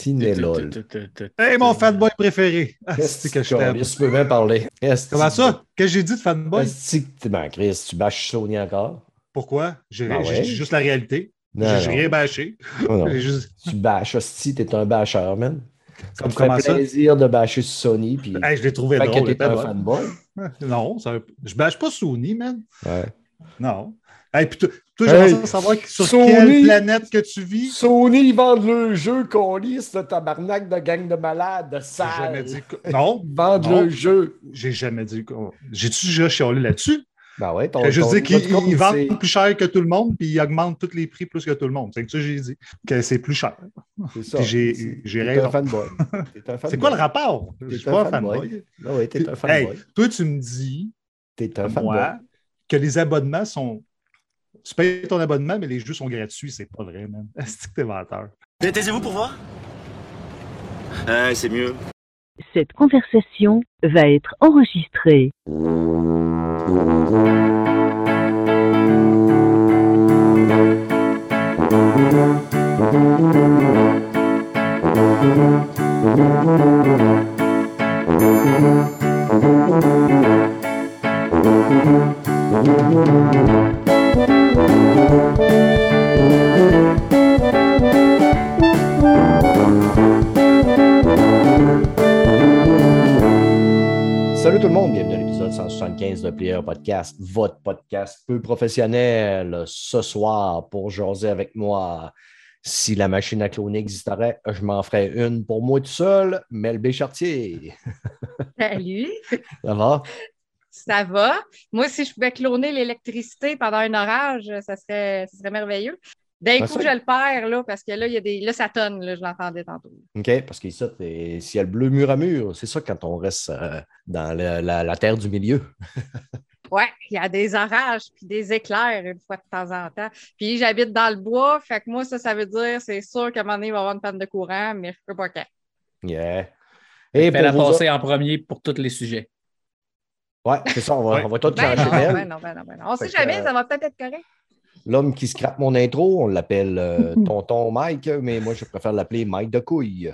Tinella. Hey, mon fanboy préféré. Qu'est-ce que je t'aime. Tu peux bien parler? Comment ça? Qu'est-ce que j'ai dit de fanboy? Ben, Chris, tu bâches Sony encore? Pourquoi? J'ai Ben ouais? juste la réalité. J'ai rien bâché. Juste- Tu bâches, hostie, t'es un bâcheur, man. Ça me ça? plaisir de bâcher sur Sony. Puis, je l'ai trouvé fait que drôle. un fanboy. Non, je bâche pas Sony, man. Ouais. Non. Hey, puis toi, Hey, j'aimerais ça savoir sur Sony! quelle planète que tu vis. Sony, ils vendent le jeu qu'on lit, ce tabarnak de gang de malades, de jamais dit Non, Ils vendent Non. le jeu. j'ai jamais dit J'ai-tu déjà chialé là-dessus? Ben ouais, ton, je dis qu'ils vendent plus cher que tout le monde, puis ils augmentent tous les prix plus que tout le monde. C'est que ça que j'ai dit. Que c'est plus cher. C'est ça. J'ai- raison. un fanboy. C'est quoi le rapport? Je T'es suis pas un fanboy. ouais, t'es un Hey, fanboy. toi, tu me dis, T'es un fanboy. que les abonnements sont. Tu payes ton abonnement, mais les jeux sont gratuits. C'est pas vrai, man. C'est que t'es menteur? Taisez-vous pour voir? Ouais, c'est mieux. Cette conversation va être enregistrée. Salut tout le monde, bienvenue à l'épisode 175 de Player Podcast, votre podcast peu professionnel. Ce soir, pour jaser avec moi, si la machine à cloner existerait, je m'en ferais une pour moi tout seul, Mel Béchartier. Salut, Ça va? Ça va? Moi, si je pouvais cloner l'électricité pendant un orage, ça serait, ça serait merveilleux. D'un Ah, coup, ça- je le perds, là, parce que là, il y a des. Là, ça tonne, là, je l'entendais tantôt. OK, parce que ça, t'es- ciel bleu mur à mur, c'est ça quand on reste euh, dans le- la, la terre du milieu. Ouais, il y a des orages puis des éclairs une fois de temps en temps. Puis j'habite dans le bois, fait que moi, ça, ça veut dire, c'est sûr qu'à un moment donné, il va y avoir une panne de courant, mais je peux pas quand. Yeah. Et Fais la pour vous passer en premier pour tous les sujets. Ouais, c'est ça, on va, Ouais. on va tout Ben non, d'elle. ben non, ben non, ben non. On Fait sait jamais, euh, ça va peut-être être correct. L'homme qui scrape mon intro, on l'appelle euh, Tonton Mike, mais moi, je préfère l'appeler Mike de couille.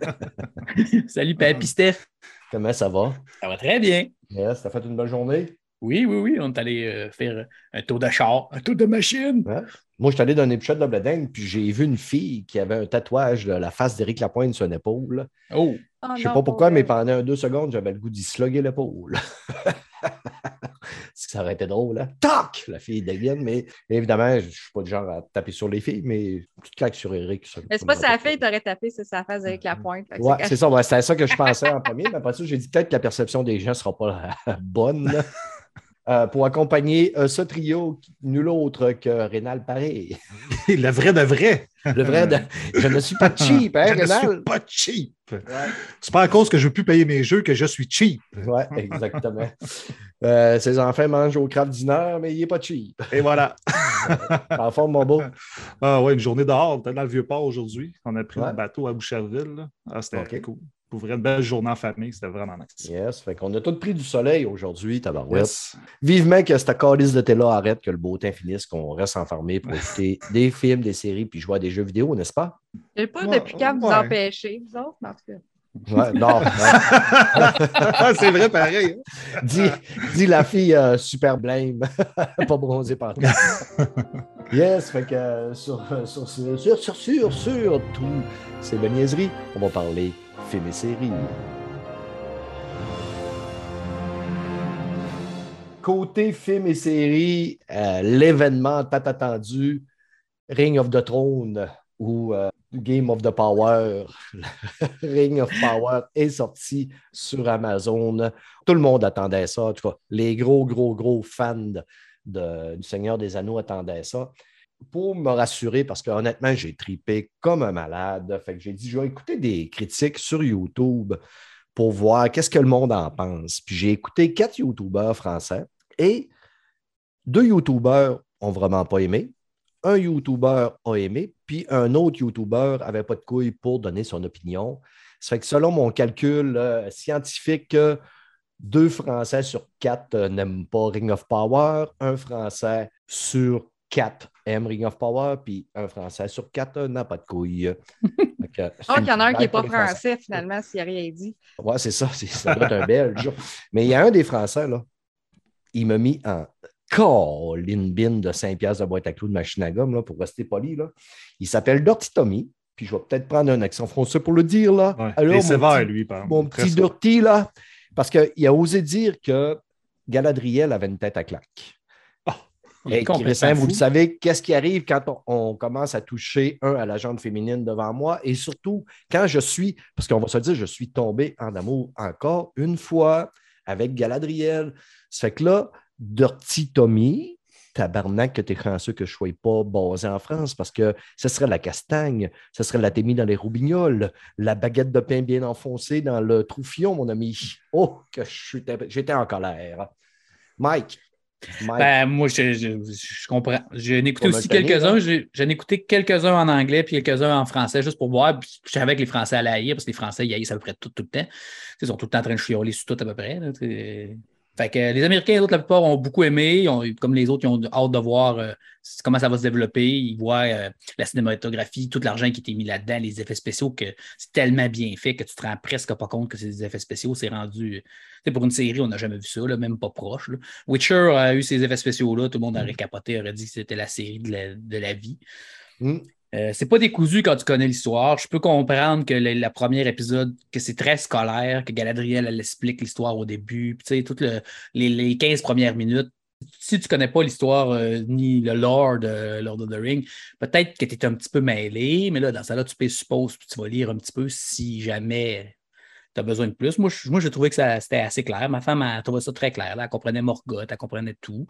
Salut, Papy Steph. Comment ça va? Ça va très bien. Yes, t'as fait une bonne journée? Oui, oui, oui. On est allé euh, faire un tour de char, un tour de machine. Hein? Moi, je suis allé dans un épichette de Bledin, puis j'ai vu une fille qui avait un tatouage de la face d'Éric Lapointe sur une épaule. Oh, Oh Je sais non, pas pourquoi, pour mais pendant un deux secondes, j'avais le goût d'y slugger l'épaule. Ça aurait été drôle, hein? Tac! La fille dégaine, mais évidemment, je ne suis pas du genre à taper sur les filles, mais tu te claques sur Eric. Mais c'est ça pas sa fille, t'aurais tapé, c'est sa face avec la pointe. Ouais, c'est c'est ça. Ouais, C'était ça que je pensais en premier. Mais après ça, j'ai dit peut-être que la perception des gens ne sera pas bonne. Euh, pour accompagner euh, ce trio, nul autre que Rénal Paré. Le vrai de vrai. Le vrai, de- je ne suis pas cheap, hein, je ne Rénal? suis pas cheap. C'est pas à cause que je veux plus payer mes jeux que je suis cheap. Oui, exactement. Euh, ses enfants mangent au craft dinner, mais il n'est pas cheap. Et voilà. En forme, mon beau. Ah ouais, une journée dehors. On était dans le Vieux-Port aujourd'hui. On a pris Ouais. un bateau à Boucherville. Ah, c'était cool. Pour vrai, une belle journée en famille. C'était vraiment nice. Yes, fait qu'on a tous pris du soleil aujourd'hui, tabarouette. Yes. Vivement que cette calice de thé-là arrête, que le beau temps finisse, qu'on reste enfermé pour écouter des films, des séries, puis jouer à des jeux vidéo, n'est-ce pas? Je sais pas Ouais, depuis quand vous ouais. empêchez, vous autres, mais en tout cas. Ouais, non. non. C'est vrai, pareil. dis, dis la fille euh, super blême, pas bronzée par terre. Yes, fait que euh, sur, sur, sur, sur, sur, sur, sur tout ces bonnes niaiseries, on va parler films et séries. Côté films et séries, euh, l'événement tant attendu, Ring of the Throne ou euh, Game of the Power, Ring of Power est sorti sur Amazon. Tout le monde attendait ça. En tout cas, les gros, gros, gros fans de- du Seigneur des Anneaux attendaient ça. Pour me rassurer, parce que honnêtement, j'ai tripé comme un malade. Fait que j'ai dit, je vais écouter des critiques sur YouTube pour voir qu'est-ce que le monde en pense. Puis j'ai écouté quatre YouTubeurs français et deux YouTubeurs ont vraiment pas aimé. Un YouTuber a aimé, puis un autre YouTuber n'avait pas de couilles pour donner son opinion. Ça fait que selon mon calcul euh, scientifique, deux Français sur quatre euh, n'aiment pas Ring of Power, un Français sur quatre aime Ring of Power, puis un Français sur quatre n'a pas de couilles. Une qu'il y en a un qui n'est pas Français. français, finalement, s'il n'y a rien dit. Ouais, c'est ça. c'est- Ça doit être un Belge. Mais il y a un des Français, là. Il m'a mis en colline bin de 5 piastres de boîte à clous de machine à gomme, là, pour rester poli. Là. Il s'appelle Dirty Tommy. Puis je vais peut-être prendre un accent français pour le dire, là. Ouais. Alors, il sévère, petit- lui, par exemple. Mon petit. Dirty, là. Parce qu'il a osé dire que Galadriel avait une tête à claque. Et vous le savez, qu'est-ce qui arrive quand on, on commence à toucher, un, à la jambe féminine devant moi, et surtout, quand je suis, parce qu'on va se dire, je suis tombé en amour encore une fois avec Galadriel. Ça fait que là, Dirty Tommy, tabarnak que t'es chanceux que je ne sois pas basé en France, parce que ce serait la castagne, ce serait la témie dans les roubignoles, la baguette de pain bien enfoncée dans le troufion, mon ami. Oh, que j'étais en colère. Mike. Ben, moi, je, je- je comprends. J'en ai écouté aussi quelques-uns. J'en ai écouté quelques-uns en anglais puis quelques-uns en français, juste pour voir. Puis je savais que les Français allaient haïr parce que les Français, ils haïssent à peu près tout, tout le temps. Ils sont tout le temps en train de chialer sur tout à peu près. là. Fait que les Américains, les autres, la plupart, ont beaucoup aimé. Ont- comme les autres, ils ont hâte de voir euh, comment ça va se développer. Ils voient euh, la cinématographie, tout l'argent qui était mis là-dedans, les effets spéciaux, que c'est tellement bien fait que tu te rends presque pas compte que c'est des effets spéciaux. C'est rendu. pour une série, on n'a jamais vu ça, là, même pas proche. là. Witcher a eu ces effets spéciaux-là. Tout le monde aurait capoté, aurait dit que c'était la série de la, de la vie. Mm. Euh, c'est pas décousu quand tu connais l'histoire. Je peux comprendre que le, la première épisode, que c'est très scolaire, que Galadriel, elle explique l'histoire au début. Puis, toutes le- les, les 15 premières minutes, si tu connais pas l'histoire euh, ni le lore de Lord of the Ring, peut-être que tu es un petit peu mêlé, mais là, dans ça là tu peux suppose, puis tu vas lire un petit peu si jamais tu as besoin de plus. Moi, je- j'ai trouvé que c'était assez clair. Ma femme a trouvé ça très clair. Elle comprenait Morgoth, elle comprenait tout.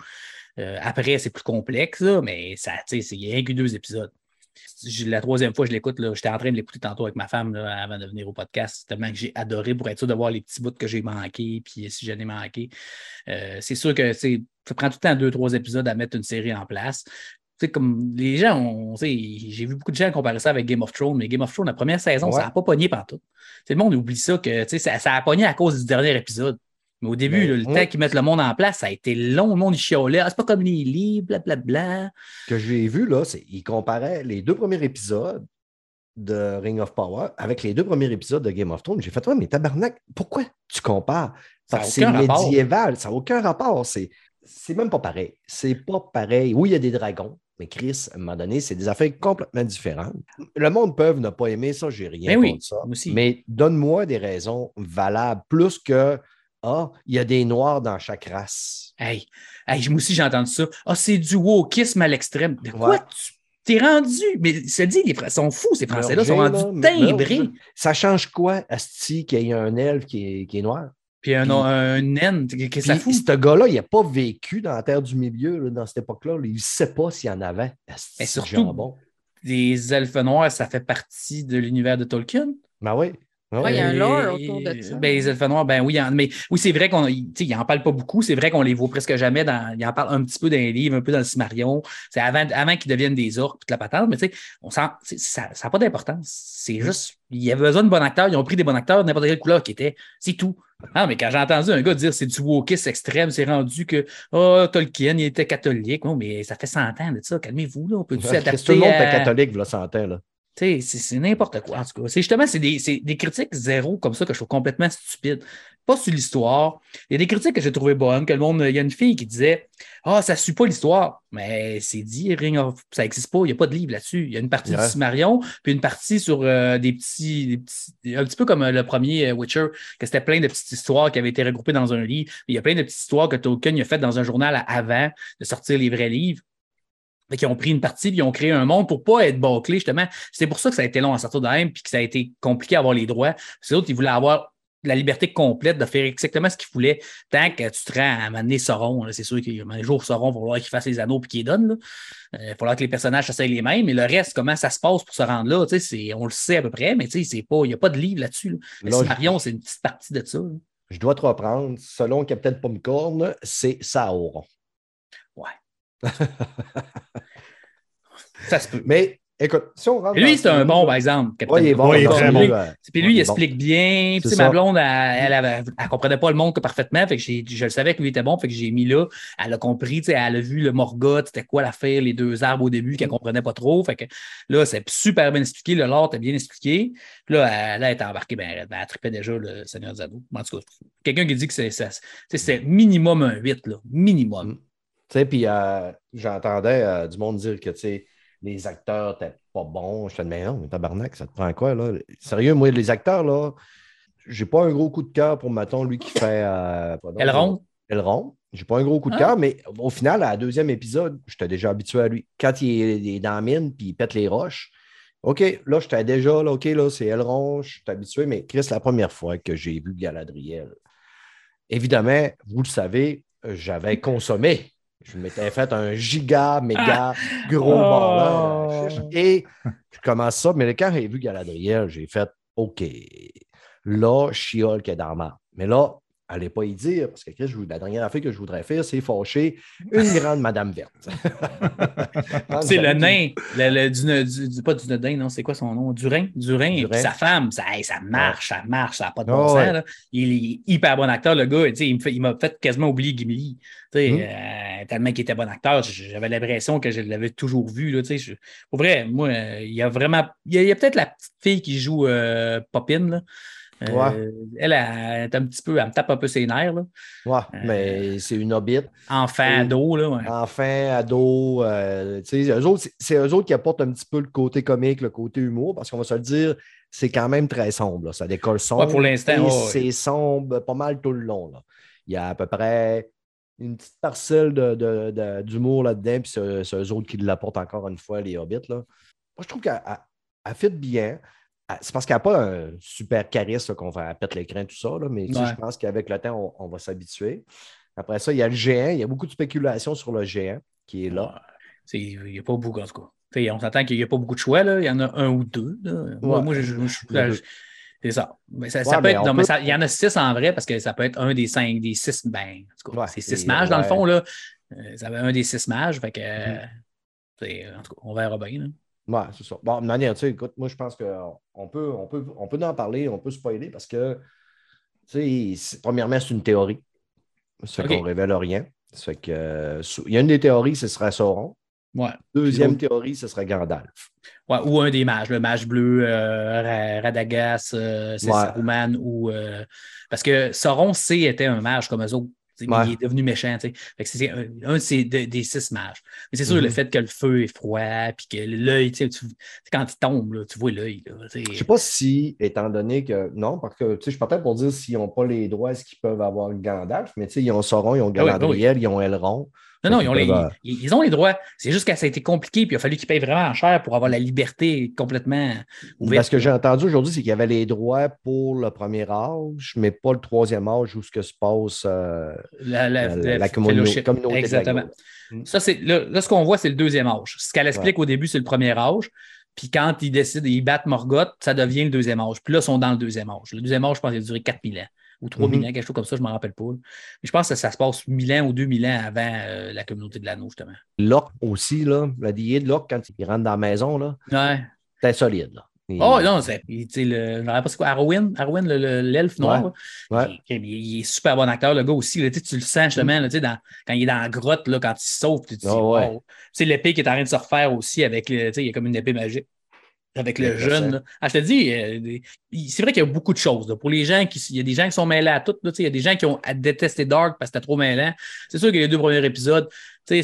Euh, après, c'est plus complexe, mais ça, il y a rien que deux épisodes. La troisième fois, je l'écoute. J'étais en train de l'écouter tantôt avec ma femme là, avant de venir au podcast. Tellement que j'ai adoré pour être sûr de voir les petits bouts que j'ai manqués. Puis si j'en ai manqué, Euh, c'est sûr que ça prend tout le temps deux, trois épisodes à mettre une série en place. Comme les gens, sais, j'ai vu beaucoup de gens comparer ça avec Game of Thrones, mais Game of Thrones, la première saison, Ouais. ça n'a pas pogné partout. le monde oublie ça que ça a pogné à cause du dernier épisode. Mais au début, là, le moi- temps qu'ils mettent le monde en place, ça a été long. Le monde, il chiolait. Ah, c'est pas comme les livres, blablabla. que j'ai vu, là, c'est il comparait les deux premiers épisodes de Ring of Power avec les deux premiers épisodes de Game of Thrones. J'ai fait, ouais, mais tabarnak, pourquoi tu compares? Parce que c'est rapport. médiéval, ça n'a aucun rapport. C'est, c'est même pas pareil. C'est pas pareil. Oui, il y a des dragons, mais Chris, à un moment donné, c'est des affaires complètement différentes. Le monde peut ne pas aimer ça, j'ai rien Mais Ben oui, contre ça. aussi. Mais donne-moi des raisons valables, plus que Ah, il y a des noirs dans chaque race. Hey, hey, moi aussi, j'ai entendu ça. Ah, c'est du wokisme à l'extrême. De quoi Ouais. tu t'es rendu? Mais ça dit, les Français sont fous, ces Français-là, sont Mergé, rendus là, timbrés. Ça change quoi, Asti, qu'il y ait un elfe qui est, qui est noir? Puis un, un naine, qu'est-ce que ça fout? ce gars-là, il n'a pas vécu dans la Terre du Milieu là, dans cette époque-là. là. Il ne sait pas s'il y en avait. C'est surtout- jambon. Des elfes noirs, ça fait partie de l'univers de Tolkien. Ben oui. Ouais, il y a un lore autour de ça. Ben, les elfes noirs, ben oui, en- mais oui, c'est vrai qu'on il- tu sais, il en parle pas beaucoup. C'est vrai qu'on les voit presque jamais dans. Il en parle un petit peu dans les livres, un peu dans le Cimarion. C'est avant, avant qu'ils deviennent des orques, toute la patente, mais tu sais, on sent, ça n'a pas d'importance. C'est Mm. juste, il y avait besoin de bons acteurs. Ils ont pris des bons acteurs, n'importe quelle couleur qui était. C'est tout. Ah, mais quand j'ai entendu un gars dire c'est du wokisme extrême, c'est rendu que oh, Tolkien, il était catholique. Oh, mais ça fait 100 ans de ça. Calmez-vous, là. On peut-tu s'adapter Tout le monde à... était catholique, là, 100 ans. Là. C'est c'est n'importe quoi, en tout cas. C'est justement, c'est des, c'est des critiques zéro comme ça que je trouve complètement stupides. Pas sur l'histoire. Il y a des critiques que j'ai trouvées bonnes, que le monde. Il y a une fille qui disait Ah, ça ne suit pas l'histoire. Mais c'est dit, Ring of. Ça n'existe pas, il n'y a pas de livre là-dessus. Il y a une partie Ouais. du Cimarion, puis une partie sur euh, des, petits, des petits- Un petit peu comme euh, le premier euh, Witcher, que c'était plein de petites histoires qui avaient été regroupées dans un livre. Il y a plein de petites histoires que Tolkien a faites dans un journal avant de sortir les vrais livres. Qu'ils ont pris une partie puis ils ont créé un monde pour pas être bâclé, justement. C'est pour ça que ça a été long à sortir de même puis que ça a été compliqué à avoir les droits. C'est d'autres, ils voulaient avoir la liberté complète de faire exactement ce qu'ils voulaient tant que tu te rends à amener Sauron. C'est sûr qu'un jour, Sauron, il va falloir qu'il fasse les anneaux puis qu'il les donne. Euh, Il va falloir que les personnages s'essayent les mêmes. Mais le reste, comment ça se passe pour se rendre là, on le sait à peu près, mais il n'y a pas de livre là-dessus. là. Là, je- Cimarion, c'est une petite partie de ça. là. Je dois te reprendre. Selon Capitaine Pomcorn, c'est Sauron. Ça se peut. Mais Écoute, si on rentre. Puis lui, c'est un bon, par exemple. Ouais, il est bon. Il est bon, très lui, bon. Puis lui, il explique bien. Puis, tu C'est sais, ma blonde, elle, elle comprenait pas le monde parfaitement. Fait que j'ai- je le savais que lui était bon. Fait que j'ai mis là. Elle a compris, tu sais, elle a vu le Morgoth, c'était quoi l'affaire, les deux arbres au début qu'elle comprenait pas trop. Fait que là, c'est super bien expliqué. Le lore était bien expliqué. Puis là, elle, elle était embarquée, ben, elle, elle trippait déjà le Seigneur des Anneaux. En tout cas, quelqu'un qui dit que c'est, minimum un 8, là. Minimum. Sais, puis euh, j'entendais euh, du monde dire que, tu sais, les acteurs n'étaient pas bons. Je te mais non, mais tabarnak, ça te prend quoi, là? Sérieux, moi, les acteurs, là, j'ai pas un gros coup de cœur pour, mettons, lui qui fait. Euh, Elrond? Elrond. J'ai pas un gros coup de Ah. cœur, mais au final, à la deuxième épisode, j'étais déjà habitué à lui. Quand il est, il est dans la mine puis il pète les roches, OK, là, j'étais déjà, là, OK, là, c'est Elrond, je suis habitué, mais Chris, la première fois que j'ai vu Galadriel, évidemment, vous le savez, j'avais consommé. Je m'étais fait un giga, méga gros Oh. Et je commence ça, mais quand j'ai vu Galadriel, j'ai fait OK. Là, est dans la marde. Mais là, allez pas y dire, parce que Chris, la dernière affaire que je voudrais faire, c'est fâcher une grande Madame Verte. C'est le nain, le, le- du, du- pas du nain, non, c'est quoi son nom? Durin. Durin, Durin. puis sa femme, ça, hey, ça marche, ça marche, ça n'a pas de Ah bon sens. ouais. là. Il est hyper bon acteur, le gars. Il m'a fait, quasiment oublier Gimli. Mhm. euh, tellement qu'il était bon acteur, j'avais l'impression que je l'avais toujours vu. Là, je- pour vrai, moi, euh, il y a vraiment. Il y a, peut-être la petite fille qui joue euh, Popin. Là. Euh. Elle, elle, est un petit peu, elle me tape un peu ses nerfs. Là. Ouais, mais c'est une hobbit. Enfant, Et- ado, là. ouais. Enfant, ado, euh, eux autres, c'est- eux autres qui apportent un petit peu le côté comique, le côté humour, parce qu'on va se le dire, c'est quand même très sombre. là. Ça décolle sombre. Ouais, pour l'instant. C'est sombre pas mal tout le long. là. Il y a à peu près une petite parcelle de- de- de- d'humour là-dedans, puis c'est eux autres qui l'apportent encore une fois, les hobbits. Là. Moi, je trouve qu'elle elle- elle fit bien. Elle- C'est parce qu'elle n'a pas un super charisme qu'on va pète l'écran, tout ça, là, mais tu sais, Ouais. je pense qu'avec le temps, on, on va s'habituer. Après ça, il y a le géant. Il y a beaucoup de spéculation sur le géant qui est là. Il n'y a pas beaucoup, en tout cas. On s'entend qu'il n'y a pas beaucoup de choix. Là. Il y en a un ou deux. Moi, moi, je- deux. c'est ça. Mais ça, Ouais, ça peut être. mais ça- il y en a six en vrai parce que ça peut être un des cinq, des six. Ben, en tout cas, Ouais, c'est six mages dans le fond. Là. Euh, Ça avait un des six mages. Fait que, Mhm. euh, en tout cas, on verra bien. là. Ouais, c'est ça. Bon, de manière, tu sais, écoute, moi, je pense qu'on peut, on peut, on peut en parler, on peut spoiler parce que, tu sais, c'est- premièrement, c'est une théorie. Ça fait qu'on révèle rien. Ça fait que, euh, il y a une des théories, ce serait Sauron. Ouais. Deuxième Puis théorie, ce serait Gandalf. Ouais, ou un des mages, le mage bleu, euh, Ra- Radagast, euh, c'est Ouais. Saruman, ou. euh, parce que Sauron, C était un mage comme eux autres. Mais Ouais. Il est devenu méchant. c'est un, un de des six mages. Mais c'est sûr, le fait que le feu est froid, puis que l'œil, quand il tombe, là, tu vois l'œil. Je ne sais pas si, étant donné que. Non, parce que, je partais pour dire s'ils n'ont pas les droits, est-ce qu'ils peuvent avoir Gandalf, mais ils ont Sauron, ils ont Ah oui, Galadriel, ils ont Elrond. Non, non, ils ont, les, Ils ont les droits. C'est juste que ça a été compliqué, puis il a fallu qu'ils payent vraiment cher pour avoir la liberté complètement ouverte. Ce que j'ai entendu aujourd'hui, c'est qu'il y avait les droits pour le premier âge, mais pas le troisième âge où ce que se passe euh, La, la, la- la la communauté- Exactement. Mm. Ça, c'est là, là, ce qu'on voit, c'est le deuxième âge. Ce qu'elle explique au début, c'est le premier âge. Puis quand ils décident, ils battent Morgoth, ça devient le deuxième âge. Puis là, ils sont dans le deuxième âge. Le deuxième âge, je pense qu'il a duré 4000 ans ou 3000 Mhm. ans, quelque chose comme ça, je ne m'en rappelle pas. Mais je pense que ça se passe 1000 ans ou 2000 ans avant euh, la communauté de l'anneau, justement. Locke aussi, là, la de Locke, quand il rentre dans la maison, là, Ouais. c'était solide. Là. Oh non, c'est. le- Je ne rappelle pas c'est quoi. Arwen, Arwen, le- le- l'elfe noir. Ouais. là. Ouais. Il, il- il est super bon acteur, le gars aussi. là, tu le sens justement là, sais, dans, quand il est dans la grotte, là, quand il se sauve, tu te dis, ouais. wow. C'est l'épée qui est en train de se refaire aussi avec le. tu sais, Il y a comme une épée magique. Avec le jeune. là. Ah, je te dis, euh, c'est vrai qu'il y a beaucoup de choses. là. Pour les gens qui. Il y a des gens qui sont mêlés à tout. là, il y a des gens qui ont détesté Dark parce que c'était trop mêlant. C'est sûr que les deux premiers épisodes, c'est-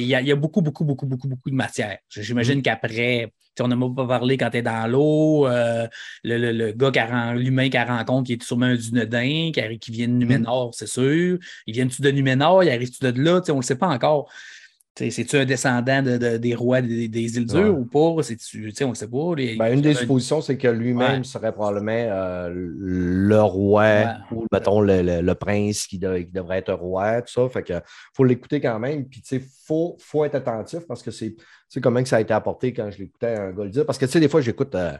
il y, a, il y a beaucoup, beaucoup, beaucoup, beaucoup, beaucoup de matière. J'imagine qu'après, tu sais, on n'a même pas parlé quand tu es dans l'eau, euh, le, le- le gars, l'humain qu'elle rencontre, qui est sûrement un Dunedin, qui, qui vient de Numénor, c'est sûr. Il vient-tu de Numénor, il arrive-tu de là, on ne le sait pas encore. C'est-tu un descendant de- de- des rois des, des îles dures Ouais. ou pas? C'est-tu- tu On ne sait pas. Les- Ben, une des suppositions, c'est que lui-même Ouais. serait probablement euh, le roi Ouais. ou, mettons, le, le- le prince qui, de- qui devrait être roi, tout ça. Fait que faut l'écouter quand même. Puis, tu sais, faut, faut être attentif parce que c'est, tu comment que ça a été apporté quand je l'écoutais un gars le dire. Parce que, tu sais, des fois, j'écoute, euh,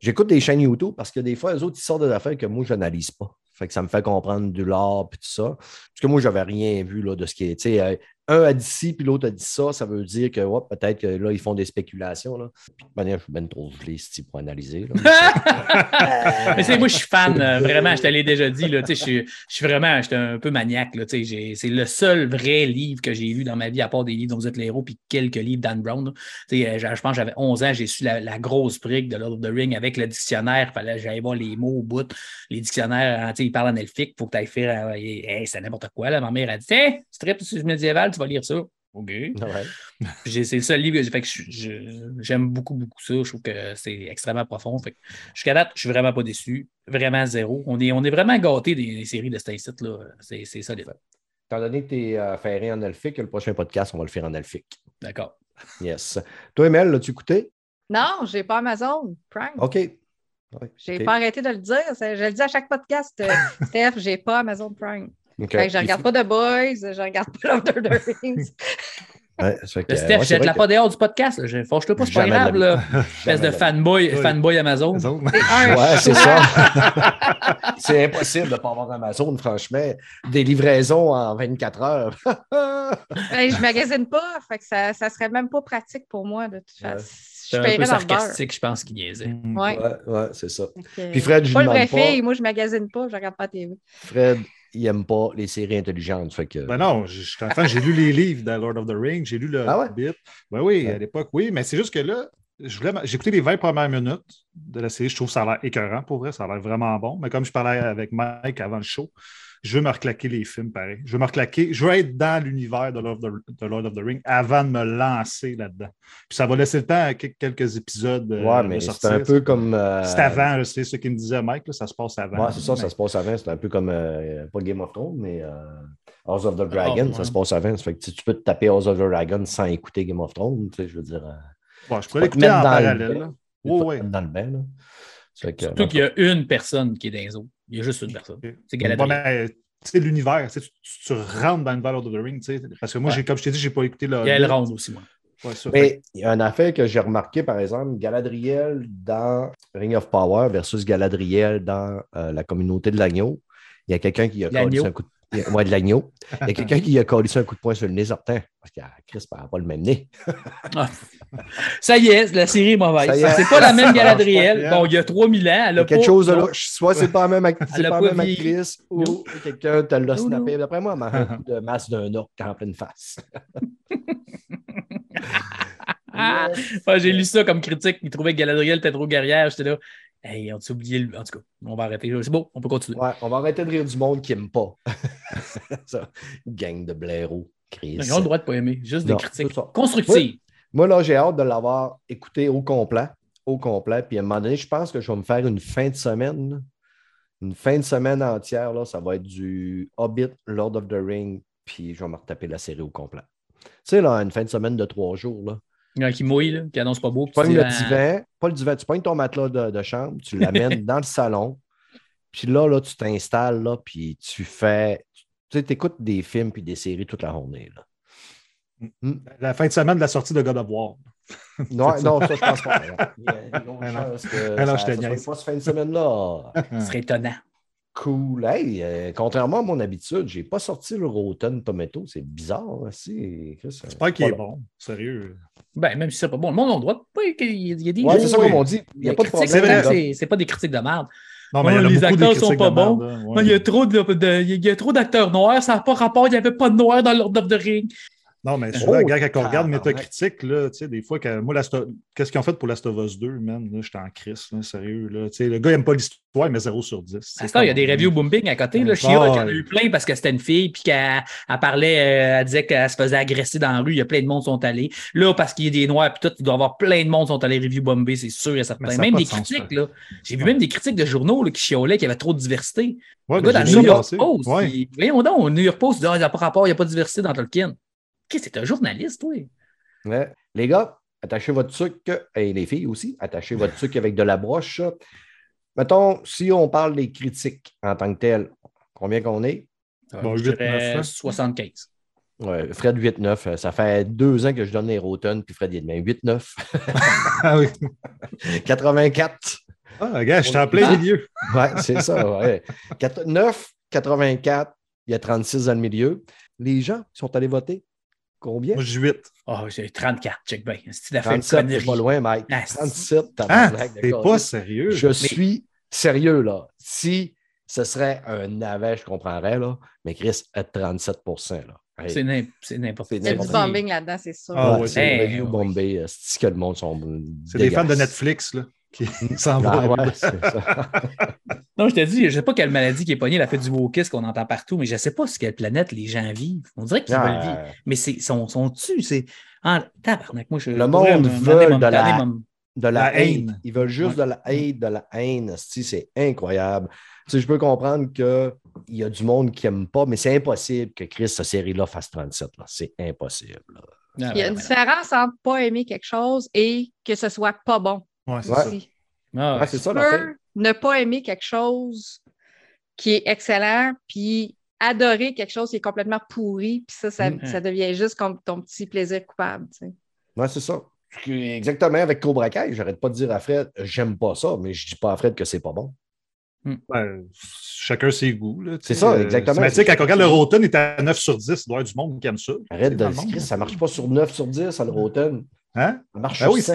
j'écoute des chaînes YouTube parce que des fois, les autres, ils sortent des affaires que moi, je n'analyse pas. Fait que ça me fait comprendre du lore puis tout ça. Parce que moi, je n'avais rien vu là, de ce qui est. Euh, un a dit ci, puis l'autre a dit ça, ça veut dire que ouais, peut-être que là, ils font des spéculations. Là. Puis, de manière, je suis bien trop gelé pour analyser. là. Mais c'est moi, je suis fan, euh, vraiment, je te l'ai déjà dit. Là, tu sais, je, suis, je suis vraiment j'étais un peu maniaque. Là, tu sais, j'ai- c'est le seul vrai livre que j'ai lu dans ma vie, à part des livres dont vous êtes les héros, puis quelques livres d'Anne Brown. là. Tu sais, euh, je pense que j'avais 11 ans, j'ai su la, la grosse brique de Lord of the Ring avec le dictionnaire. Fallait que j'aille voir les mots au bout. Les dictionnaires, hein, tu sais, ils parlent en elfique, il faut que tu ailles faire. euh, hey, c'est n'importe quoi. Là. Ma mère a dit Tiens, strip sur médiéval, tu vas lire ça. OK. Ouais. C'est le seul livre que j'ai fait que j'aime beaucoup, beaucoup ça. Je trouve que c'est extrêmement profond. Fait jusqu'à date, je suis vraiment pas déçu. Vraiment zéro. On est, on est vraiment gâtés des, des séries de cet site là C'est c'est solide. Étant donné que tu es ferré en elfique, le prochain podcast, on va le faire en elfique. D'accord. Yes. Toi, Emel, l'as-tu écouté? Non, j'ai pas Amazon Prime. OK. Ouais, J'ai pas arrêté de le dire. Je le dis à chaque podcast, euh, Steph, j'ai pas Amazon Prime. OK. Fait que je regarde pas The Boys, je regarde pas Lord of the Rings. Ouais, fait que, Steph, ouais, c'est jette-la vrai pas dehors du podcast. Je- Fâche-le pas, c'est pas grave. de la là. que- Espèce de fanboy, Oui. fanboy Amazon. Ouais, c'est ça. c'est impossible de ne pas avoir Amazon, franchement. Des livraisons en 24 heures. Hey, je magasine pas, fait que ça, ça serait même pas pratique pour moi de toute Ouais. façon. C'est Je un peu paierais dans le beurre. sarcastique, je pense, qu'il niaisait. Mm. Ouais. ouais, ouais, c'est ça. Donc, Puis Fred, je pas lui le vrai pas. fille, moi je magasine pas, je regarde pas la TV. Fred, il n'aime pas les séries intelligentes. Fait que... Ben non, je je j'ai lu les livres de Lord of the Rings, j'ai lu le Ah ouais? Hobbit. Ben oui, Ouais. à l'époque, oui, mais c'est juste que là, j'ai écouté les 20 premières minutes de la série, je trouve que ça a l'air écœurant pour vrai, ça a l'air vraiment bon. Mais comme je parlais avec Mike avant le show, je veux me reclaquer les films pareil. Je veux me reclaquer, je veux être dans l'univers de Lord of the, de Lord of the Ring avant de me lancer là-dedans. Puis ça va laisser le temps à quel- quelques épisodes euh, ouais, de mais c'est un peu comme. euh, C'est avant, c'est ce qu'il me disait Mike, là, ça se passe avant. Ouais, c'est ça, ça se passe avant. C'est un peu comme, euh, pas Game of Thrones, mais euh, House of the Dragon, ouais. ça se passe avant. Ça fait que tu tu peux te taper House of the Dragon sans écouter Game of Thrones, tu sais, je veux dire. euh, je pourrais te l'écouter mettre en dans le là. Ouais, dans le bain, là. Fait que, Surtout qu'il y a une personne qui est dans les autres. Il y a juste une personne. C'est Ouais, Galadriel. mais, tu sais, l'univers, tu, rentres dans l'univers of the Ring, parce que moi, Ouais. comme je t'ai dit, j'ai pas écouté le. Il y a aussi, moi. Ouais, ça, fait Mais il y a un affaire que j'ai remarqué, par exemple, Galadriel dans Ring of Power versus Galadriel dans euh, la communauté de l'agneau. Il y a quelqu'un qui a un coup de il y a- ouais, de l'agneau. Il y a quelqu'un qui a collé un coup de poing sur le nez certain. Parce que ah, Chris n'a pas le même nez. Ça y est, la série est mauvaise. C'est pas la même Ça Galadriel. Bon, il y a 3000 ans. Elle a quelque pas- chose de. Soit c'est pas la même, actrice ou quelqu'un te l'a snappé. D'après moi, elle m'a un coup de masse d'un orc en pleine face. Ah! Ouais, J'ai lu ça comme critique. Il trouvait que Galadriel était trop guerrière. J'étais là. Hey, on s'est oublié. le- En tout cas, on va arrêter. C'est bon, on peut continuer. Ouais, on va arrêter de rire du monde qui n'aime pas. ça, gang de blaireaux. Chris. Ils ont le droit de pas aimer. Juste Non, des critiques constructives. Moi, là, j'ai hâte de l'avoir écouté au complet. Au complet. Puis à un moment donné, je pense que je vais me faire une fin de semaine. Une fin de semaine entière, là, ça va être du Hobbit, Lord of the Ring, puis je vais me retaper la série au complet. Tu sais, là, une fin de semaine de trois jours, là. Il y en a qui mouille, là, qui annonce pas beau. Tu pognes tu le dis, ah, divan, pas le divan, tu pognes ton matelas de, de chambre, tu l'amènes dans le salon, puis là, là, tu t'installes, là, puis tu fais. Tu sais, écoutes des films puis des séries toute la journée, là. La fin de semaine de la sortie de God of War. Non, non, ça, je pense pas. Il y a une grosse Ah non. Ah non, je te niaise. pas cette fin de semaine-là. Ce serait étonnant. Cool. Hey, euh, contrairement à mon habitude, j'ai pas sorti le Rotten Tomato. C'est bizarre. hein, c'est- euh, J'espère qu'il est bon. Sérieux. Ben, même si c'est pas bon, le monde a droit. de- Oui, il y a des Ouais, gens- c'est ça oui. comme on dit. Il n'y a les pas de problème. c'est pas des critiques de merde. Non, mais Ouais, les acteurs sont pas de bons. merde, là. Ouais. Ouais, Il y a trop de- de- il y a trop d'acteurs noirs, ça n'a pas rapport, il n'y avait pas de noirs dans Lord of the Ring. Non, mais souvent, Oh, gars, quand on regarde. Métacritique, là, tu sais, des fois, que, moi, qu'est-ce qu'ils ont fait pour Last of Us 2, man? Là, j'étais en crise, là, sérieux. Là. Tu sais, le gars, il n'aime pas l'histoire, mais 0 sur 10. À ce temps, il y a des reviews booming à côté. Là. Ah, She-Hulk, il y en a eu plein parce que c'était une fille, puis qu'elle elle parlait, euh, elle disait qu'elle se faisait agresser dans la rue. Il y a plein de monde qui sont allés. Là, parce qu'il y a des noirs, puis tout, il doit y avoir plein de monde qui sont allés review bomber, c'est sûr et certain. Ça Même des de critiques, ça. là. J'ai vu Ouais. même des critiques de journaux là, qui chiolaient qu'il y avait trop de diversité. Ouais, Le gars, dans New ça York. Post, Ouais. il- voyons donc, New York Post, il dit, Ah, il n'y a pas rapport, il n'y a pas de diversité dans Tolkien. Qu'est-ce que c'est un journaliste, toi? Ouais. Les gars, attachez votre sucre, et les filles aussi, attachez votre sucre avec de la broche. Mettons, si on parle des critiques en tant que telles, combien qu'on est? Bon, Je 8, dirais 9, hein? 75. Ouais, Fred 8-9. euh, Ça fait deux ans que je donne les Rotten, puis Fred il est de même 8-9. Ah oui. 84. Ah, gars, je suis en plein milieu. Ouais, c'est ça. Ouais. 4 9, 84, il y a 36 dans le milieu. Les gens sont allés voter. Combien? Moi, j'ai 8. Oh, j'ai 34, check bien. C'est la fin de 37, connerie. c'est pas loin, Mike. Ah, c'est- 37, Hein? tabarnak, T'es pas sérieux? Je suis sérieux, là. Si ce serait un navet, je comprendrais, là. Mais Chris, à 37% là. Hey. C'est n'im- c'est n'importe C'est Il y a du bombing là-dedans, c'est sûr. Ah Ouais, c'est hey, review ouais. bombé. C'est que le monde sont. C'est des fans de. Netflix là, qui s'en Ah, ouais, c'est ça. Non, je te dis, je sais pas quelle maladie qui est pognée, la fait du wokisme qu'on entend partout, mais je sais pas sur quelle planète les gens vivent. On dirait qu'ils Ah, veulent vivre. Mais c'est sont, sont c'est. Ah, tabarnak, moi, je. Le monde veut de la- de la, haine. haine. Ils veulent juste Ouais. de la haine, de la haine. C'est incroyable. Je peux comprendre qu'il y a du monde qui n'aime pas, mais c'est impossible que Chris, cette série-là, fasse 37. là. C'est impossible. là. Ah, Il y a une différence entre pas aimer quelque chose et que ce soit pas bon. Ouais, c'est Ouais. ça. Si Ah, ouais. Ouais, c'est ça, tu la peux ne pas aimer quelque chose qui est excellent, puis adorer quelque chose qui est complètement pourri, puis ça, ça, Mm. ça devient juste comme ton petit plaisir coupable. tu sais. Ouais, c'est ça. Exactement avec Cobra Kai, j'arrête pas de dire à Fred, j'aime pas ça, mais je dis pas à Fred que c'est pas bon. Ouais, chacun ses goûts. C'est ça, Euh, exactement. Mais tu sais, quand on regarde le Rotten, il est à 9 sur 10. Il doit y avoir du monde qui aime ça. Arrête de là. ça marche pas sur 9 sur 10, ça le Rotten. Hein? Ça marche Ben sur oui, 100.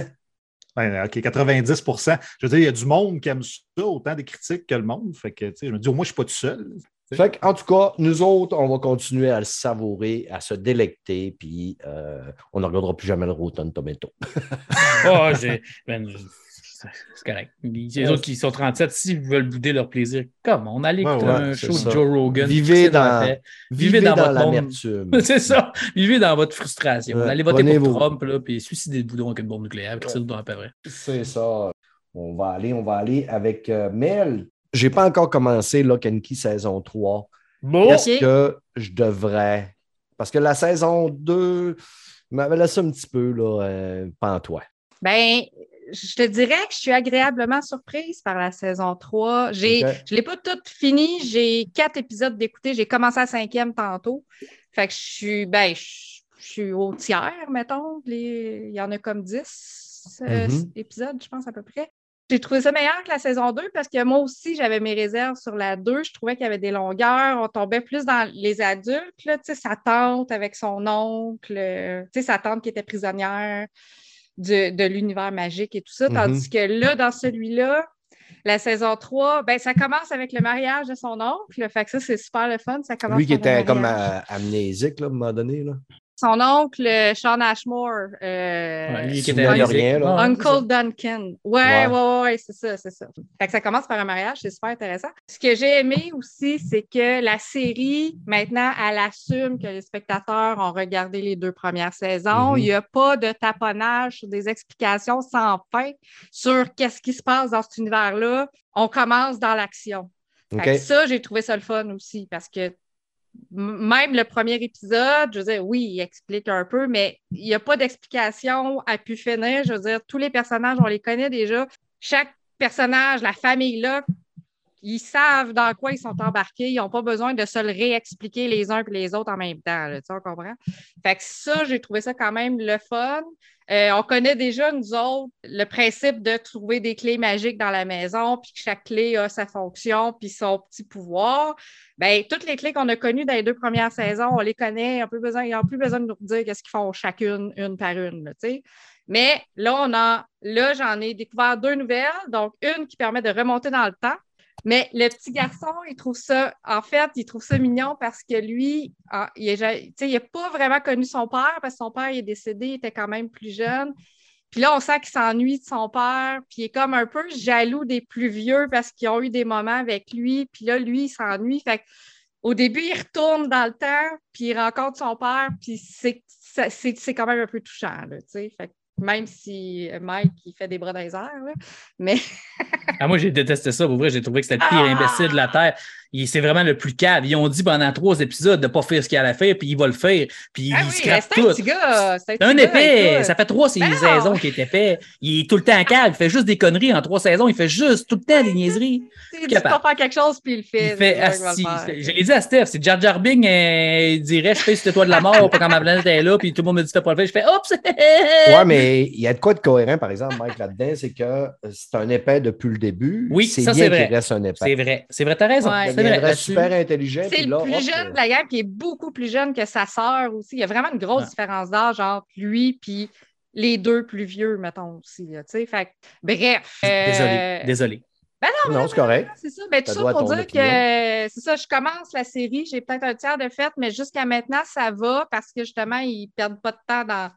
Ouais, OK, 90% Je veux dire, il y a du monde qui aime ça, autant des critiques que le monde. Fait que, tu sais, je me dis, au moins, je ne suis pas tout seul. Fait en tout cas, nous autres, on va continuer à le savourer, à se délecter, puis euh, on ne regardera plus jamais le Rotten Tomato. Ah, j'ai- ben, c'est correct. Les autres qui sont 37, s'ils veulent bouder leur plaisir, comme on allait écouter ouais, un show ça. de Joe Rogan. Vivez dans- l'a fait. Vivez, dans dans, votre monde. l'amertume. C'est ça. Vivez dans votre frustration. Ouais, Allez voter pour vos- Trump, là, puis suicidez-vous donc avec une bombe nucléaire. C'est ça. On va aller, on va aller avec euh, Mel. J'ai pas encore commencé Lock and Key saison 3. Bon! Est-ce que je devrais? Parce que la saison 2 m'avait laissé un petit peu là, euh, pantois. Ben, je te dirais que je suis agréablement surprise par la saison 3. J'ai, Ok. Je ne l'ai pas toute finie. J'ai quatre épisodes d'écouter. J'ai commencé à cinquième tantôt. Fait que je suis, ben, je, je suis au tiers, mettons. Les- il y en a comme 10 euh, Mhm. épisodes, je pense, à peu près. J'ai trouvé ça meilleur que la saison 2 parce que moi aussi, j'avais mes réserves sur la 2. Je trouvais qu'il y avait des longueurs. On tombait plus dans les adultes, là, sa tante avec son oncle, euh, sa tante qui était prisonnière de, de l'univers magique et tout ça. Tandis que là, dans celui-là, la saison 3, ben, ça commence avec le mariage de son oncle. Fait que ça, c'est super le fun. Ça commence Lui qui était comme amnésique là, à un moment donné. Là. Son oncle, euh, Sean Ashmore. euh, Ouais, lui qui était rien, là. Uncle Duncan. Ouais, Ouais. ouais, c'est ça, c'est ça. Fait que ça commence par un mariage, c'est super intéressant. Ce que j'ai aimé aussi, c'est que la série, maintenant, elle assume que les spectateurs ont regardé les deux premières saisons. Mhm. Il n'y a pas de taponnage sur des explications sans fin sur qu'est-ce qui se passe dans cet univers-là. On commence dans l'action. Ça, j'ai trouvé ça le fun aussi parce que même le premier épisode, je veux dire, oui, il explique un peu, mais il n'y a pas d'explication à pu finir. Je veux dire, tous les personnages, on les connaît déjà. Chaque personnage, la famille là, ils savent dans quoi ils sont embarqués. Ils n'ont pas besoin de se le réexpliquer les uns et les autres en même temps. tu sais, on comprend? Fait que ça, j'ai trouvé ça quand même le fun. Euh, on connaît déjà, nous autres, le principe de trouver des clés magiques dans la maison, puis que chaque clé a sa fonction, puis son petit pouvoir. Bien, toutes les clés qu'on a connues dans les deux premières saisons, on les connaît. On besoin, ils n'ont plus besoin de nous dire qu'est-ce qu'ils font chacune, une par une. Mais là, on a, là, j'en ai découvert deux nouvelles. Donc, une qui permet de remonter dans le temps. Mais le petit garçon, il trouve ça, en fait, il trouve ça mignon parce que lui, ah, il n'a pas vraiment connu son père parce que son père est décédé, il était quand même plus jeune. Puis là, on sent qu'il s'ennuie de son père, puis il est comme un peu jaloux des plus vieux parce qu'ils ont eu des moments avec lui. Puis là, lui, il s'ennuie. Fait au début, il retourne dans le temps, puis il rencontre son père, puis c'est, quand même un peu touchant, tu sais. Même si Mike, il fait des bras dans les airs, là. mais Ah, moi, j'ai détesté ça. Pour vrai, j'ai trouvé que c'était le pire Ah! imbécile de la Terre. Il- C'est vraiment le plus cave. Ils ont dit pendant trois épisodes de ne pas faire ce qu'il allait faire, puis il va le faire. Puis Ah il oui, scrape c'est un tout. petit gars. Un gars, épais. Ça fait trois Ben saisons qu'il est épais. Il est tout le temps calme. Il fait juste des conneries en trois saisons. Il fait juste tout le temps des niaiseries. Il dit pas faire quelque chose, puis il le fait. Il fait le. Je l'ai dit à Steph, c'est Jar Jar Bing, euh, il dirait Je fais sur le toit de la mort, pas quand ma planète est là, puis tout le monde me dit Fais pas le faire. Je fais Oups! Ouais, mais il y a de quoi de cohérent, par exemple, Mike, là-dedans, c'est que c'est un épais depuis le début. Oui, c'est ça, c'est vrai. qu'il reste un épais. C'est vrai. C'est vrai, t'as raison. Ouais, deviendrait super intelligent. C'est le plus hop, jeune euh, de la gang, qui est beaucoup plus jeune que sa sœur aussi. Il y a vraiment une grosse Ouais. différence d'âge entre lui puis les deux plus vieux, mettons aussi. là, tu sais. Fait bref. Désolé, euh, désolé. Ben non, Non, c'est correct. c'est ça. Mais tout Ça pour dire opinion. que c'est ça, je commence la série, j'ai peut-être un tiers de fait, mais jusqu'à maintenant, ça va parce que justement, ils perdent pas de temps dans,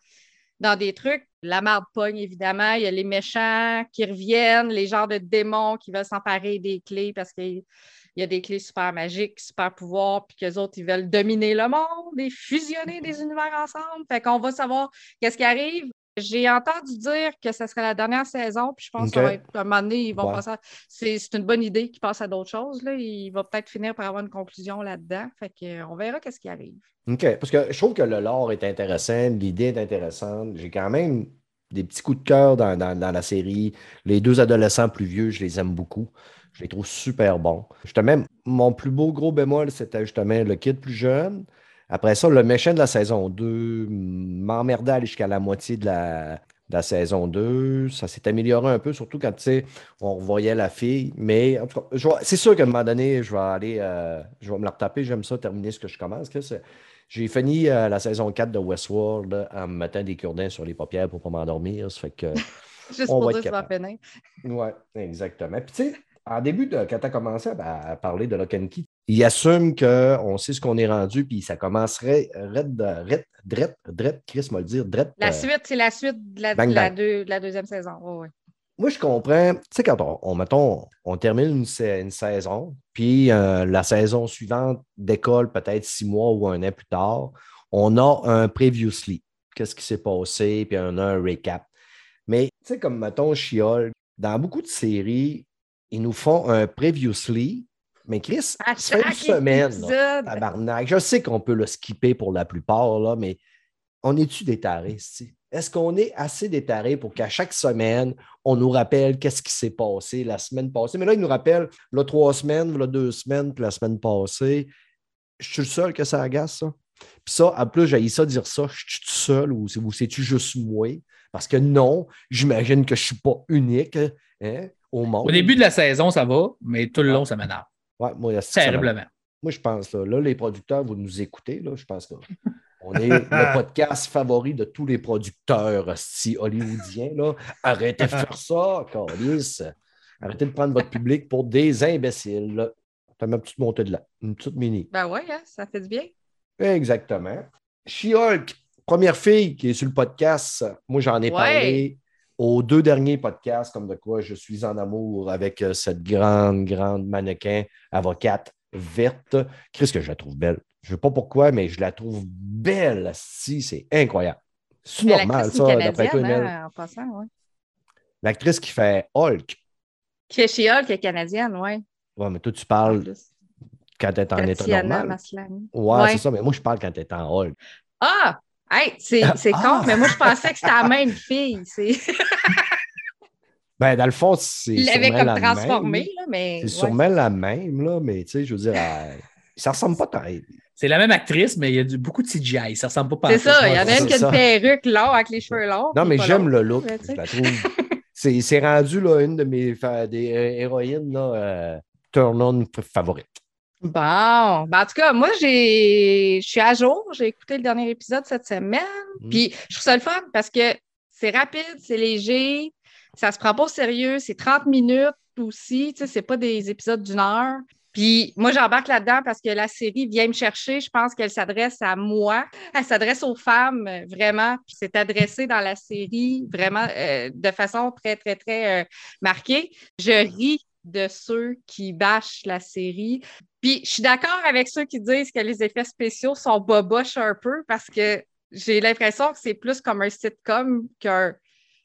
dans des trucs. La marde pogne, évidemment. Il y a les méchants qui reviennent, les genres de démons qui veulent s'emparer des clés parce qu'il y a des clés super magiques, super pouvoirs, puis qu'eux autres, ils veulent dominer le monde et fusionner des univers ensemble. Fait qu'on va savoir qu'est-ce qui arrive. J'ai entendu dire que ce serait la dernière saison, puis je pense Ok. que ça va être, à un moment donné, ils vont Ouais. passer à- C'est c'est une bonne idée qu'ils passent à d'autres choses. Là. Il va peut-être finir par avoir une conclusion là-dedans. Fait que, euh, on verra qu'est-ce qui arrive. OK. Parce que je trouve que le lore est intéressant, l'idée est intéressante. J'ai quand même des petits coups de cœur dans, dans- dans la série. Les deux adolescents plus vieux, je les aime beaucoup. Je les trouve super bons. Justement, mon plus beau gros bémol, c'était justement le kid plus jeune. Après ça, le méchant de la saison 2 m'emmerdait jusqu'à la moitié de la, de la saison 2. Ça s'est amélioré un peu, surtout quand tu sais, on revoyait la fille. Mais en tout cas, c'est sûr qu'à un moment donné, je vais aller, euh, je vais me la retaper. J'aime ça, terminer ce que je commence. J'ai fini euh, la saison 4 de Westworld là, en me mettant des cure-dents sur les paupières pour ne pas m'endormir. Ça fait que. Juste On pour va dire être que ça va capable. Oui, exactement. Puis tu sais, en début, de, quand tu as commencé à, à parler de Lock and Key, il assume qu'on sait ce qu'on est rendu, puis ça commencerait red, red, dret, Chris m'a le dire, dret. La euh, suite, c'est la suite de la, Bang de la Bang. deux- de la deuxième saison. Ouais. Moi, je comprends. Tu sais, quand on, on, mettons, on termine une saison, puis euh, la saison suivante décolle peut-être six mois ou un an plus tard, on a un previously. Qu'est-ce qui s'est passé, puis on a un recap. Mais, tu sais, comme, mettons, Chiol, dans beaucoup de séries, ils nous font un previously, mais Chris, À ça fait une chaque semaine. là. Tabarnak. Je sais qu'on peut le skipper pour la plupart, là, mais on est-tu des tarés? Est-ce qu'on est assez des tarés pour qu'à chaque semaine, on nous rappelle qu'est-ce qui s'est passé la semaine passée? Mais là, il nous rappelle là, trois semaines, là, deux semaines, puis la semaine passée. Je suis le seul que ça agace, ça. Puis ça, en plus, j'ai ça dire ça. Je suis tout seul ou c'est- ou c'est-tu juste moi? Parce que non, j'imagine que je ne suis pas unique hein, au monde. Au début de la saison, ça va, mais tout le long, ça m'énerve. Ouais, moi. Terriblement. Moi, je pense, là, là, les producteurs, vous nous écoutez, là, je pense qu'on est le podcast favori de tous les producteurs si hollywoodiens. Là. Arrêtez de faire ça, câlisse. Arrêtez de prendre votre public pour des imbéciles. là. T'as ma petite montée de là, une petite mini. Ben ouais, hein, ça fait du bien. Exactement. She-Hulk, première fille qui est sur le podcast. Moi, j'en ai Ouais. parlé aux deux derniers podcasts, comme de quoi je suis en amour avec euh, cette grande, grande mannequin avocate verte. Qu'est-ce que je la trouve belle? Je ne sais pas pourquoi, mais je la trouve belle. Si, c'est incroyable. C'est normal, ça, d'après toi, hein, en passant. L'actrice qui fait Hulk. Qui est chez Hulk, est canadienne, oui. Ouais, mais toi, tu parles quand tu es en état normal. Ouais, Ouais. c'est ça, mais moi, je parle quand tu es en Hulk. Ah! Hey, c'est c'est Ah! con, mais moi, je pensais que c'était la même fille. C'est- Ben, dans le fond, c'est. Il l'avait comme la même. transformé, là, mais. C'est ouais. sûrement la même, là, mais tu sais, je veux dire, elle- ça ressemble pas tant. C'est la même actrice, mais il y a du- beaucoup de CGI. Ça ressemble pas C'est pantoute. ça, il y en a c'est une qui a une perruque longue avec les cheveux longs. Non, mais j'aime le look. Je la trouve. C'est c'est rendu là, une de mes des euh, héroïnes là, euh, turn-on favorites. Bon, ben, en tout cas, moi, j'ai, je suis à jour. J'ai écouté le dernier épisode cette semaine. Mm. Puis, je trouve ça le fun parce que c'est rapide, c'est léger, ça se prend pas au sérieux, c'est 30 minutes aussi. Tu sais, c'est pas des épisodes d'une heure. Puis, moi, j'embarque là-dedans parce que la série vient me chercher. Je pense qu'elle s'adresse à moi. Elle s'adresse aux femmes, vraiment. Puis, c'est adressé dans la série, vraiment, euh, de façon très, très, très euh, marquée. Je ris de ceux qui bâchent la série. Puis je suis d'accord avec ceux qui disent que les effets spéciaux sont boboches un peu parce que j'ai l'impression que c'est plus comme un sitcom qu'un,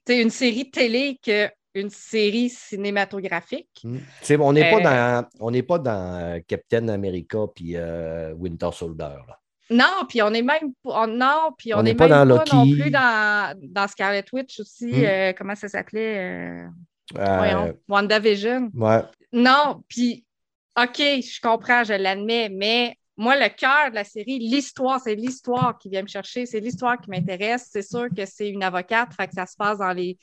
une série télé qu'une série cinématographique. Mm. Sais, on n'est Euh, pas dans, on n'est pas dans euh, Captain America puis euh, Winter Soldier. là. Non, puis on est même on- non, puis on, pas même dans pas non Loki. plus dans, dans Scarlet Witch aussi. Euh, comment ça s'appelait? Euh, Euh, voyons, WandaVision. ouais. Non, puis, OK, je comprends, je l'admets, mais moi, le cœur de la série, l'histoire, c'est l'histoire qui vient me chercher, c'est l'histoire qui m'intéresse. C'est sûr que c'est une avocate, fait que ça se passe dans les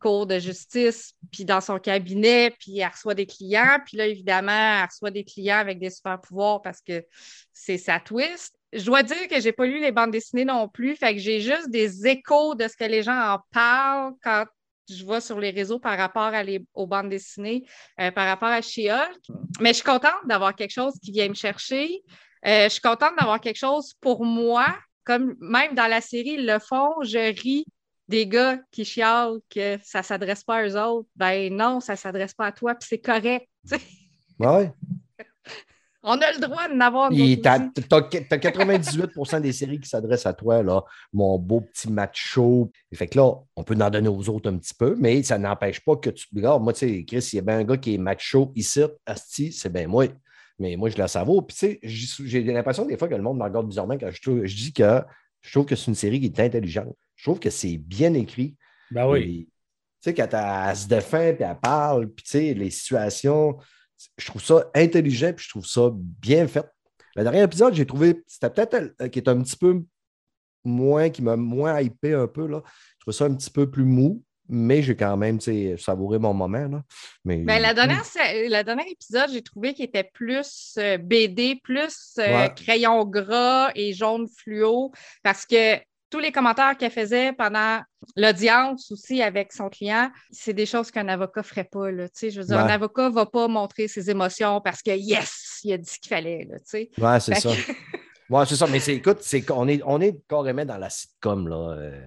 cour de justice, puis dans son cabinet, puis elle reçoit des clients. Puis là, évidemment, elle reçoit des clients avec des super pouvoirs parce que c'est sa twist. Je dois dire que j'ai pas lu les bandes dessinées non plus, fait que j'ai juste des échos de ce que les gens en parlent quand je vois sur les réseaux par rapport à les, aux bandes dessinées, euh, par rapport à She-Hulk. Mais je suis contente d'avoir quelque chose qui vient me chercher. Euh, je suis contente d'avoir quelque chose pour moi. Comme même dans la série, ils le font, je ris des gars qui chialent que ça ne s'adresse pas à eux autres. Ben non, ça ne s'adresse pas à toi, puis c'est correct. Ouais. On a le droit d'en avoir Puis d'autres t'as aussi. t'as- t'as 98% des séries qui s'adressent à toi, là, mon beau petit macho. Fait que là, on peut en donner aux autres un petit peu, mais ça n'empêche pas que tu. Regarde, moi, tu sais, Chris, il y a bien un gars qui est macho ici, Asti, c'est bien moi. Mais moi, je la savoure. Puis, tu sais, j'ai l'impression des fois que le monde me regarde bizarrement quand je, trouve- je dis que je trouve que c'est une série qui est intelligente. Je trouve que c'est bien écrit. Ben oui. Puis, Tu sais, quand elle, elle se défend, puis elle parle, puis tu sais, les situations, je trouve ça intelligent, puis je trouve ça bien fait. Le dernier épisode, j'ai trouvé, c'était peut-être euh, qui est un petit peu moins, qui m'a moins hypé un peu, là. Je trouve ça un petit peu plus mou, mais j'ai quand même, savouré mon moment, là. Mais, Ben, la dernière, le dernier épisode, j'ai trouvé qu'il était plus euh, BD, plus euh, Ouais. crayon gras et jaune fluo, parce que tous les commentaires qu'elle faisait pendant l'audience aussi avec son client, c'est des choses qu'un avocat ne ferait pas. Là, tu sais. je veux dire, un avocat ne va pas montrer ses émotions parce que yes, il a dit ce qu'il fallait. Là, tu sais. Ouais, c'est ça. que- Ouais, c'est ça. Mais c'est, écoute, c'est qu'on est, on est carrément dans la sitcom, là. euh,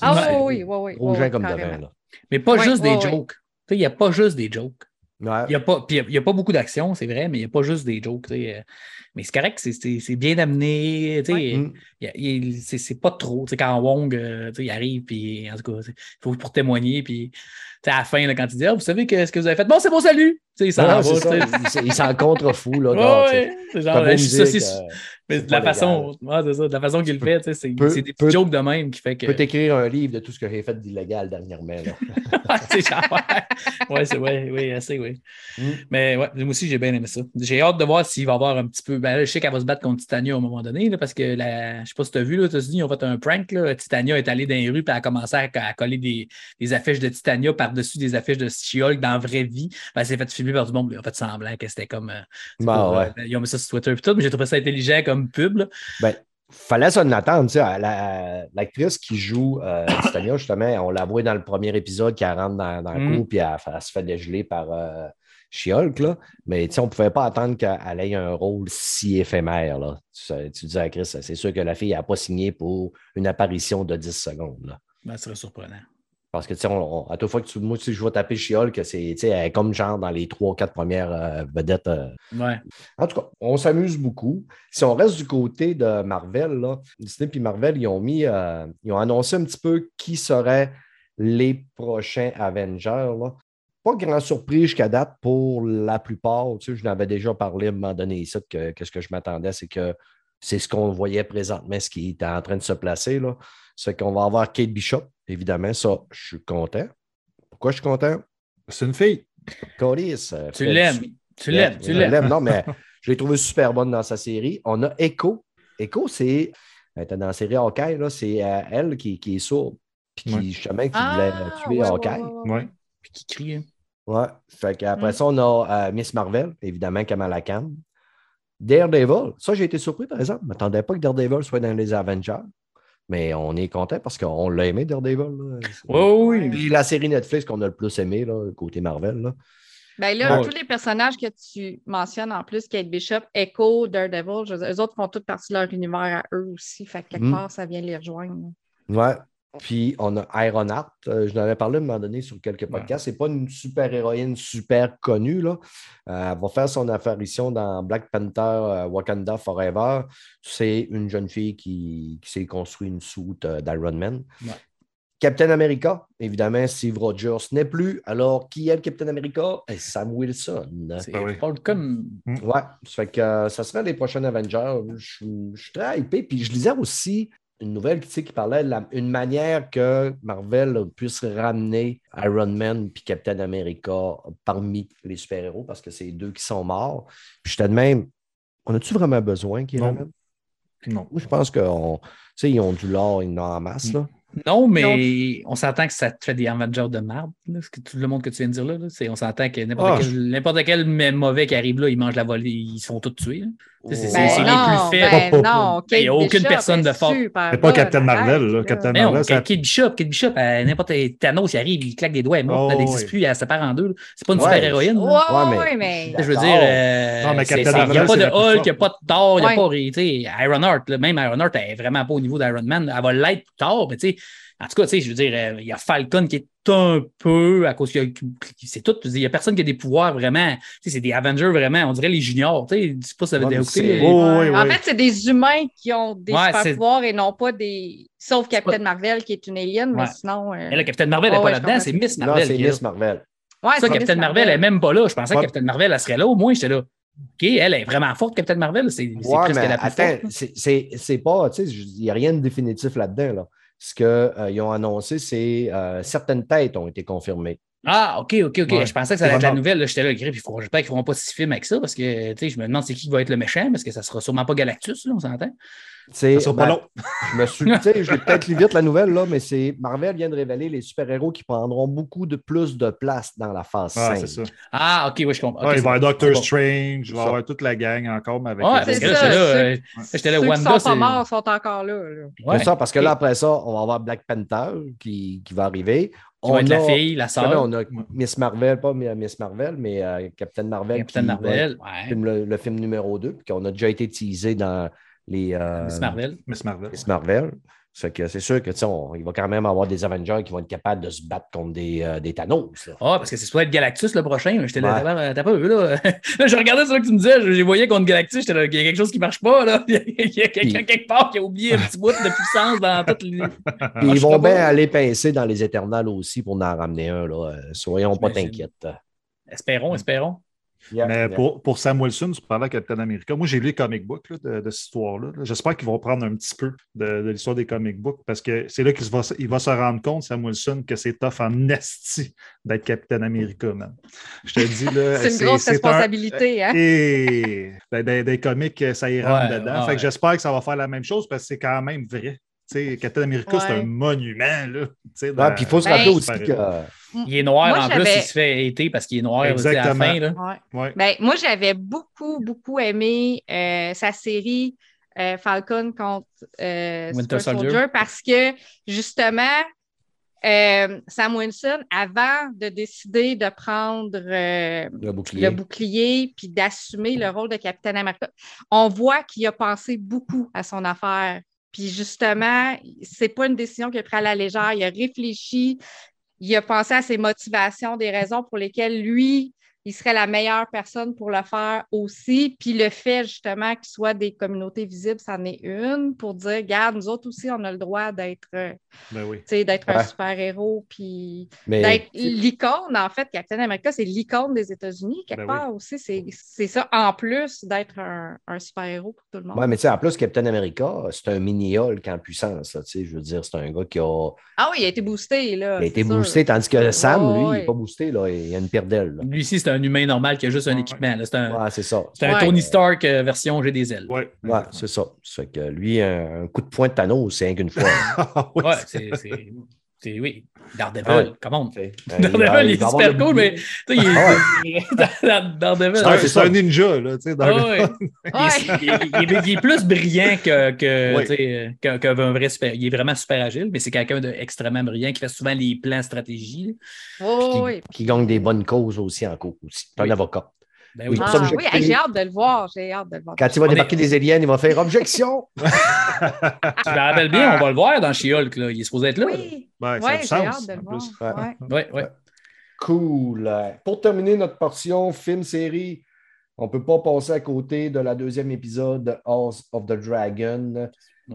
Ah oui, oui, oui, oui. Rougeant oui, comme carrément. devant, là. Mais pas Ouais, juste des jokes. Tu sais, Il n'y a pas juste des jokes. Ouais. Il n'y a, pas- puis il y a- pas beaucoup d'action, c'est vrai, mais il n'y a pas juste des jokes. euh, Mais c'est correct, c'est- c'est c'est bien amené. Ouais. C'est c'est pas trop. Quand Wong euh, il arrive, puis en tout cas, il faut pour témoigner, puis à la fin, là, quand il dit Ah, Vous savez que ce que vous avez fait, bon, c'est bon salut! Tu il s'en va. tu ça. Il s'en contrefou, là. Tu ouais, c'est genre, je Mais c'est de la façon, ouais, ça, de la façon qu'il le fait, tu c'est Peut- des peut- petits jokes de même qui fait que. Je peux t'écrire un livre de tout ce que j'ai fait d'illégal dernièrement. Là. C'est genre, ouais, ouais, c'est ouais, oui, assez, oui. Mm. Mais ouais, moi aussi, j'ai bien aimé ça. J'ai hâte de voir s'il va y avoir un petit peu. Ben, là, je sais qu'elle va se battre contre Titania à un moment donné, là, parce que la... je sais pas si tu as vu, là, aux États-Unis, ils ont fait un prank. Là. Titania est allée dans les rues et elle a commencé à, à coller des, des affiches de Titania par-dessus des affiches de She-Hulk dans la vraie vie. Ben, elle s'est fait filmer par du monde. Ils ont fait semblant que c'était comme. euh, Bon, pour, ouais. euh, ils ont mis ça sur Twitter et tout, mais j'ai trouvé ça intelligent comme pub. là. Ben, fallait s'en attendre. tu sais, la- L'actrice qui joue euh, justement, on l'a voué dans le premier épisode qui rentre dans, dans le Mm. cours puis elle, elle se fait dégeler par euh, She-Hulk, là. Mais on ne pouvait pas attendre qu'elle ait un rôle si éphémère. Là. Tu, tu disais à Chris, c'est sûr que la fille n'a pas signé pour une apparition de 10 secondes. Là. Ben, ce serait surprenant. Parce que, tu sais, à toute fois que tu, moi, tu je vais taper She-Hulk, c'est, tu sais, elle est comme genre dans les 3 ou 4 premières euh, vedettes. euh, Ouais. en tout cas, on s'amuse beaucoup. Si on reste du côté de Marvel, là, Disney et Marvel, ils ont mis, euh, ils ont annoncé un petit peu qui seraient les prochains Avengers. là. Pas grand surprise jusqu'à date pour la plupart. Tu sais, je n'avais déjà parlé à un moment donné ici que, que ce que je m'attendais, c'est que c'est ce qu'on voyait présentement, ce qui était en train de se placer. Là. C'est qu'on va avoir Kate Bishop, évidemment. Ça, je suis content. Pourquoi je suis content? C'est une fille. Coris, euh, Tu l'aimes. Tu l'aimes. Tu Je l'aimes. l'aime, non, mais je l'ai trouvé super bonne dans sa série. On a Echo. Echo, c'est. Elle était dans la série Hawkeye, là, c'est euh, elle qui, qui est sourde. Puis qui, Ouais. justement, qui Ah, voulait tuer ouais, Hawkeye. Ouais. Puis qui crie. hein. Ouais. Fait qu'après Mm. ça, on a euh, Miss Marvel, évidemment, Kamala Khan. Daredevil. Ça, j'ai été surpris, par exemple. Je ne m'attendais pas que Daredevil soit dans les Avengers. Mais on est content parce qu'on l'a aimé, Daredevil. oui, oui. Puis la série Netflix qu'on a le plus aimé, là, côté Marvel. Là. Ben là, tous les personnages que tu mentionnes en plus, Kate Bishop, Echo, Daredevil, je eux autres font toutes partie de leur univers à eux aussi. Fait que quelque Mm. part, ça vient les rejoindre. Ouais. Puis on a Ironheart. Euh, je n'avais parlé à un moment donné sur quelques podcasts. C'est pas une super héroïne super connue. Là. Euh, elle va faire son apparition dans Black Panther euh, Wakanda Forever. C'est une jeune fille qui, qui s'est construit une soute euh, d'Iron Man. Ouais. Captain America, évidemment, Steve Rogers n'est plus. Alors, qui est le Captain America? Eh, Sam Wilson. C'est Ben oui. Falcon. Ouais, ça fait que ça serait les prochains Avengers. Je, je suis très hypé. Puis je lisais aussi une nouvelle tu sais, qui parlait de la- une manière que Marvel puisse ramener Iron Man puis Captain America parmi les super-héros parce que c'est deux qui sont morts. Puis j'étais de même, on a-tu vraiment besoin qu'ils Non. ramènent? Non. Je pense qu'ils ont du lore, ils en ont en masse. Là. Non, mais on s'entend que ça te fait des Avengers de là, ce que- tout le monde que tu viens de dire là. là. C'est- on s'entend que n'importe Ah, quel, n'importe quel m- mauvais qui arrive là, il mange la volée, ils se font tous tuer. là. C'est Ben c'est les plus faibles. ben non, Il y a aucune Bishop personne de forte. C'est pas Captain Marvel, là. Captain Mais non, Marvel, ça- Kate Bishop, Kate Bishop, n'importe Thanos, il arrive, il claque des doigts, elle Oh, elle n'existe oui. plus, elle se sépare en deux. C'est pas une Ouais, super héroïne. Ouais, là. Ouais, ouais, mais- mais. Je veux dire, euh, Non, mais c'est- Captain c'est- il n'y a Marvel, pas de Hulk, il n'y a pas de Thor, il n'y a pas. tu sais, Iron Heart, là, même Iron Heart, elle est vraiment pas au niveau d'Iron Man. Elle va l'être plus tard, mais tu sais, en tout cas, tu sais, je veux dire, euh, il y a Falcon qui est un peu à cause qu'il y a. C'est tout. Il n'y a personne qui a des pouvoirs vraiment. Tu sais, c'est des Avengers vraiment, on dirait les juniors. Tu sais, je sais pas si ça veut dire Oh, En fait, c'est des humains qui ont des Ouais, super pouvoirs et non pas des. Sauf Captain pas- Marvel qui est une alien, mais sinon. euh, Mais là, Captain Marvel n'est Oh, pas ouais, là-dedans, c'est Miss Non, Marvel. c'est. Miss Marvel. Ouais, Ça, c'est Captain Miss Marvel, elle n'est même pas là. Je pensais Ouais. que Captain Marvel, elle serait là. Au moins, j'étais là. OK, elle est vraiment forte, Captain Marvel. C'est presque mais la plus attends, forte. c'est- c'est c'est pas, tu sais, il n'y a rien de définitif là-dedans. Là. Ce qu'ils ont annoncé, c'est euh, certaines têtes ont été confirmées. Ah, OK, OK, OK. Ouais. Je pensais que ça allait être la nouvelle. là. J'étais là, grip. J'espère qu'ils ne feront pas six films avec ça parce que tu sais, je me demande c'est qui va être le méchant parce que ça sera sûrement pas Galactus, là, on s'entend. C'est- Ça sera pas ben, long. Je me suis, tu sais, je l'ai peut-être lu vite la nouvelle, là, mais c'est Marvel vient de révéler les super-héros qui prendront beaucoup de plus de place dans la phase Ah, 5. c'est ça. Ah, OK, oui, je comprends. Ouais, il va y avoir Doctor bon. Strange, il va y avoir toute la gang encore, mais avec Ouais, parce C'est que là, ça, j'étais là, ceux- euh, Ceux qui Wanda, sont c'est. pas morts sont encore là. là. Ouais. C'est ça, parce que là, après ça, on va avoir Black Panther qui, qui va arriver. Qui va être a- la fille, la sœur, on a Miss Marvel, pas Miss Marvel, mais euh, Captain Marvel. Captain va Marvel. Ouais. le, le film numéro 2, puis qu'on a déjà été teasé dans les euh, Miss Marvel. Miss Marvel. Miss Marvel. C'est que c'est sûr que tu sais, on- il va quand même avoir des Avengers qui vont être capables de se battre contre des, euh, des Thanos. là. Ah, parce que c'est supposé être Galactus le prochain. J'étais là, Ouais. t'as pas- t'as pas vu, là. Là, je regardais ça que tu me disais, je je voyais contre Galactus, j'étais là, il y a quelque chose qui marche pas, là. Il y a, quelqu'un Puis- quelque part qui a oublié un petit bout de puissance dans toutes les. Puis ils je vont bien aller pincer dans les Éternels aussi pour en ramener un. Là. Euh, Soyons pas J'imagine. t'inquiètes. Espérons, espérons. Yeah, Mais yeah. pour, pour Sam Wilson, tu parlais à Captain America. Moi, j'ai lu les comic books là, de, de cette histoire-là. là. J'espère qu'ils vont prendre un petit peu de, de l'histoire des comic books parce que c'est là qu'il va, il va se rendre compte, Sam Wilson, que c'est tough en esti d'être Captain America, man. Je te dis, là. C'est une grosse un- responsabilité. Hein? Et des, des- des comics, ça y rentre Ouais, dedans. ouais. Fait que j'espère que ça va faire la même chose parce que c'est quand même vrai. Tu sais, Captain America, c'est un monument. Là, Ouais, puis il faut se Ben, rappeler aussi super que. Il est noir Moi, en plus, il se fait hater parce qu'il est noir aussi à la Exactement. fin. Là. Ouais. Ouais. Ben, moi, j'avais beaucoup, beaucoup aimé euh, sa série euh, Falcon contre euh, Winter Super Soldier. Soldier parce que, justement, euh, Sam Wilson, avant de décider de prendre euh, Le bouclier. le bouclier puis d'assumer le rôle de Capitaine America, on voit qu'il a pensé beaucoup à son affaire. Puis justement, c'est pas une décision qu'il a prise à la légère. Il a réfléchi, il a pensé à ses motivations, des raisons pour lesquelles lui, il serait la meilleure personne pour le faire aussi. Puis le fait justement qu'il soit des communautés visibles, c'en est une pour dire, regarde, nous autres aussi, on a le droit d'être, euh, Ben oui. tu sais, d'être un super-héros. Puis Mais d'être l'icône, en fait, Captain America, c'est l'icône des États-Unis, quelque Ben part aussi. C'est c'est ça, en plus d'être un, un super-héros pour tout le monde. Ouais, mais tu sais, en plus, Captain America, c'est un mini-Hulk en puissance. là, tu sais, je veux dire, c'est un gars qui a, Ah oui, il a été boosté, là. qui a été sûr. boosté, tandis que Sam, lui, il n'est pas boosté. Là, il a une paire d'ailes. là. Lui c'est un humain normal qui a juste un équipement. C'est un, Ouais, c'est ça. c'est un Ouais. Tony Stark euh, version J'ai des ailes. Ouais. Ouais, c'est ça. C'est que lui, un, un coup de poing de Thanos, c'est rien qu'une fois. Ouais, c'est- Oui, Daredevil, Ah ouais. comment? Tu sais. Daredevil, il est super cool, mais tu sais, il est. Daredevil, c'est un- un ninja, là, tu sais, dans Ah le- ouais. Il, il est- il est- il est plus brillant que, que, Oui. qu'un vrai super. Il est vraiment super agile, mais c'est quelqu'un d'extrêmement brillant qui fait souvent les plans stratégie. Oui, Qui, oui. qui gagne des bonnes causes aussi en cours. Aussi. C'est un Oui. avocat. Ben Oui, Ah, oui, hey, j'ai hâte de le voir. J'ai hâte de le voir. Quand il va On débarquer est- des aliens, il va faire objection. Tu me rappelles bien, on va le voir dans She-Hulk. là. Il est supposé être là. là. Oui, Ouais, ça a ouais, du j'ai sens, hâte de le voir. Ouais. Ouais. Cool. Pour terminer notre portion film-série, on ne peut pas passer à côté de la deuxième épisode de House of the Dragon.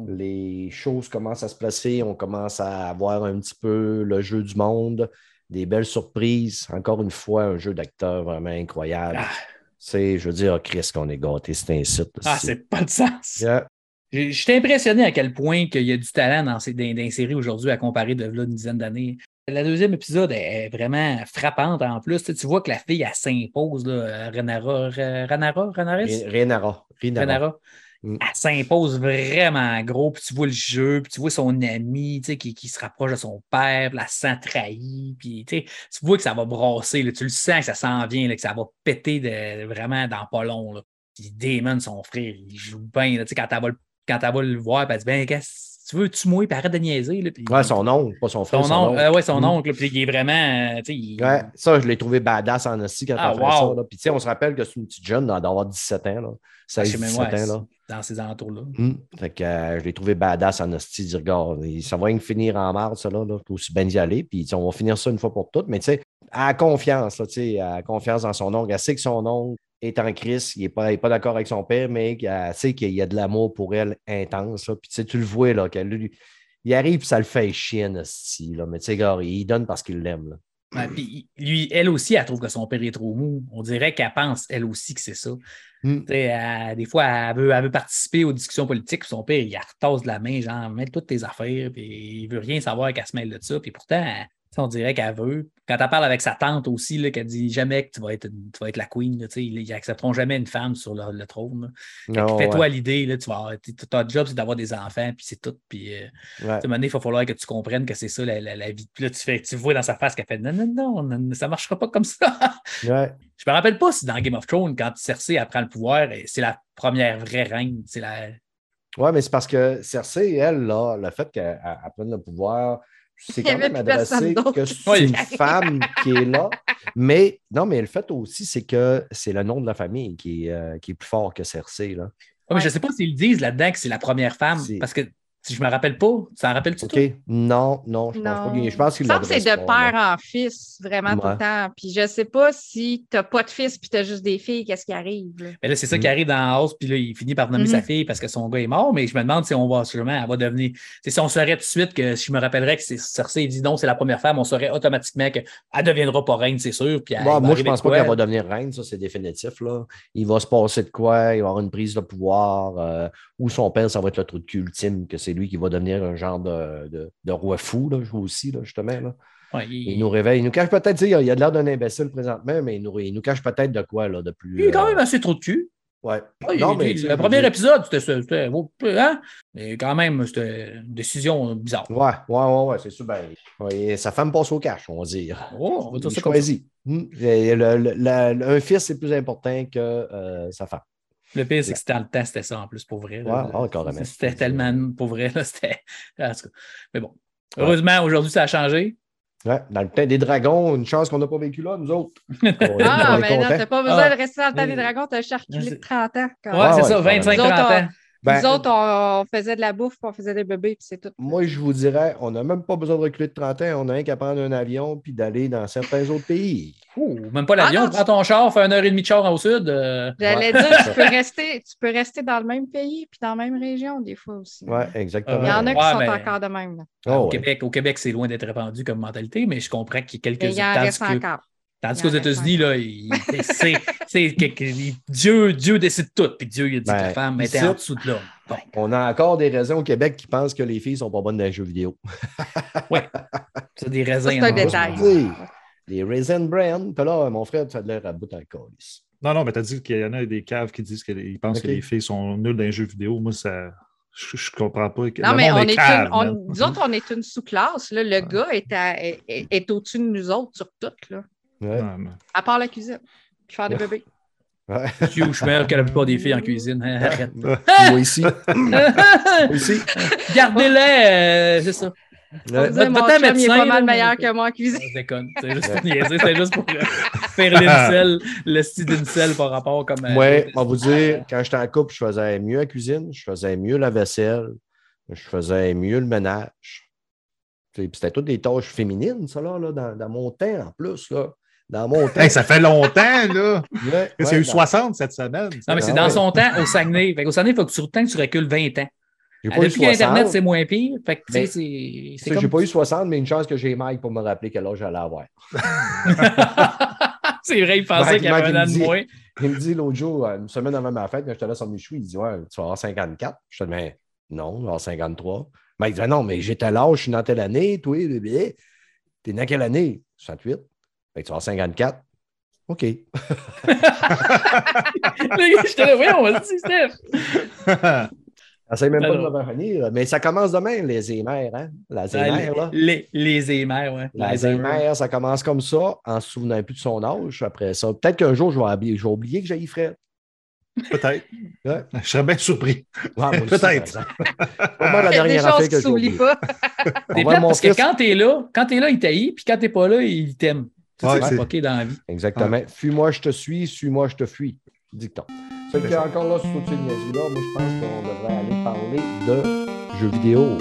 Les choses commencent à se placer. On commence à avoir un petit peu le jeu du monde, des belles surprises. Encore une fois, un jeu d'acteurs vraiment incroyable. Ah. C'est, je veux dire, oh, Chris, qu'on est gâté, c'est un site. Ah, c'est pas de sens. Yeah. J'étais impressionné à quel point qu'il y a du talent dans, ces, dans, séries aujourd'hui à comparer de là, une dizaine d'années. La deuxième épisode est vraiment frappante en plus. Tu, vois que la fille, elle s'impose, là, Renara, Renara, Renaris? Renara. Renara. Renara. Mm. elle s'impose vraiment gros, puis tu vois le jeu, puis tu vois son ami qui, qui se rapproche de son père, puis la sent trahie, puis tu vois que ça va brasser, tu le sens que ça s'en vient, que ça va péter de, vraiment dans pas long. Là. Puis Damon, son frère, il joue bien. Quand elle va le, quand le voir, elle dit Ben, qu'est-ce tu veux, tu mouilles, puis arrête de niaiser. Là, puis- Ouais, son oncle, pas son frère. son oncle, oncle. euh, ouais, son Mm. oncle, puis il est vraiment. euh, il- Ouais, ça, je l'ai trouvé badass en hostie quand Ah, fait wow. ça. là. Puis, tu sais, on se rappelle que c'est une petite jeune d'avoir 17 ans. Là. je 16, sais même 17 ouais, ans. Là. dans ces alentours-là. Hum. Fait que euh, je l'ai trouvé badass en hostie. dit, regarde, ça va finir en mars, ça, là. là faut aussi bien y aller. Puis, on va finir ça une fois pour toutes. Mais, tu sais, a confiance, là, tu sais, a confiance dans son oncle. Elle sait que son oncle est en crise. Il n'est pas, il est pas d'accord avec son père, mais elle sait qu'il y a de l'amour pour elle intense. là. Puis, tu le vois, là, qu'elle lui- il arrive, ça le fait chier, hostie, là. Mais, tu sais, il donne parce qu'il l'aime, là. Ouais, puis lui, elle aussi, elle trouve que son père est trop mou. On dirait qu'elle pense, elle aussi, que c'est ça. Mm. Elle- des fois, elle veut, elle veut participer aux discussions politiques, puis son père, il retasse de la main, genre, mets toutes tes affaires, puis il veut rien savoir qu'elle se mêle de ça. Puis pourtant, on dirait qu'elle veut. Quand elle parle avec sa tante aussi, qu'elle dit jamais que tu vas être, une- tu vas être la queen, là, ils n'accepteront jamais une femme sur le, le trône. Fais-toi Oh, ouais. l'idée, tu vas, ton job, c'est d'avoir des enfants, puis c'est tout. Puis, euh, Ouais. tu sais, à un moment donné, il va falloir que tu comprennes que c'est ça la, la- la vie. Puis là, tu, fais, tu vois dans sa face qu'elle fait non, non, non, ça ne marchera pas comme ça. Ouais. Je me rappelle pas si dans Game of Thrones, quand Cersei elle prend le pouvoir, c'est la première vraie reine. C'est la. Oui, mais c'est parce que Cersei, elle, là, le fait qu'elle elle- elle prenne le pouvoir, c'est quand même adressé que c'est une femme qui est là. Mais non, mais le fait aussi, c'est que c'est le nom de la famille qui est, euh, qui est plus fort que Cersei. Là. Ah, mais je sais pas s'ils disent là-dedans que c'est la première femme, parce que si je me rappelle pas, tu t'en rappelles-tu? OK? toi? Non, non, je pense pas. Je pense qu'il Il me semble que c'est de pas, père en fils, vraiment tout Ouais. le temps. Puis je sais pas si tu n'as pas de fils puis tu as juste des filles, qu'est-ce qui arrive. là? Mais là, c'est ça Mm. qui arrive dans House, puis là, il finit par nommer sa fille parce que son gars est mort, mais je me demande si on va sûrement, elle va devenir. c'est Si on saurait tout de suite que si je me rappellerais que c'est Cersei dit non, c'est la première femme, on saurait automatiquement qu'elle ne deviendra pas reine, c'est sûr. Puis Bon, moi, je pense pas qu'elle va devenir reine, ça, c'est définitif. Là. Il va se passer de quoi, il va y avoir une prise de pouvoir, euh, ou son père, ça va être le trou de cul ultime, que c'est lui qui va devenir un genre de, de, de roi fou, là, aussi, là, justement. Là. Ouais, il, Il nous réveille. Il nous cache peut-être, il il a de l'air d'un imbécile présentement, mais il nous, il nous cache peut-être de quoi là, de plus. il est quand euh, même assez trop de cul. Ouais. Non, mais. le premier épisode, c'était hein? Mais quand même, c'était une décision bizarre. Ouais, ouais, ouais, ouais, c'est sûr. Ben, ouais, sa femme passe au cash, on va dire. Oh, on va dire ça comme ça. Hmm. Et le- le- la- le- un fils, c'est plus important que euh, sa femme. Le pire, c'est que c'était dans le temps, c'était ça en plus, pour vrai. ah. C'était tellement pour vrai. Là, c'était... en tout cas. Mais bon. Heureusement, aujourd'hui, ça a changé. Ouais, dans le temps des dragons, une chance qu'on n'a pas vécu là, nous autres. Ah, mais non, t'as pas besoin Ah. de rester dans le temps des dragons, t'as un charculé de 30 ans. quand Ouais, c'est ouais, ça, carrément. 25-30 Nous autres, ans. Ben, Nous autres, on, on faisait de la bouffe, puis on faisait des bébés, puis c'est tout. Moi, je vous dirais, on n'a même pas besoin de reculer de 30 ans. On n'a rien qu'à prendre un avion puis d'aller dans certains autres pays. Ouh, même pas l'avion. Ah Prends ton char, fais une heure et demie de char au sud. euh, J'allais Ouais. dire, tu peux, rester, tu peux rester dans le même pays puis dans la même région, des fois aussi. Oui, exactement. Il y en a qui Ouais, sont mais- encore de même. là. Oh, au, ouais. Québec, au Québec, c'est loin d'être répandu comme mentalité, mais je comprends qu'il y a quelques Mais il y en reste que- encore. Tandis qu'aux États-Unis, là, il- c'est, c'est que- que- il- Dieu, Dieu décide tout. Puis Dieu, il a dit que la Ben, femme était ici- en dessous de l'homme. Bon. On a encore des raisins au Québec qui pensent que les filles sont pas bonnes dans les jeux vidéo. C'est des raisins. c'est un détail. Oui. Les raisin brand. Puis là, mon frère, tu as de l'air à bout en colis. Non, non, mais t'as dit qu'il y en a des caves qui disent qu'ils pensent que les filles sont nulles dans les jeux vidéo. Moi, ça. Je, je comprends pas. Non, Le mais on est cave, une, on- man. nous autres, on est une sous-classe. là. Le gars est, à- est, est- est au-dessus de nous autres sur tout, là. Ouais. Ouais, à part la cuisine. Puis faire des bébés. Ouais. Je suis meilleur que la plupart des filles en cuisine. hein, Arrête. Moi ici. Moi ici. Gardez-les, euh, c'est ça. Ouais. disait, mon il est médecin, pas mal meilleur que moi en cuisine. Je déconne. C'est juste pour niaiser, c'est juste pour euh, faire l'incel, le style d'incel par rapport comme. euh, Moi, on va vous dire, quand j'étais en couple, je faisais mieux la cuisine, je faisais mieux la vaisselle, je faisais mieux le ménage. C'était toutes des tâches féminines, ça, là, là, dans, dans mon temps, en plus. Là. Dans mon temps. Hey, ça fait longtemps, là. Ouais, ouais, eu dans- 60. 60 cette semaine. Non, mais c'est Ah dans ouais. son temps au Saguenay. Fait qu'au Saguenay, il faut que tu, que tu recules 20 ans. J'ai pas eu Depuis qu'Internet, 60. c'est moins pire. Fait que, tu sais, Mais- c'est. Tu C'est sais, comme. J'ai pas eu 60, mais une chance que j'ai Mike pour me rappeler quel âge j'allais avoir. c'est vrai, il pensait Mike- qu'il y avait Mike, un an il me de dit- moins. Il me dit l'autre jour, euh, une semaine avant ma fête, quand j'étais là sur Michoui, il dit Ouais, tu vas avoir 54. Je dis Mais non, je vais avoir 53. Mike dit Non, mais j'ai tel âge, je suis dans telle année, toi, bébé. T'es dans quelle année? 68. Fait que tu vas avoir 54. OK. J'étais là, oui, on va dire, Steph. Essaye même pas de me revenir. Mais ça commence demain, les émères, hein? La zémère, là. les, les émères, ouais. La Les zémère, ça commence comme ça, en se souvenant plus de son âge. Après ça, peut-être qu'un jour, je vais oublier, je vais oublier que j'ai Fred. Peut-être. Ouais. Je serais bien surpris. Ouais, Peut-être. Vraiment la Il y a des dernière choses affaire que oubliée. pas. Plate parce que quand t'es là, quand t'es là, il t'haït, puis quand t'es pas là, il t'aime. Ouais, c'est fucké dans la vie. Exactement. Fuis-moi, je te suis. Suis-moi, je te fuis. Dicton. Fait que encore là, sur une niaiserie-là, moi, je pense qu'on devrait aller parler de jeux vidéo.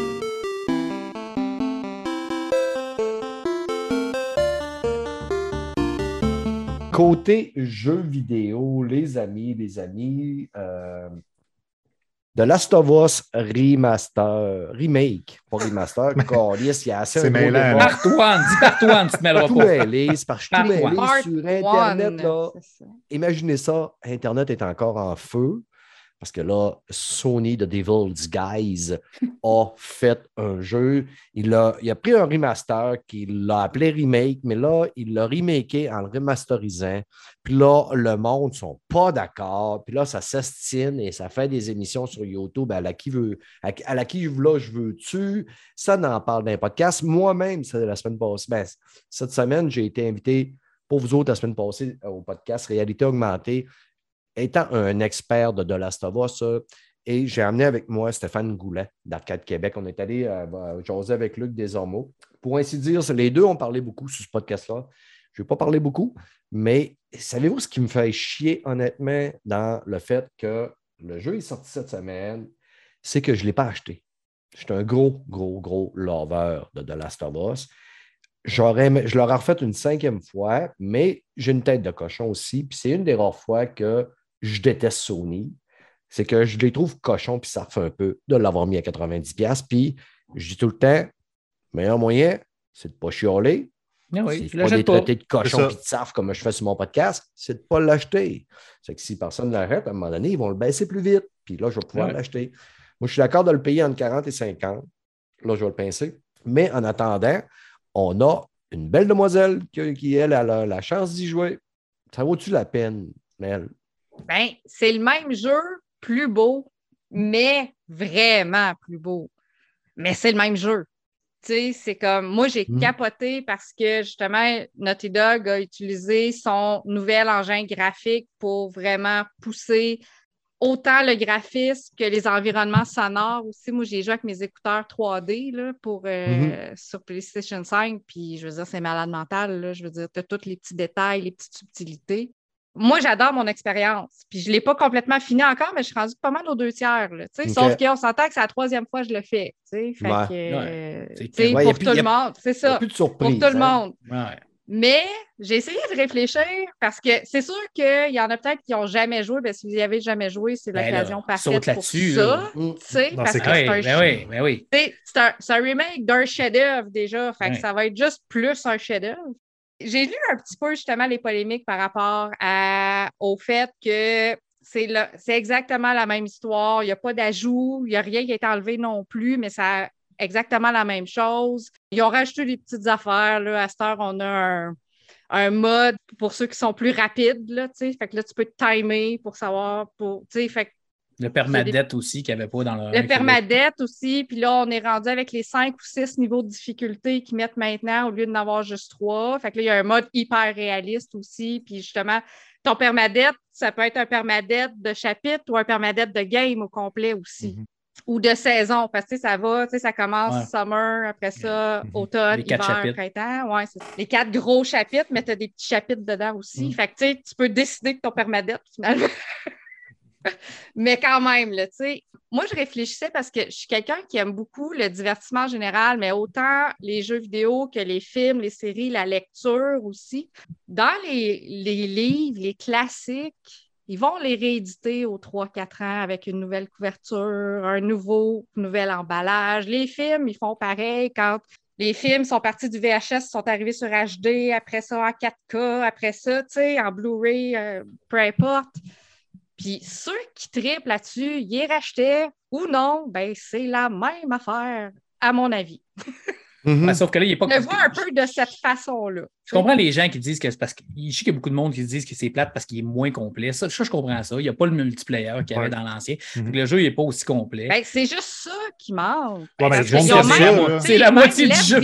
Côté jeux vidéo, les amis, les amis, euh, The Last of Us Remaster, Remake, pas Remaster, Calice, il y a assez C'est un gros mêlant, débat. là. Part-one, dis part-one, tu te mêleras tout pas. mêlé, c'est parce que je suis tout Part mêlé Part sur Internet. one, Là. c'est. Imaginez ça, Internet est encore en feu. Parce que là, Sony The Devil's Guys a fait un jeu. Il a, il a pris un remaster qu'il l'a appelé remake, mais là, il l'a remaké en le remasterisant. Puis là, le monde ne sont pas d'accord. Puis là, ça s'estime et ça fait des émissions sur YouTube à la qui veut, à, là, je veux-tu? Ça n'en parle dans un podcast. Moi-même, c'est la semaine passée. ben, cette semaine, j'ai été invité pour vous autres la semaine passée au podcast Réalité Augmentée étant un expert de The Last of Us, et j'ai amené avec moi Stéphane Goulet d'Arcade Québec. On est allé euh, bah, avec Luc Desormeaux. Pour ainsi dire, les deux ont parlé beaucoup sur ce podcast-là. Je ne vais pas parler beaucoup, mais savez-vous ce qui me fait chier honnêtement dans le fait que le jeu est sorti cette semaine, c'est que je ne l'ai pas acheté. Je suis un gros, gros, gros lover de The Last of Us. J'aurais je l'aurais refait une cinquième fois, mais j'ai une tête de cochon aussi. Puis c'est une des rares fois que je déteste Sony. C'est que je les trouve cochons, puis ça refait un peu de l'avoir mis à 90$. Puis je dis tout le temps, le meilleur moyen, c'est de ne pas chialer. Ah oui, c'est pas des traités de C'est cochon ça. puis de saf comme je fais sur mon podcast, c'est de ne pas l'acheter. C'est que si personne ne l'achète, à un moment donné, ils vont le baisser plus vite. Puis là, je vais pouvoir Ouais. l'acheter. Moi, je suis d'accord de le payer entre 40 et 50. Là, je vais le pincer. Mais en attendant, on a une belle demoiselle qui, qui, elle, a la, la chance d'y jouer. Ça vaut-tu la peine, Mel? Ben, c'est le même jeu, plus beau, mais vraiment plus beau. Mais c'est le même jeu. Tu sais, c'est comme, moi, j'ai Mm. capoté parce que justement, Naughty Dog a utilisé son nouvel engin graphique pour vraiment pousser autant le graphisme que les environnements sonores aussi. Moi, j'ai joué avec mes écouteurs 3D là, pour, euh, sur PlayStation 5, puis je veux dire, c'est malade mental. Là, je veux dire, tu as tous les petits détails, les petites subtilités. Moi, j'adore mon expérience. Puis je ne l'ai pas complètement fini encore, mais je suis rendue pas mal aux deux tiers. là, tu sais. Ok. Sauf qu'on s'entend que c'est la troisième fois que je le fais. tu sais. Fait Ouais. que, euh. Ouais, pour plus- tout le monde. C'est n'y ça. plus de Pour tout le hein? monde. Ouais. Mais j'ai essayé de réfléchir parce que c'est sûr qu'il y en a peut-être qui n'ont jamais joué. Ben, si vous y avez jamais joué, c'est Ben l'occasion parfaite pour ça. Non, parce c'est que c'est un, ben oui, oui. un, remake d'un chef-d'œuvre déjà. Fait que ça va être juste plus un chef-d'œuvre. J'ai lu un petit peu justement les polémiques par rapport au fait que c'est c'est exactement la même histoire. Il n'y a pas d'ajout, il n'y a rien qui été enlevé non plus, mais ça exactement la même chose. Ils ont rajouté des petites affaires. Là. À cette heure, on a un, un mode pour ceux qui sont plus rapides. Là, fait que là, tu peux te timer pour savoir. Pour, fait Le permadette aussi qu'il n'y avait pas dans le. le permadette aussi, puis là, on est rendu avec les cinq ou six niveaux de difficulté qu'ils mettent maintenant au lieu d'en avoir juste trois. Fait que là, il y a un mode hyper réaliste aussi. Puis justement, ton permadette, ça peut être un permadette de chapitre ou un permadette de game au complet aussi. Mhm. Ou de saison, parce que ça va, tu sais, ça commence Ouais. summer, après ça, Mhm. automne, Les quatre hiver, chapitres. printemps. Ouais, les quatre gros chapitres, mais tu as des petits chapitres dedans aussi. Mhm. Fait que tu sais, tu peux décider de ton permadette finalement. Mais quand même, tu sais, moi, je réfléchissais parce que je suis quelqu'un qui aime beaucoup le divertissement en général, mais autant les jeux vidéo que les films, les séries, la lecture aussi. Dans les, les livres, les classiques, ils vont les rééditer aux 3-4 ans avec une nouvelle couverture, un nouveau, nouvel emballage. Les films, ils font pareil quand les films sont partis du VHS, sont arrivés sur HD, après ça en 4K, après ça, tu sais, en Blu-ray, euh, peu importe. Puis ceux qui triplent là-dessus, ils rachetaient ou non, ben c'est la même affaire, à mon avis. Ouais, sauf que là, il n'est pas. Je le vois un peu de cette façon-là. Je comprends les gens qui disent que c'est parce que. Je sais qu'il y a beaucoup de monde qui disent que c'est plate parce qu'il est moins complet. Ça, ça, je comprends ça. Il n'y a pas le multiplayer qu'il y avait Ouais. dans l'ancien. Mhm. Que Le jeu n'est pas aussi complet. Ben, c'est juste ça qui manque. Ouais, sais, C'est la moitié du jeu.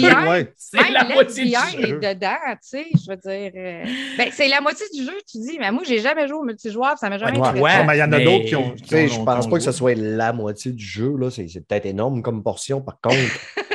C'est la moitié du jeu. est dedans, tu sais, je veux dire. euh, Ben, c'est la moitié du jeu, tu dis, mais moi, j'ai jamais joué au multijoueur, ça m'a jamais Ouais, ouais. Mais il y en a d'autres qui ont. Tu sais, qui je pense pas que ce soit la moitié du jeu. là. C'est peut-être énorme comme portion. Par contre,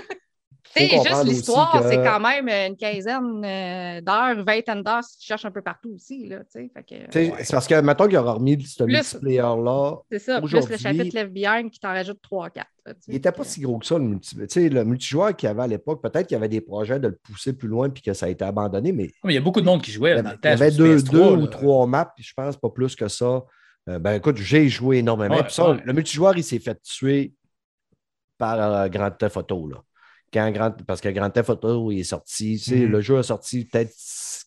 sais, juste l'histoire, que- c'est quand même une quinzaine euh, d'heures, vingtaine d'heures si tu cherches un peu partout aussi, là. Fait que, ouais. c'est parce que, mettons qu'il aurait remis ce multiplayer-là, C'est ça, plus le chapitre Left Behind qui t'en rajoute 3-4. il n'était pas si gros que ça, le, multi... tu sais, le multijoueur qu'il y avait à l'époque. Peut-être qu'il y avait des projets de le pousser plus loin puis que ça a été abandonné, mais Mais il y a beaucoup de monde qui jouait il y là, dans avait, le temps. il y avait deux, PS3, deux ou trois maps, puis je pense pas plus que ça. Euh, ben écoute, j'ai joué énormément. Ouais, Puis ça, ouais. Le multijoueur, il s'est fait tuer par euh, Grand Theft Auto. Là. Quand Grand... Parce que Grand Theft Auto il est sorti. tu sais, Mhm. Le jeu a sorti peut-être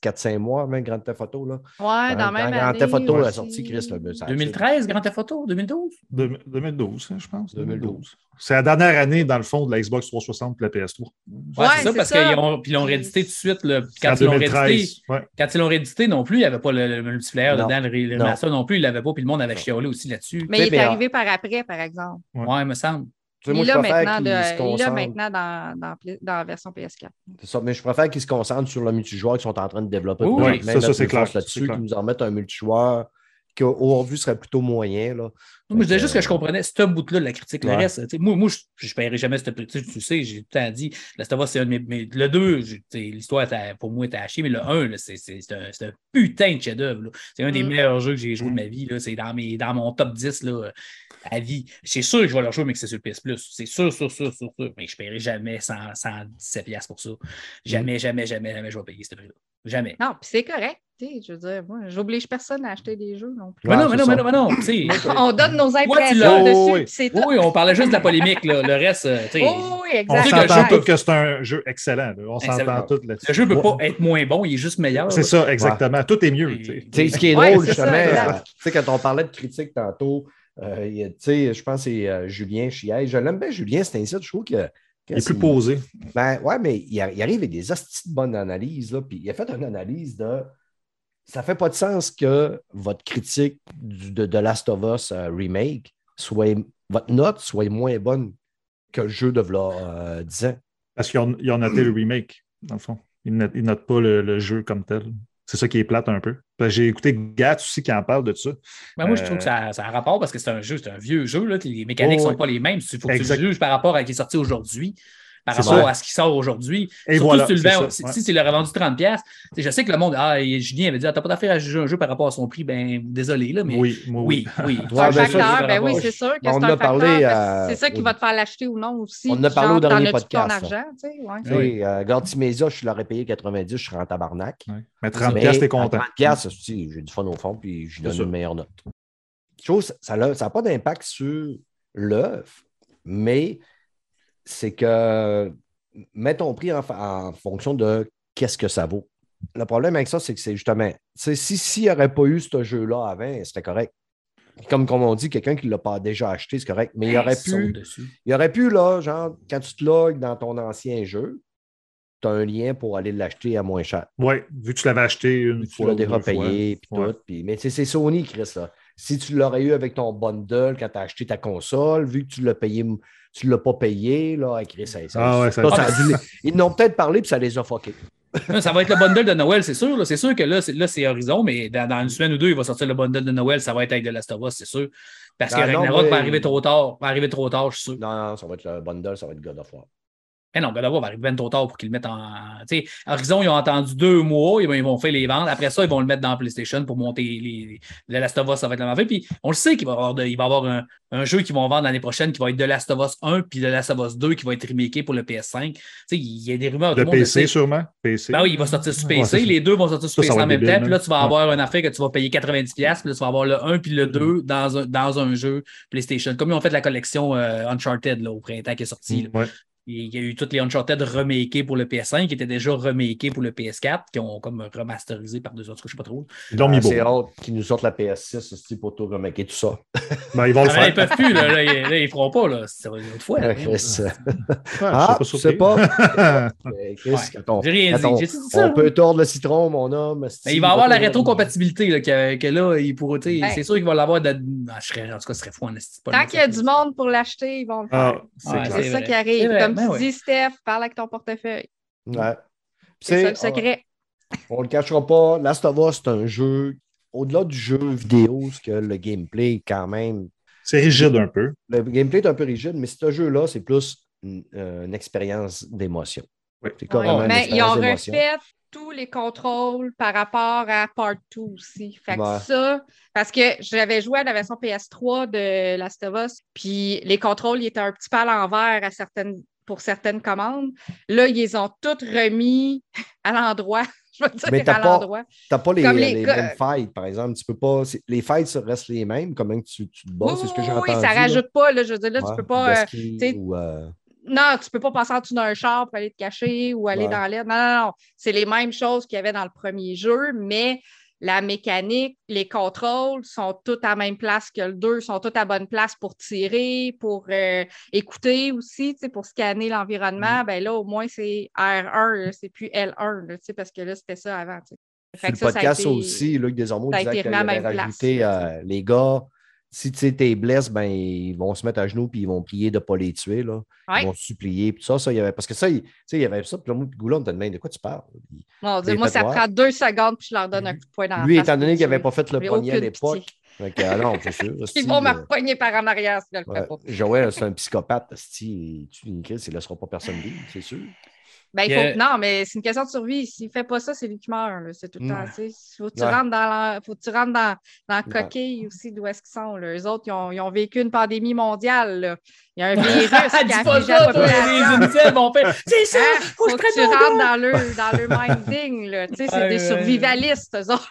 4-5 mois avant Grand Theft Auto. Là. Ouais, dans Quand- même quand Grand année. Theft Auto a sorti, Chris, le ça a- 2013, Grand Theft Auto, 2012. De- 2012, hein, je pense. 2012. C'est la dernière année, dans le fond, de la Xbox 360 et la PS3. Ouais, Ouais, c'est ça, parce qu'ils ont, puis ils l'ont réédité tout de suite. là. Quand ils l'ont réédité, 2013. Ouais. quand ils l'ont réédité non plus, il n'y avait pas le, le multiplayer Non. dedans, le, le Non. remaster non plus, il ne l'avait pas, puis le monde avait chiolé aussi là-dessus. Mais il est arrivé par après, par exemple. Ouais. Ouais, il me semble. Tu sais, Il moi, est je là préfère maintenant, qu'il de- se il concentre- maintenant dans, dans, la version PS4. C'est ça, mais je préfère qu'ils se concentrent sur le multijoueur qu'ils sont en train de développer. Oui, oui, ça, ça, mettre c'est clair, là-dessus, qu'ils nous en mettent un multijoueur qui, aujourd'hui, serait plutôt moyen. Là. Moi, je disais juste que- que je comprenais ce bout-là de la critique. Le reste, moi, moi je ne paierai jamais ce prix. Tu sais, tu sais, j'ai tout le temps dit, c'est un de mes. mais le 2, j'ai- tu sais, l'histoire, pour moi, était hachée, mais le 1, là, c'est c'est- c'est un, c'est un putain de chef-d'œuvre. C'est un des Mm. meilleurs jeux que j'ai joué de ma vie. là. C'est dans, mes- dans mon top 10 là, à vie. C'est sûr que je vais leur jouer, mais que c'est sur le PS Plus. C'est sûr, sûr, sûr, sûr, sûr. Mais je ne paierai jamais 100, 117$ piastres pour ça. Jamais, jamais, jamais, jamais je vais payer ce prix-là. Jamais. Non, puis c'est correct. Je veux dire, moi, j'oblige personne à acheter des jeux non plus. Mais non, mais non, mais non, mais non. On donne nos impressions dessus, oui. puis c'est tout. Oui, on parlait juste de la polémique. Là. Le reste, euh, tu sais, oui, On exact. sait que le s'entend tous que c'est un jeu excellent. là. On s'entend tous là-dessus. le jeu ne peut pas être moins bon, il est juste meilleur. C'est ça, exactement. Tout est mieux. tu sais. Ce qui est drôle, justement, tu sais, quand on parlait de critique tantôt, euh, je pense que c'est euh, Julien Chier. Je l'aime bien, Julien, c'est ainsi. Je trouve que. Il est plus posé. Ben, ouais, mais il, a- il arrive avec des hosties de bonnes analyses. Là, puis il a fait une analyse de. Ça fait pas de sens que votre critique du- de, de Last of Us euh, Remake soit. Votre note soit moins bonne que le jeu de v'là, euh, 10 ans. Parce qu'ils ont, noté le remake, dans le fond. Ils ne notent, notent pas le, le jeu comme tel. C'est ça qui est plate un peu. Que J'ai écouté Gat aussi qui en parle de ça. Ben, moi, je trouve Euh, que ça, ça a rapport parce que c'est un jeu, c'est un vieux jeu. Là, les mécaniques ne Oh, sont pas les mêmes. Il faut que Exact. tu le juges par rapport à ce qui est sorti aujourd'hui, par rapport à ce qui sort aujourd'hui. Et Surtout voilà, si tu le vends- ça, si, ouais. si tu l'aurais vendu 30$, piastres, tu sais, je sais que le monde, ah, et Julien avait dit, ah, t'as pas d'affaire à juger un jeu par rapport à son prix. Ben, désolé, là, mais oui, Oui, moi, oui. oui. C'est un ben, facteur, ben oui, c'est sûr que c'est On un facteur, euh, C'est ça qui va te faire l'acheter ou non aussi. On en a parlé au dernier podcast, ton argent, tu sais, ouais. Tu sais, euh, Gartimésia, je l'aurais payé 90, je serais en tabarnak. Mais 30 Mais piastres, t'es à content. 30 piastres, si, j'ai du fun au fond, puis je donne une meilleure note. Chose, ça n'a ça pas d'impact sur l'œuvre, mais c'est que mets ton prix en, fonction de qu'est-ce que ça vaut. Le problème avec ça, c'est que c'est justement, tu si s'il n'y aurait pas eu ce jeu-là avant, c'était correct. Comme, comme on dit, quelqu'un qui ne l'a pas déjà acheté, c'est correct. Mais il aurait pu, il aurait pu, là, genre, quand tu te logs dans ton ancien jeu, tu as un lien pour aller l'acheter à moins cher. Oui, vu que tu l'avais acheté une Tu fois. l'as ou déjà payé, puis Ouais. tout. puis- mais tu c'est Sony, Chris, là. Si tu l'aurais eu avec ton bundle quand tu as acheté ta console, vu que tu l'as payé, tu ne l'as pas payé, là, avec Chris, ça, Ah ouais, ça- dû Ils n'ont peut-être parlé, puis ça les a fuckés. Ça va être le bundle de Noël, c'est sûr. C'est sûr que là, c'est, là, c'est Horizon, mais dans, dans une semaine ou deux, il va sortir le bundle de Noël. Ça va être avec de Last of Us, c'est sûr. Parce que Ah non, Ragnarok mais- va arriver trop tard. Va arriver trop tard, je suis sûr. Non, non, ça va être le bundle, ça va être God of War. Mais non, God of War va arriver bien trop tard pour qu'ils le mettent en. Tu sais, Horizon, ils ont attendu deux mois, ils vont, ils vont faire les ventes. Après ça, ils vont le mettre dans PlayStation pour monter les. Le Last of Us, ça va être la affaire. Puis on le sait qu'il va y avoir, de- il va avoir un, un jeu qu'ils vont vendre l'année prochaine qui va être de Last of Us 1 puis de Last of Us 2 qui va être remaké pour le PS5. Tu sais, il y a des rumeurs. Le le monde PC, sûrement. PC. Ben oui, il va sortir sur PC. les deux vont sortir sur Ça, PC en même temps. Puis là, tu vas Ouais. avoir une affaire que tu vas payer 90$. Puis là, tu vas avoir le 1 puis le 2 dans un, dans un jeu PlayStation. Comme ils ont fait la collection euh, Uncharted là, au printemps qui est sorti. là. Ouais. Il y a eu toutes les Uncharted remakés pour le PS5 qui étaient déjà remakés pour le PS4, qui ont comme remasterisé par deux autres, je sais pas trop. Ils l'ont mis Ah, beau. C'est hâte qu'ils nous sortent la PS6 c'est pour tout remaker tout ça. Ben, ils vont le Ah, là, ils faire. peuvent plus, là, là, ils, là, ils feront pas, là. C'est une autre fois. là. Ouais, Chris. Ouais, Ah, je sais pas. Euh, J'ai rien dit. on- J'ai dit ça. On peut tordre le citron, mon homme. Mais il va avoir la rétrocompatibilité, là, que, que là, il pourrait, Ben. c'est sûr qu'il va l'avoir. de- Ah, je serais, en tout cas, ce serait fou Tant qu'il y a du monde pour l'acheter, ils vont le faire. Ah, c'est clair. c'est ça qui arrive. Comme ben tu ouais. dis, Steph, parle avec ton portefeuille. Ouais. C'est ça le secret. On ne le cachera pas, Last of Us, c'est un jeu, au-delà du jeu vidéo, ce que le gameplay, quand même, C'est rigide un peu. le gameplay est un peu rigide, mais ce jeu-là, c'est plus une, euh, une expérience d'émotion. Oui. C'est carrément Ouais, une mais ils ont expérience d'émotion. refait tous les contrôles par rapport à Part 2 aussi. Fait que Ouais. ça, parce que j'avais joué à la version PS3 de Last of Us, puis les contrôles ils étaient un petit peu à l'envers à certaines, pour certaines commandes. Là, ils les ont toutes remis à l'endroit. Je veux dire, Mais t'as à pas- l'endroit. Tu n'as pas les, mêmes fights, par exemple. Tu peux pas, les fights restent les mêmes, comment tu, tu te bats, Oui, c'est ce que oui, j'ai oui, entendu. ça là. rajoute pas. Là, je veux dire, là, Ouais, tu peux pas. euh, ou, euh, Non, tu peux pas passer en dessous d'un char pour aller te cacher ou aller Ouais. dans l'air. Non, non, non. C'est les mêmes choses qu'il y avait dans le premier jeu, mais la mécanique, les contrôles sont tous à la même place que le 2, sont tous à bonne place pour tirer, pour euh, écouter aussi, pour scanner Mm. l'environnement. Ben là, au moins, c'est R1, là, c'est plus L1, là, tu sais, parce que là, c'était ça avant. Fait que le ça podcast été- aussi, Luc a disait qu'il avait rajouté euh, les gars, si tu sais, t'es blessé, ben, ils vont se mettre à genoux puis ils vont prier de ne pas les tuer. Là. Ouais. Ils vont supplier. Puis ça, ça, il y avait. Parce que ça, il, tu y avait ça. Puis puis Goulon, on te demande de quoi tu parles? Il- les moi, ça prend deux secondes, puis je leur donne un coup de poing dans la Lui, étant donné qu'il n'avait pas fait le poignet à l'époque. que, ah non, c'est sûr. Ils vont me euh, repogner par en arrière si je le fais pas. Joël, c'est un psychopathe. Il tue une crise, il ne laissera pas personne vivre, c'est sûr. Ben, il Il faut... a- Non, mais c'est une question de survie. S'il ne fait pas ça, c'est lui qui meurt. là. C'est tout le temps. Ouais. tu sais. Faut que tu Ouais. rentres dans la... faut que tu rentres dans, dans la Ouais. coquille aussi d'où est-ce qu'ils sont. Là. Eux autres, ils ont, ils ont vécu une pandémie mondiale. là. Il y a un virus qui a pas la les population. C'est ça, Hein? faut que Faut je que tu rentres dans leur, dans leur minding. c'est Ouais, des ouais. survivalistes, eux autres.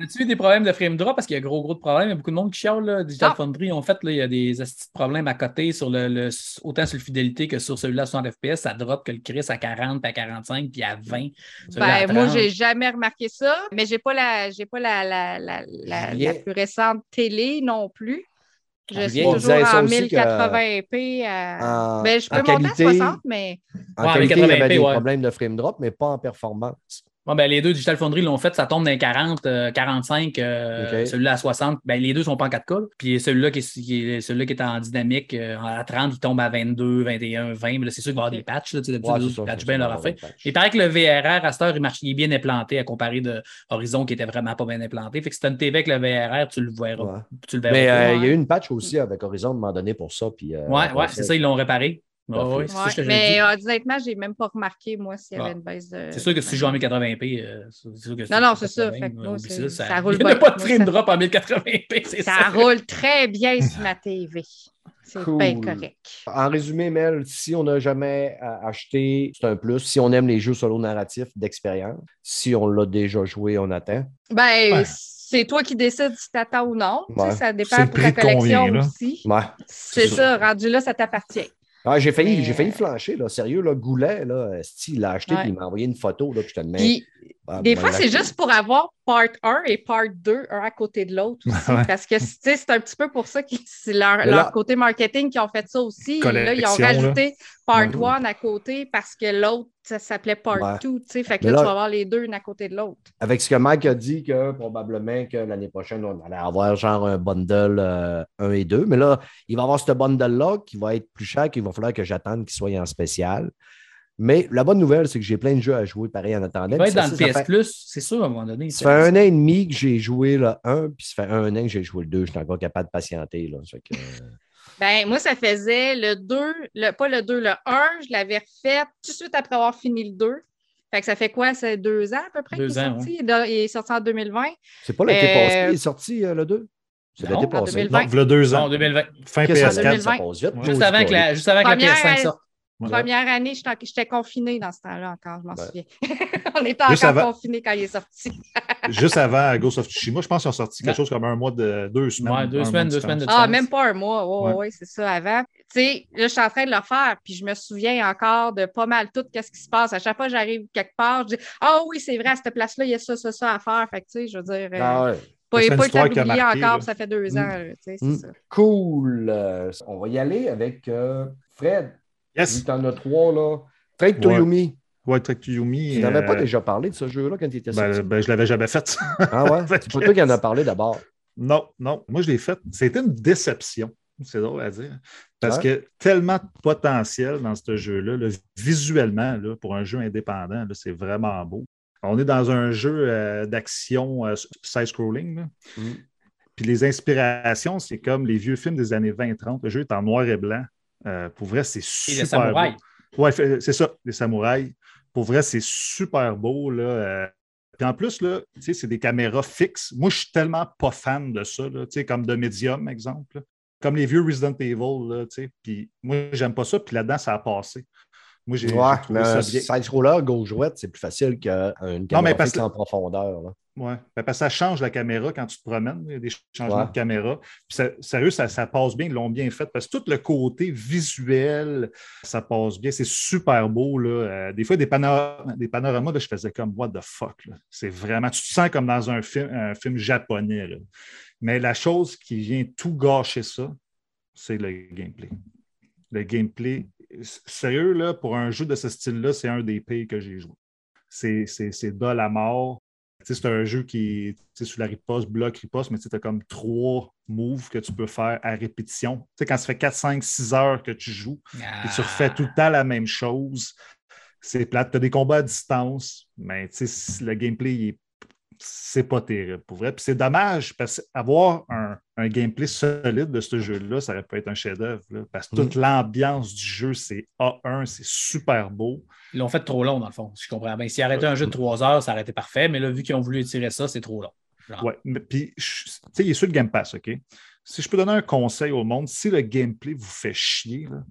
As-tu eu des problèmes de frame drop? Parce qu'il y a gros, gros de problèmes. Il y a beaucoup de monde qui chiale. Là. Digital Non. Foundry, en fait, là, il y a des problèmes à côté, sur le, le- autant sur le fidélité que sur celui-là à 60 FPS. Ça drop que le Chris à 40, puis à 45, puis à 20. celui-là à Ben, moi, 30. j'ai jamais remarqué ça, mais j'ai pas la j'ai pas la, la, la, la, la plus récente télé non plus. Je suis toujours en aussi que- 1080p. à- En- Ben, je peux en monter qualité- à 60, mais En Ouais, qualité, avec il y avait 80p, des ouais. problèmes de frame drop, mais pas en performance. Bon, ben, les deux Digital Foundry l'ont fait, ça tombe dans les 40, euh, 45, euh, Ok. celui-là à 60. Ben, les deux sont pas en 4K. là. Puis celui-là qui, est- qui est, celui-là qui est en dynamique, euh, à 30, il tombe à 22, 21, 20. Mais là, c'est sûr qu'il va y avoir des patchs. Là, tu sais, Ouais, c'est bien leur patch. Il paraît que le VRR, à cette heure, il, marche, il est bien implanté à comparer de Horizon qui était vraiment pas bien implanté. Fait que si tu as une TV avec le VRR, tu le verras. Ouais. Tu le verras Mais pas. euh, ouais. il y a eu une patch aussi avec Horizon à un moment donné pour ça. Puis, euh, ouais, ouais, c'est ça, ils l'ont réparé. Parfait. ouais, que je mais euh, honnêtement, j'ai même pas remarqué, moi, s'il y avait Ah. une baisse de. C'est sûr que si tu joues en 1080p, euh, c'est sûr que Non, non, c'est ça. 1080, Fait que moi, oublie c'est- ça, ça roule Il n'y a bien. pas de drop en 1080p, c'est Ça ça. roule très bien sur ma TV. C'est Cool. bien correct. En résumé, Mel, si on n'a jamais euh, acheté, c'est un plus. Si on aime les jeux solo narratifs d'expérience, si on l'a déjà joué, on attend. Ben, Ouais. c'est toi qui décides si t'attends ou non. Tu sais, Ouais. Ça dépend pour ta collection aussi. Ouais. C'est C'est ça, rendu là, ça t'appartient. Ah, j'ai failli, j'ai failli flancher, là. Sérieux, là, Goulet, là, il l'a acheté, Ouais. puis il m'a envoyé une photo, là, puis je te demande. Puis, Ah, des ben, fois, c'est juste pour avoir part 1 et part 2, un à côté de l'autre aussi. Ouais. Parce que c'est un petit peu pour ça que c'est leur, leur côté marketing qui ont fait ça aussi. Là, ils ont rajouté part Ouais. 1 à côté parce que l'autre, ça s'appelait part Ouais. 2. tu sais. Fait que là, là- tu vas avoir les deux une à côté de l'autre. Avec ce que Mike a dit, que probablement que l'année prochaine, on allait avoir genre un bundle 1 et 2. Mais là, il va y avoir ce bundle-là qui va être plus cher, qu'il va falloir que j'attende qu'il soit en spécial. Mais la bonne nouvelle, c'est que j'ai plein de jeux à jouer pareil en attendant. Ça, dans le ça, ça PS fait- Plus, c'est sûr, à un moment donné. Ça fait un an et demi que j'ai joué le 1, puis ça fait un an que j'ai joué le 2. Je suis encore capable de patienter. Là. Ça fait que, euh, Ben, moi, ça faisait le 2, le, pas le 2, le 1, je l'avais refait tout de suite après avoir fini le 2. Fait que ça fait quoi? C'est deux ans à peu près Deux qu'il est ans, sorti? Il est sorti en 2020. C'est pas l'été Euh, passé, il est sorti euh, le 2. C'est l'été en passé. 2020. Non, il y a deux Non, ans. 2020. Fin Qu'est-ce que PS4. ça 2020. passe vite, Juste avant que la, juste avant que la Première, PS5 elle- sorte. Ouais. Première année, j'étais confinée dans ce temps-là encore, je m'en souviens. On était Juste encore avant- confinés quand il est sorti. Juste avant Ghost of Tsushima, je pense qu'ils ont sorti quelque chose comme un mois de deux semaines. Ouais, deux semaines, deux semaines de Ah, même pas un mois. Oui, Ouais. oui, c'est ça, avant. Tu sais, là, je suis en train de le faire, puis je me souviens encore de pas mal tout ce qui se passe. À chaque fois que j'arrive quelque part, je dis Ah oui, c'est vrai, à cette place-là, il y a ça, ça, ça à faire. Fait que, tu sais, je veux dire, euh, Ah ouais. pas, pas le temps d'oublier encore, ça fait deux Mm. ans. là, tu sais, c'est Mm. ça. Cool. Euh, on va y aller avec euh, Fred. Yes! que t'en as trois, là. Trek to Ouais. Yumi. Ouais, Trek to Yumi. Tu n'avais euh, pas déjà parlé de ce jeu-là quand tu étais Ben, sorti? ben, je l'avais jamais fait. ah ouais? C'est pas toi qui en as parlé d'abord. Non, non. Moi, je l'ai fait. C'était une déception. C'est drôle à dire. Parce Ouais. que tellement de potentiel dans ce jeu-là, là, visuellement, là, pour un jeu indépendant, c'est vraiment beau. On est dans un jeu euh, d'action euh, side-scrolling. Mm. Puis les inspirations, c'est comme les vieux films des années 20-30. Le jeu est en noir et blanc. Euh, pour vrai, c'est Et super le samouraï. beau. Ouais, c'est ça, les samouraïs. Pour vrai, c'est super beau. Là. euh. Puis en plus, là, tu sais, c'est des caméras fixes. Moi, je suis tellement pas fan de ça, là, tu sais, comme de Medium, exemple. là. Comme les vieux Resident Evil. Là, tu sais. Puis moi, j'aime pas ça. Puis là-dedans, ça a passé. Moi, j'ai Ouais, ça bien. side-scroller gauche-droite, c'est plus facile qu'une caméra mais parce fixe que- en profondeur. là. Ouais. Ben, parce que ça change la caméra quand tu te promènes. Il y a des changements Ouais. de caméra. Puis ça- sérieux, ça, ça passe bien. Ils l'ont bien fait. Parce que tout le côté visuel, ça passe bien. C'est super beau. Là. Euh, des fois, des, des panoramas, là, je faisais comme What the fuck. C'est vraiment. Tu te sens comme dans un film, un film japonais. là. Mais la chose qui vient tout gâcher ça, c'est le gameplay. Le gameplay, sérieux, là, pour un jeu de ce style-là, c'est un des pires que j'ai joué. C'est dol à mort. C'est un jeu qui sais, sur la riposte, bloc, riposte, mais tu as comme trois moves que tu peux faire à répétition. Quand ça fait 4, 5, 6 heures que tu joues, et tu refais tout le temps la même chose, c'est plate. Tu as des combats à distance, mais le gameplay, il est- c'est pas terrible pour vrai. Puis c'est dommage parce qu'avoir un, un gameplay solide de ce jeu-là, ça aurait pu être un chef-d'œuvre. Parce que toute l'ambiance du jeu, c'est A1, c'est super beau. Ils l'ont fait trop long, dans le fond. si Je comprends bien. S'ils arrêtaient un jeu de trois heures, ça aurait été parfait. Mais là, vu qu'ils ont voulu étirer ça, c'est trop long. Mais puis, tu sais, il est sur le Game Pass, OK? Si je peux donner un conseil au monde, si le gameplay vous fait chier, là,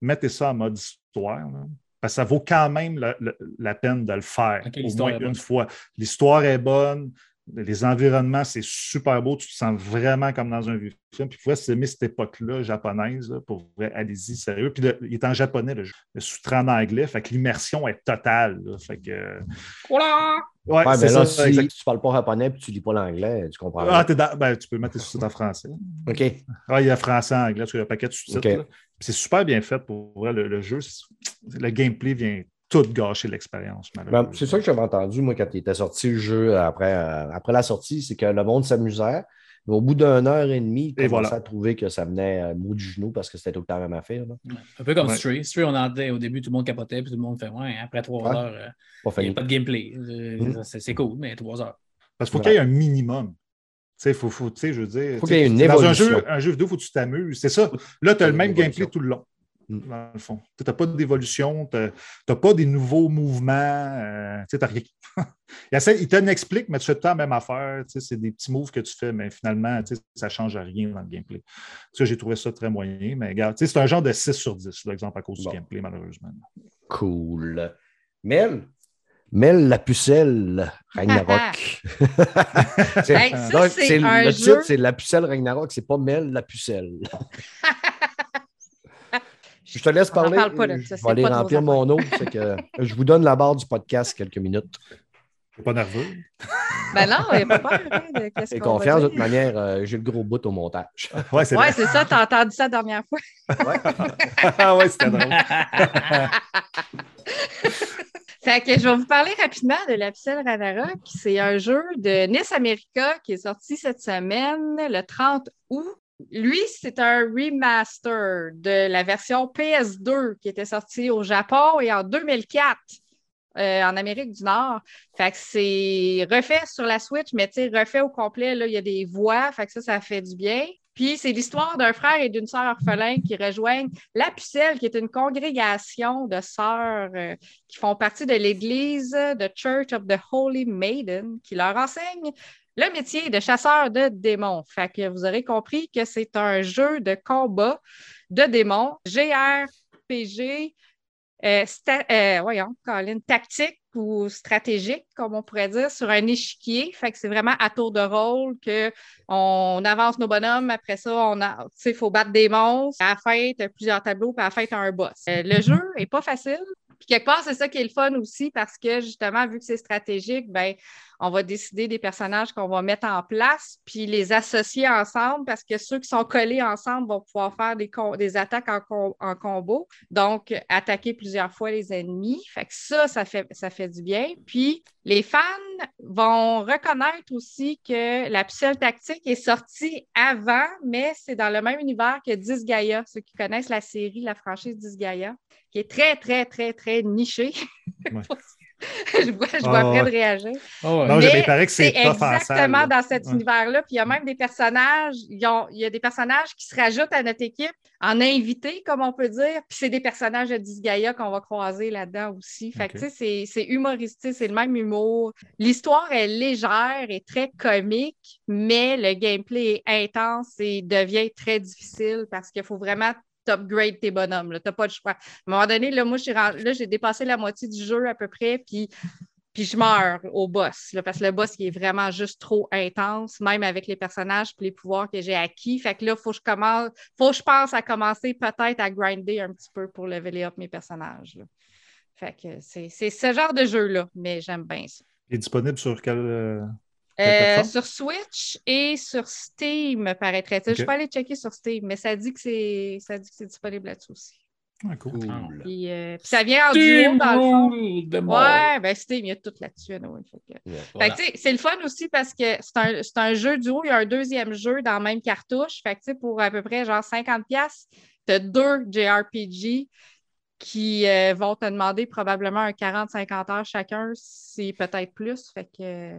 mettez ça en mode histoire. là, parce que ça vaut quand même la, la- la peine de le faire au moins une fois. L'histoire est bonne, les environnements, c'est super beau, tu te sens vraiment comme dans un vieux film. Puis, vous pouvez aimer cette époque-là japonaise, là, pour vrai, allez-y, sérieux. Puis, le- il est en japonais, le jeu. Le sous-titré en anglais, fait que l'immersion est totale. là. fait que, Voilà! ouais, Ouais, c'est mais là, ça, si exact. tu parles pas japonais et tu lis pas l'anglais, tu comprends Ah, rien. t'es dans- ben, tu peux mettre tes sous-titres en français. OK. Ah, il y a français, anglais, parce qu'il y a un paquet de sous-titres. Puis C'est super bien fait pour vrai, le, le jeu. c'est- Le gameplay vient tout gâcher l'expérience, Ben, malheureusement. c'est ça que j'avais entendu, moi, quand il était sorti le jeu après, euh, après la sortie, c'est que le monde s'amusait. Mais au bout d'une heure et demie, il Et commençait voilà. à trouver que ça venait à bout du genou parce que c'était tout le temps la même affaire. là. Un peu comme Ouais. Stray. Stray, on entendait au début, tout le monde capotait, puis tout le monde fait Ouais, après trois Ouais. heures, euh, Pas il n'y a pas de gameplay. Euh, Mm. c'est- C'est cool, mais trois heures. Parce qu'il faut Ouais. qu'il y ait un minimum. Tu sais, faut, faut, tu sais, je veux dire. Faut qu'il y ait une Dans un évolution. jeu, un jeu vidéo, il faut que tu t'amuses. C'est ça. Là, tu as le même gameplay tout le long. Mm. Dans le fond. Tu n'as pas d'évolution, tu n'as pas des nouveaux mouvements. euh, tu t'as rien. il, essaie- il te l'explique, mais tu fais tout le temps la même affaire. C'est des petits moves que tu fais, mais finalement, ça ne change rien dans le gameplay. Ça, j'ai trouvé ça très moyen. Mais regarde, c'est un genre de 6 sur 10, par exemple, à cause Bon. du gameplay, malheureusement. Cool. Mel, Mel la pucelle Ragnarok. C'est- Hey, ça, donc, c'est c'est- un le jeu- titre, c'est la pucelle Ragnarok, c'est pas Mel la pucelle. Je te laisse parler. parle pas de je vais aller pas remplir mon eau. que je vous donne la barre du podcast quelques minutes. Tu pas nerveux? Ben non, il n'y a pas peur. hein, de Et confiance, de toute manière, euh, j'ai le gros bout au montage. Ouais, c'est Ouais, ça, t'as entendu ça la dernière fois. Ah ouais, c'était drôle. Fait que je vais vous parler rapidement de la Pucelle Ragnarok. C'est un jeu de NIS America qui est sorti cette semaine, le 30 août. Lui, c'est un remaster de la version PS2 qui était sortie au Japon et en 2004 euh, en Amérique du Nord. C'est refait sur la Switch, mais tu refait au complet, là, il y a des voix, ça, ça fait du bien. Puis c'est l'histoire d'un frère et d'une sœur orphelins qui rejoignent la Pucelle, qui est une congrégation de sœurs euh, qui font partie de l'Église de Church of the Holy Maiden, qui leur enseigne le métier de chasseur de démons. Fait vous aurez compris que c'est un jeu de combat de démons RPG euh, euh, voyons, tactique ou stratégique, comme on pourrait dire, sur un échiquier. Fait que c'est vraiment à tour de rôle que on avance nos bonhommes. Après ça, on a, il faut battre des monstres. À la plusieurs tableaux, puis à la un boss. Euh, le jeu est pas facile. Puis quelque part, c'est ça qui est le fun aussi parce que justement, vu que c'est stratégique, ben, on va décider des personnages qu'on va mettre en place, puis les associer ensemble parce que ceux qui sont collés ensemble vont pouvoir faire des, des attaques en, en combo. Donc, attaquer plusieurs fois les ennemis. Fait que ça, ça fait, ça fait du bien. Puis, les fans vont reconnaître aussi que la pucelle tactique est sortie avant, mais c'est dans le même univers que Disgaea. Ceux qui connaissent la série, la franchise Disgaea, qui est très, très, très, très nichée. Ouais. je vois, je vois Ah, près de réagir. Oh, ouais. Non, Mais il paraît que c'est salle, exactement dans cet Ouais. univers-là. Puis il y a même des personnages, ils ont- il y a des personnages qui se rajoutent à notre équipe en invité, comme on peut dire. Puis c'est des personnages de Disgaea qu'on va croiser là-dedans aussi. Fait que tu sais, c'est- c'est humoristique, c'est le même humour. L'histoire est légère et très comique, mais le gameplay est intense et devient très difficile parce qu'il faut vraiment upgrade tes bonhommes. Tu n'as pas de choix. À un moment donné, là, moi, j'ai dépassé la moitié du jeu à peu près, puis puis je meurs au boss, parce que le boss, est vraiment juste trop intense, même avec les personnages et les pouvoirs que j'ai acquis. Fait que là, faut que je commence, faut que je pense à commencer peut-être à grinder un petit peu pour leveler up mes personnages. Fait que c'est ce genre de jeu-là, mais j'aime bien ça. Il est disponible sur quel. Euh, sur Switch et sur Steam, me paraîtrait-il. Ok. Je peux aller checker sur Steam, mais ça dit que c'est ça dit que c'est disponible là-dessus aussi. Ah, cool. Cool. Puis, euh, puis ça vient en duo dans le fond. Ouais, ben Steam, il y a tout là-dessus. anyway, que- Yeah. Voilà. c'est le fun aussi parce que c'est un, c'est un jeu duo. Il y a un deuxième jeu dans la même cartouche. Fait que, pour à peu près genre 50$, tu as deux JRPG qui euh, vont te demander probablement un 40-50 heures chacun, c'est peut-être plus. Fait que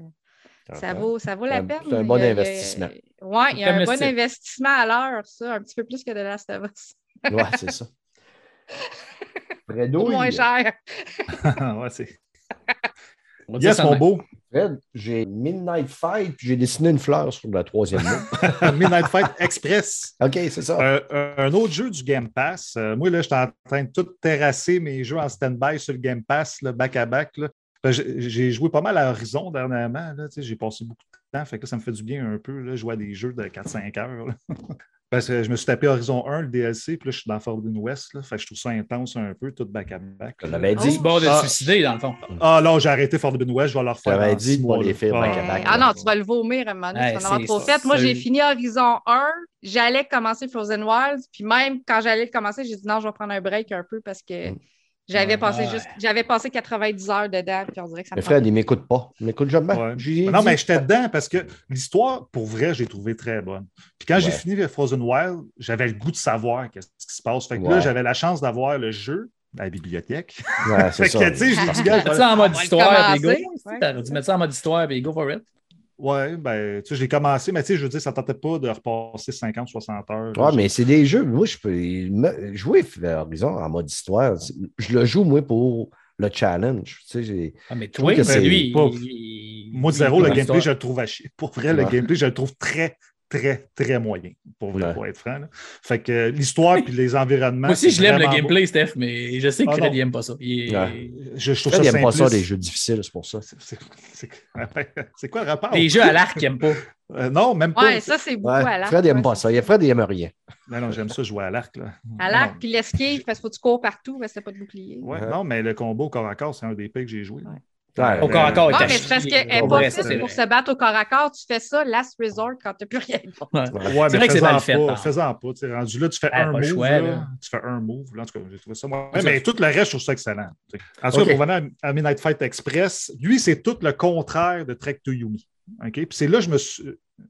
ça vaut, ça vaut la peine. c'est un bon Il y a- investissement. Oui, il y a un le bon investissement à l'heure, ça, un petit peu plus que de Last of Us. Ouais, c'est ça. Fredo, Moins cher. ouais, c'est. Yes, mon beau. Fred, j'ai Midnight Fight, puis j'ai dessiné une fleur sur la troisième mot. Midnight Fight Express. OK, c'est ça. Euh, un autre jeu du Game Pass. Euh, moi, là, j'étais en train de tout terrasser mes jeux en stand-by sur le Game Pass, là, back-à-back. là. Ben, J'ai joué pas mal à Horizon dernièrement. là, tu sais, J'ai passé beaucoup de temps. Fait que là, ça me fait du bien un peu. Là, jouer à des jeux de 4-5 heures. Parce que je me suis tapé Horizon 1, le DLC, puis là, je suis dans Forbidden West. Là, fait que je trouve ça intense un peu, tout back-à-back. L'avais Oh. dit. C'est bon de Ah. se suicider, dans le fond. Ah non, j'ai arrêté Forbidden West, je vais le refaire. J'avais dit pas les faire Ah, back-à-back. Ah non, tu vas le vomir à un moment donné, Ouais, tu vas en avoir c'est trop fait. Moi, j'ai fini Horizon 1, j'allais commencer Frozen Wilds, puis même quand j'allais le commencer, j'ai dit non, je vais prendre un break un peu parce que Mm. J'avais passé Ouais. juste j'avais passé 90 heures dedans, puis on dirait que ça me Mais Fred, tentait il ne m'écoute pas. Il m'écoute jamais. Ouais. Non, dit. mais j'étais dedans parce que l'histoire, pour vrai, j'ai trouvé très bonne. Puis quand j'ai fini le Frozen Wild, j'avais le goût de savoir qu'est-ce qui se passe. Fait que là, j'avais la chance d'avoir le jeu à la bibliothèque. Ouais, c'est Fait ça. que, tu sais, j'ai dit, gars, je Mettre ça en mode histoire, puis go. T'aurais dû mettre ça en mode histoire, puis go for it? Ouais, ben, tu sais, j'ai commencé, mais tu sais, je veux dire, ça ne tentait pas de repasser 50, 60 heures. là. Ouais, mais c'est des jeux. Moi, je peux jouer Horizon en mode histoire. Je le joue, moi, pour le challenge. Tu sais, j'ai- Ah, mais trouve toi, que c'est c'est lui. pas- il- Moi, zéro, le gameplay, histoire. je le trouve à chier. Pour vrai, le gameplay, je le trouve très, très, très moyen. Pour vrai, Ouais. pour être franc. là. Fait que euh, l'histoire puis les environnements. Moi aussi, je l'aime le beau. gameplay, Steph, mais je sais que Ah, Fred, non. il aime pas ça. Il est- Ouais. Je, je trouve Fred, il n'aime pas ça, les jeux difficiles, c'est pour ça. C'est- quoi le rapport? Les jeux à l'arc, il aime pas. Euh, non, même pas. Ouais, ça, c'est beaucoup Ouais, à l'arc. Fred, il n'aime ouais, pas ça. Il- Fred, il n'aime rien. Non, non, j'aime ça jouer à l'arc. À l'arc, puis l'esquive, parce qu'il faut que tu cours partout, parce que t'as pas de bouclier. Ouais, Ouais. non, mais le combo au corps à corps, c'est un des pays que j'ai joué. Ouais. Au corps à corps, mais c'est parce qu'elle n'est pas c'est pour se battre au corps à corps. Tu fais ça, last resort, quand tu n'as plus rien. Ouais. Ouais, C'est vrai que c'est mal fait, pas, par Fais-en pas. tu rendu là, tu fais Ah, un move. choix, là. là. Tu fais un move. Là, en tout cas, j'ai trouvé ça. moi. Mais tout le reste, je trouve ça excellent. En tout cas, pour venir à à Midnight Fight Express, lui, c'est tout le contraire de Trek to Yumi. OK? Puis c'est là que je me suis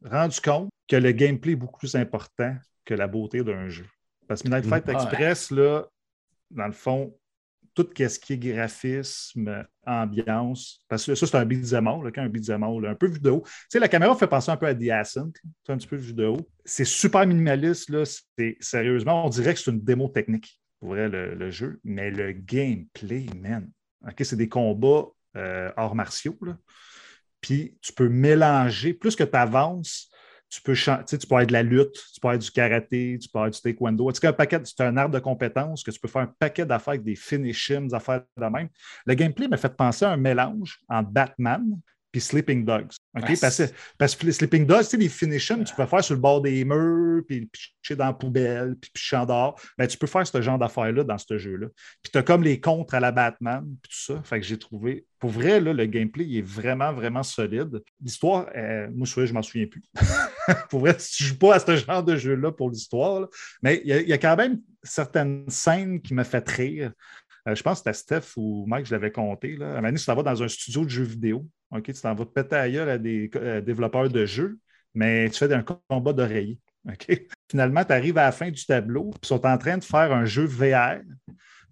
rendu compte que le gameplay est beaucoup plus important que la beauté d'un jeu. Parce que Midnight Fight Ouais. Express, là, dans le fond, tout ce qui est graphisme, ambiance, parce que ça, c'est un beat'em all, quand un beat'em un peu vu de haut. Tu sais, la caméra fait penser un peu à The Ascent, c'est un petit peu haut. C'est super minimaliste, là. Sérieusement, on dirait que c'est une démo technique, pour vrai, le, jeu. Mais le gameplay, man. OK, c'est des combats euh, arts martiaux, là. Puis tu peux mélanger, plus que tu avances, tu peux, tu peux avoir de la lutte, tu peux avoir du karaté, tu peux avoir du taekwondo. Sais, un paquet, c'est un art de compétences que tu peux faire un paquet d'affaires avec des finishings, des affaires de même. Le gameplay m'a fait penser à un mélange entre Batman puis Sleeping Dogs. OK? Parce, que, parce que les Sleeping Dogs, tu sais, les finishings, tu peux faire sur le bord des murs, puis pitcher dans la poubelle, puis picher en dehors. Ben, tu peux faire ce genre d'affaires-là dans ce jeu-là. Puis tu as comme les contres à la Batman, puis tout ça. Fait que j'ai trouvé. Pour vrai, là, le gameplay, il est vraiment, vraiment solide. L'histoire, euh, moi, je m'en souviens plus. pour vrai, je ne joue pas à ce genre de jeu-là pour l'histoire. Mais il y, a- il y a quand même certaines scènes qui me fait rire. Euh, je pense que c'était Steph ou Mike, je l'avais compté. Là. À un tu t'en vas dans un studio de jeux vidéo. Tu t'en vas te péter ailleurs à des euh, développeurs de jeux, mais tu fais un combat d'oreiller. Finalement, tu arrives à la fin du tableau, puis ils sont en train de faire un jeu VR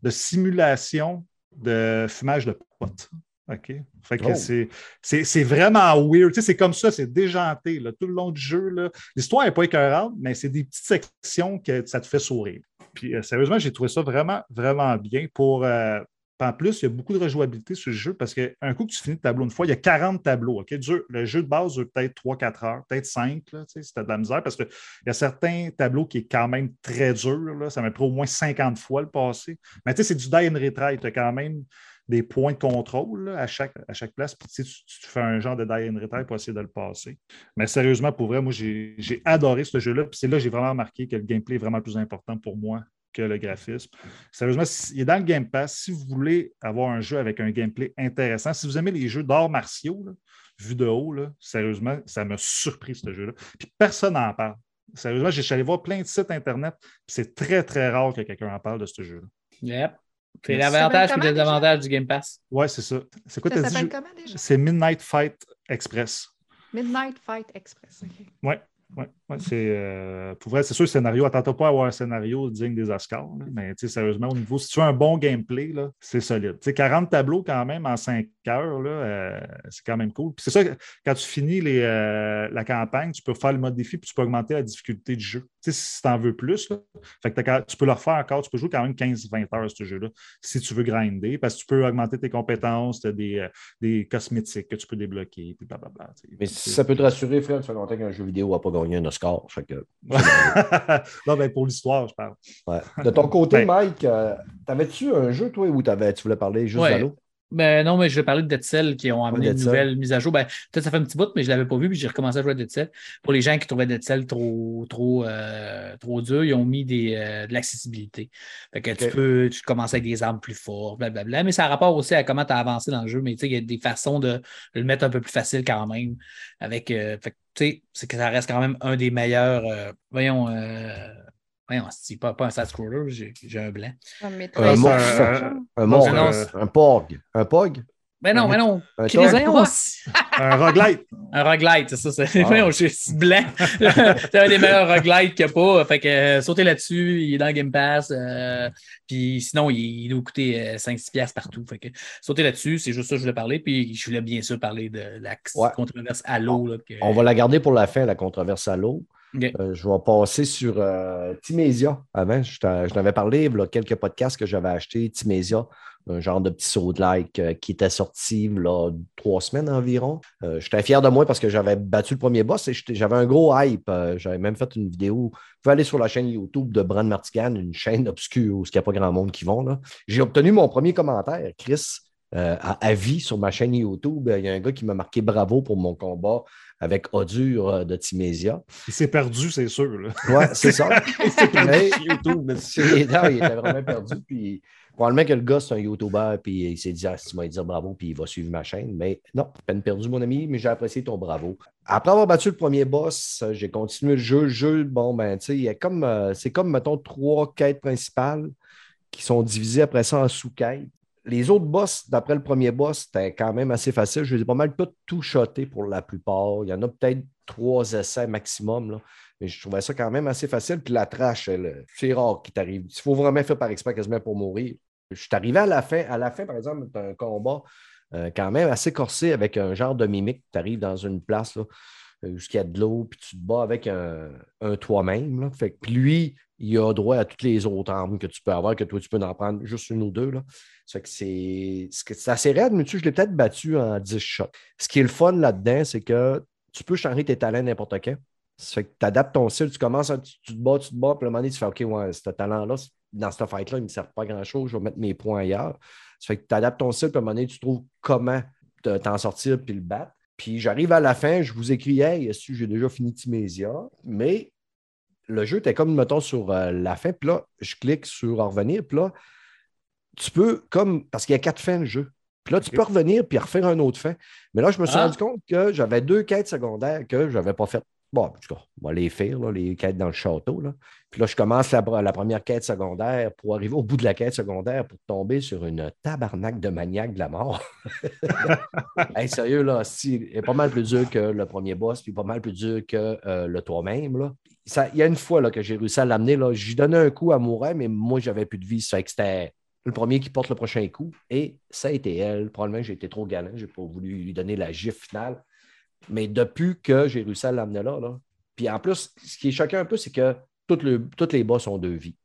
de simulation de fumage de potes. OK? Fait que Oh. c'est- c'est c'est vraiment weird. Tu sais, c'est comme ça, c'est déjanté là, tout le long du jeu. là. L'histoire n'est pas écœurante, mais c'est des petites sections que ça te fait sourire. Puis euh, sérieusement, j'ai trouvé ça vraiment, vraiment bien pour. euh, en plus, il y a beaucoup de rejouabilité sur le jeu parce qu'un coup que tu finis le tableau une fois, il y a 40 tableaux. Le jeu de base dure peut-être 3-4 heures, peut-être 5, là, tu sais, si t'as de la misère, parce qu'il y a certains tableaux qui est quand même très dur. Là, ça m'a pris au moins 50 fois le passé. Mais tu sais, c'est du die and retry. Tu as quand même des points de contrôle à, chaque, à chaque place. Puis tu, tu- fais un genre de die and retry pour essayer de le passer. Mais sérieusement, pour vrai, moi, j'ai adoré ce jeu-là. Puis c'est là que j'ai vraiment remarqué que le gameplay est vraiment plus important pour moi que le graphisme. Sérieusement, il est dans le Game Pass. Si vous voulez avoir un jeu avec un gameplay intéressant, si vous aimez les jeux d'arts martiaux, vu de haut, là, sérieusement, ça m'a surpris ce jeu-là. Puis personne n'en parle. Sérieusement, j'ai allé voir plein de sites Internet, c'est très, très rare que quelqu'un en parle de ce jeu-là. Yep. C'est l'avantage et le désavantage du Game Pass. Ouais, c'est ça. C'est quoi Ça t'as dit? comment déjà? C'est Midnight Fight Express. Midnight Fight Express. ok. Ouais, ouais, ouais, c'est euh, pour vrai, c'est sûr, le scénario, attends pas à avoir un scénario digne des Oscars, là, mais sérieusement, au niveau, si tu veux un bon gameplay, là, c'est solide. Tu sais, 40 tableaux quand même en 5 heures, là, euh, c'est quand même cool. Puis c'est ça, quand tu finis les, euh, la campagne, tu peux faire le mode défi, puis tu peux augmenter la difficulté du jeu. Tu sais, si tu en veux plus, là, fait que tu peux le refaire encore, tu peux jouer quand même 15-20 heures ce jeu-là, si tu veux grinder, parce que tu peux augmenter tes compétences, tu as des, des cosmétiques que tu peux débloquer, puis blablabla. Mais si ça peut te rassurer, Fred, ça fait longtemps qu'un jeu vidéo n'a pas gagné un Fait que- non, ben pour l'histoire, je parle. Ouais. De ton côté, Ben- Mike, euh, t'avais-tu un jeu, toi, où t'avais- tu voulais parler juste Ouais. d'Halo? Ben non, mais je vais parler de Dead Cell qui ont amené Dead une Cell. nouvelle mise à jour. Ben, peut-être ça fait un petit bout, mais je ne l'avais pas vu, puis j'ai recommencé à jouer à Dead Cell. Pour les gens qui trouvaient Dead Cell trop, trop, euh, trop dur, ils ont mis des, euh, de l'accessibilité. Fait que tu peux tu commences avec des armes plus fortes, blablabla. Mais ça a rapport aussi à comment tu as avancé dans le jeu. Mais tu sais, il y a des façons de, le mettre un peu plus facile quand même. Avec, euh, fait que, tu sais, c'est que ça reste quand même un des meilleurs. euh, voyons, euh, voyons, c'est pas, pas un side-scroller, j'ai j'ai un blanc. Un Un Metroid. morph. euh, Un non, un- Un POG. Un POG? Mais non, mais non. Un Un roguelite. Un roguelite, c'est ça. C'est Ah. voyons, je suis blanc. c'est un des meilleurs roguelites qu'il n'y a pas. Fait que euh, sautez là-dessus, il est dans le Game Pass. euh, puis sinon, il, il doit coûter euh, 5-6$ piastres partout. Fait que sautez là-dessus, c'est juste ça que je voulais parler. Puis je voulais bien sûr parler de la Ouais. controverse Halo. Là, que- On va la garder pour la fin, la controverse à l'eau. Euh, je vais passer sur euh, Timesia. Avant, je t'en je t'en avais parlé, il y a quelques podcasts que j'avais acheté, Timesia, un genre de petit saut de like euh, qui était sorti là, trois semaines environ. Euh, J'étais fier de moi parce que j'avais battu le premier boss et j'avais un gros hype. J'avais même fait une vidéo. Vous pouvez aller sur la chaîne YouTube de Brand Martigan, une chaîne obscure où il n'y a pas grand monde qui vont. J'ai obtenu mon premier commentaire, Chris. à avis sur ma chaîne YouTube, il y a un gars qui m'a marqué bravo pour mon combat avec Odure euh, de Timesia. Il s'est perdu, c'est sûr. Ouais, c'est ça. Il s'est perdu YouTube. C'est- non, il était vraiment perdu. Puis probablement que le gars, c'est un YouTuber, puis il s'est dit, ah, si tu m'as dit bravo, puis il va suivre ma chaîne. Mais non, peine perdue, mon ami, mais j'ai apprécié ton bravo. Après avoir battu le premier boss, euh, j'ai continué le jeu. Le jeu, bon, ben, tu sais, il comme, euh, c'est comme, mettons, trois quêtes principales qui sont divisées après ça en sous-quêtes. Les autres boss, d'après le premier boss, c'était quand même assez facile. Je les ai pas mal tout tout shoté pour la plupart. Il y en a peut-être trois essais maximum. Mais je trouvais ça quand même assez facile. Puis la trash, c'est rare qu'il t'arrive. Il faut vraiment faire par exprès quasiment pour mourir. Je suis arrivé à la fin. À la fin, par exemple, d'un combat euh, quand même assez corsé avec un genre de mimique. Tu arrives dans une place où il y a de l'eau, puis tu te bats avec un, un toi-même. Fait que lui, il a droit à toutes les autres armes que tu peux avoir, que toi, tu peux en prendre juste une ou deux. Là. Ça fait que c'est assez raide, mais tu je l'ai peut-être battu en 10 shots. Ce qui est le fun là-dedans, c'est que tu peux changer tes talents n'importe quand. Ça fait que tu adaptes ton style, tu commences, tu, te bats, tu te bats, puis un moment donné, tu fais OK, ouais, ce talent-là, dans cette fight-là, il ne me sert pas grand-chose, je vais mettre mes points ailleurs. Ça fait que tu adaptes ton style, puis à un moment donné, tu trouves comment te- t'en sortir puis le battre. Puis j'arrive à la fin, je vous écris Hey, est-ce que j'ai déjà fini Timésia? Mais le jeu était comme, mettons, sur euh, la fin, puis là, je clique sur revenir, puis là, tu peux, comme, parce qu'il y a quatre fins de jeu. Puis là, tu peux revenir puis refaire un autre fin. Mais là, je me suis Ah. rendu compte que j'avais deux quêtes secondaires que je n'avais pas faites. Bon, en tout cas, on va les faire, là, les quêtes dans le château. Là. Puis là, je commence la, première quête secondaire pour arriver au bout de la quête secondaire pour tomber sur une tabarnak de maniaque de la mort. sérieux, là, si, est pas mal plus dur que le premier boss, puis pas mal plus dur que euh, le toi-même. Il y a une fois là, que j'ai réussi à l'amener, j'ai donné un coup à mourir, mais moi, j'avais plus de vie. Ça fait que c'était le premier qui porte le prochain coup. Et ça a été elle. Probablement que j'ai été trop galant. Je n'ai pas voulu lui donner la gifle finale. Mais depuis que j'ai réussi à l'amener là, là, puis en plus, ce qui est choquant un peu, c'est que toutes, le- toutes les boss ont deux vies.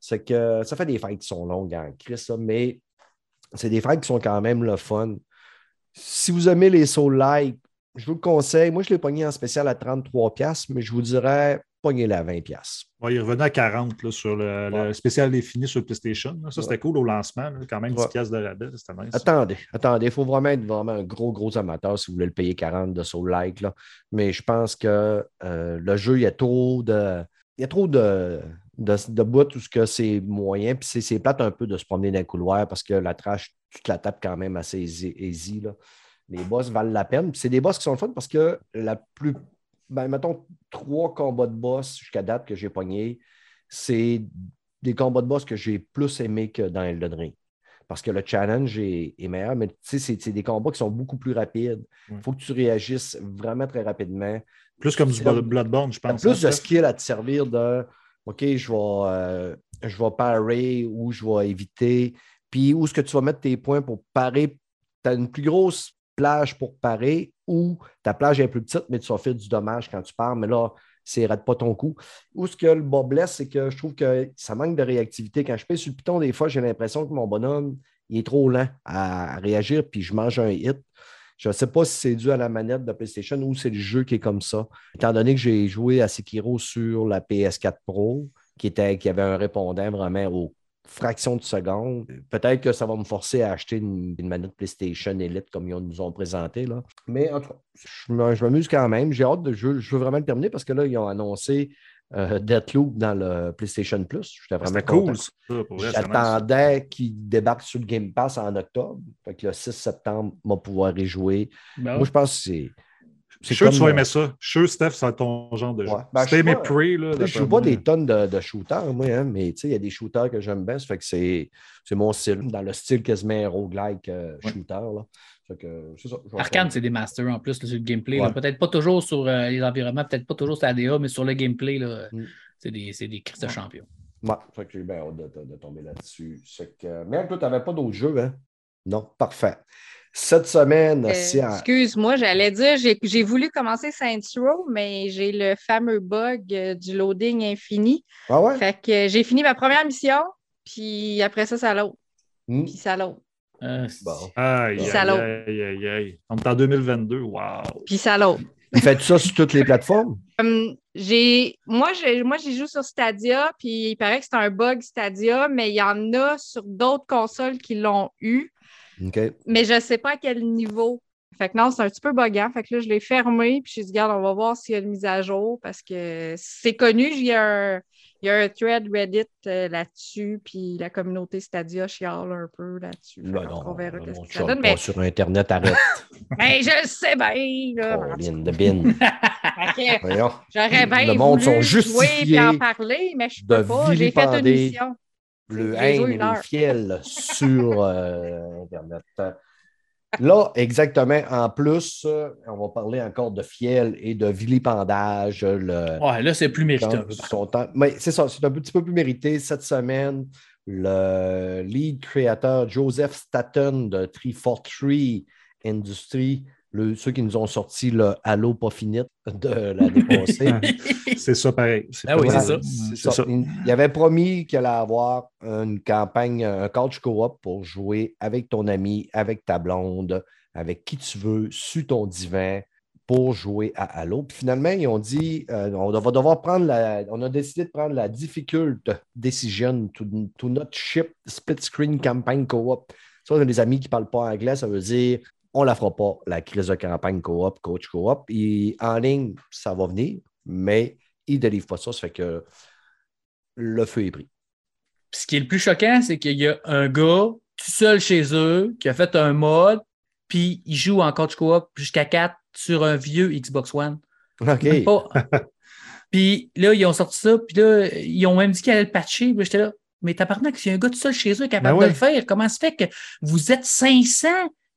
C'est que ça fait des fights qui sont longues en Christ, ça, mais c'est des fights qui sont quand même le fun. Si vous aimez les soul like, je vous le conseille. Moi, je l'ai pogné en spécial à 33$, mais je vous dirais, pognez-la à 20$. Ouais, il revenait à 40 là, sur le, spécial défini sur PlayStation. là. Ça, c'était Ouais. cool au lancement. là. Quand même, 10 Ouais. piastres de rabais. C'était nice. Attendez, attendez. Il faut vraiment être vraiment un gros, gros amateur si vous voulez le payer 40 de Soul Like. Là. Mais je pense que euh, le jeu, il y a trop de. Il y a trop de, de, de bouts où ce que c'est moyen. Puis c'est- c'est plate un peu de se promener dans le couloir parce que la trash, tu te la tapes quand même assez easy. easy, là. Les boss valent la peine. Puis c'est des boss qui sont le fun parce que la plus. Ben, mettons, trois combats de boss jusqu'à date que j'ai pognés, c'est des combats de boss que j'ai plus aimé que dans Elden Ring parce que le challenge est, est meilleur, mais tu sais, c'est des combats qui sont beaucoup plus rapides. Il faut que tu réagisses vraiment très rapidement. Plus comme du Bloodborne, je pense. plus hein, de skill à te servir de OK, je vais, euh, je vais parer ou je vais éviter. Puis où est-ce que tu vas mettre tes points pour parer? Tu as une plus grosse plage pour parer ou ta plage est plus petite, mais tu vas faire du dommage quand tu pars. Mais là, c'est rate pas ton coup. Où ce que le bas blesse, c'est que je trouve que ça manque de réactivité. Quand je pèse sur le piton, des fois, j'ai l'impression que mon bonhomme, il est trop lent à réagir, puis je mange un hit. Je ne sais pas si c'est dû à la manette de PlayStation ou c'est le jeu qui est comme ça. Étant donné que j'ai joué à Sekiro sur la PS4 Pro, qui, était, qui avait un répondant vraiment aux fractions de seconde, peut-être que ça va me forcer à acheter une, une manette PlayStation Elite comme ils nous ont présenté. Là. Mais en tout cas, je m'amuse quand même. J'ai hâte de. Je veux vraiment le terminer parce que là, ils ont annoncé euh, Deathloop dans le PlayStation Plus. J'étais vraiment C'était content. cool. J'attendais qu'il débarque sur le Game Pass en octobre. Fait que le 6 septembre, on va pouvoir y jouer. Ben, Moi, je pense que c'est. Je suis sûr que tu vas aimer ça. Je suis sûr, Steph, c'est ton genre de jeu. Ouais. Ben, je aimé suis pas- Prey, là, Je joue pas des tonnes de, de shooters, moi, hein, mais tu sais, il y a des shooters que j'aime bien. Ça fait que c'est c'est mon style, dans le style quasiment roguelike euh, Ouais. shooter. Là. Ça fait que Arcane, c'est des masters en plus là, sur le gameplay. Ouais. Peut-être pas toujours sur euh, les environnements, peut-être pas toujours sur la DA, mais sur le gameplay, là, Mm. c'est des, c'est des Christ de champions. Ouais, ça fait que j'ai bien hâte de, de- de tomber là-dessus. Que- Mais toi, tu n'avais pas d'autres jeux, hein? Non, parfait. Cette semaine, Euh, Excuse-moi, j'allais dire, j'ai voulu commencer Saints Row, mais j'ai le fameux bug euh, du loading infini. Ah ouais? Fait que euh, j'ai fini ma première mission, puis après ça, ça l'autre, Hmm. puis ça l'autre, Euh, Bon. Aïe, aïe, Salaud. aïe, aïe, aïe. On est en 2022. Wow. puis ça l'autre. Fais-tu ça sur toutes les plateformes? J'ai moi j'ai moi j'ai joué sur Stadia puis il paraît que c'est un bug Stadia mais il y en a sur d'autres consoles qui l'ont eu Mais je ne sais pas à quel niveau. Fait que non, c'est un petit peu buggant. Fait que là, je l'ai fermé, puis je dit, regarde, on va voir s'il y a une mise à jour parce que c'est connu. Il y a un, il y a un thread Reddit euh, là-dessus, puis la communauté Stadia chiale un peu là-dessus. Ben on verra qu'est-ce que ça donne. Mais, sur Internet, arrête. mais je le sais bien. là. De bin. J'aurais bien Le monde voulu sont jouer justifiés et en parler, mais je peux pas. J'ai fait une mission. Le haine et le fiel sur euh, Internet. Là, exactement, en plus, on va parler encore de fiel et de vilipendage. Le, Ouais, là, c'est plus mérité son temps. Mais c'est ça, c'est un petit peu plus mérité. Cette semaine, le lead créateur Joseph Staten de 343 Industries, le- ceux qui nous ont sorti le Halo pas fini de l'année passée. C'est ça pareil. Ah oui, ça. Ça. ça. Il, il avait promis qu'il allait avoir une campagne, un couch co-op pour jouer avec ton ami, avec ta blonde, avec qui tu veux, sur ton divan, pour jouer à Halo. Puis finalement, ils ont dit euh, on va devoir prendre la. On a décidé de prendre la difficult decision to, to not ship split screen campaign co-op. Ça, on a des amis qui ne parlent pas anglais, ça veut dire on ne la fera pas, la crise de campagne co-op, coach co-op. Et en ligne, ça va venir, mais ils ne délivrent pas ça. Ça fait que le feu est pris. Puis ce qui est le plus choquant, c'est qu'il y a un gars tout seul chez eux qui a fait un mode, puis il joue en coach co-op jusqu'à 4 sur un vieux Xbox One. OK. Puis là, ils ont sorti ça, puis là, ils ont même dit qu'ils allaient le patcher. Puis j'étais là, mais tabarnak, s'il y a un gars tout seul chez eux capable Ben ouais. de le faire, comment se fait que vous êtes 500?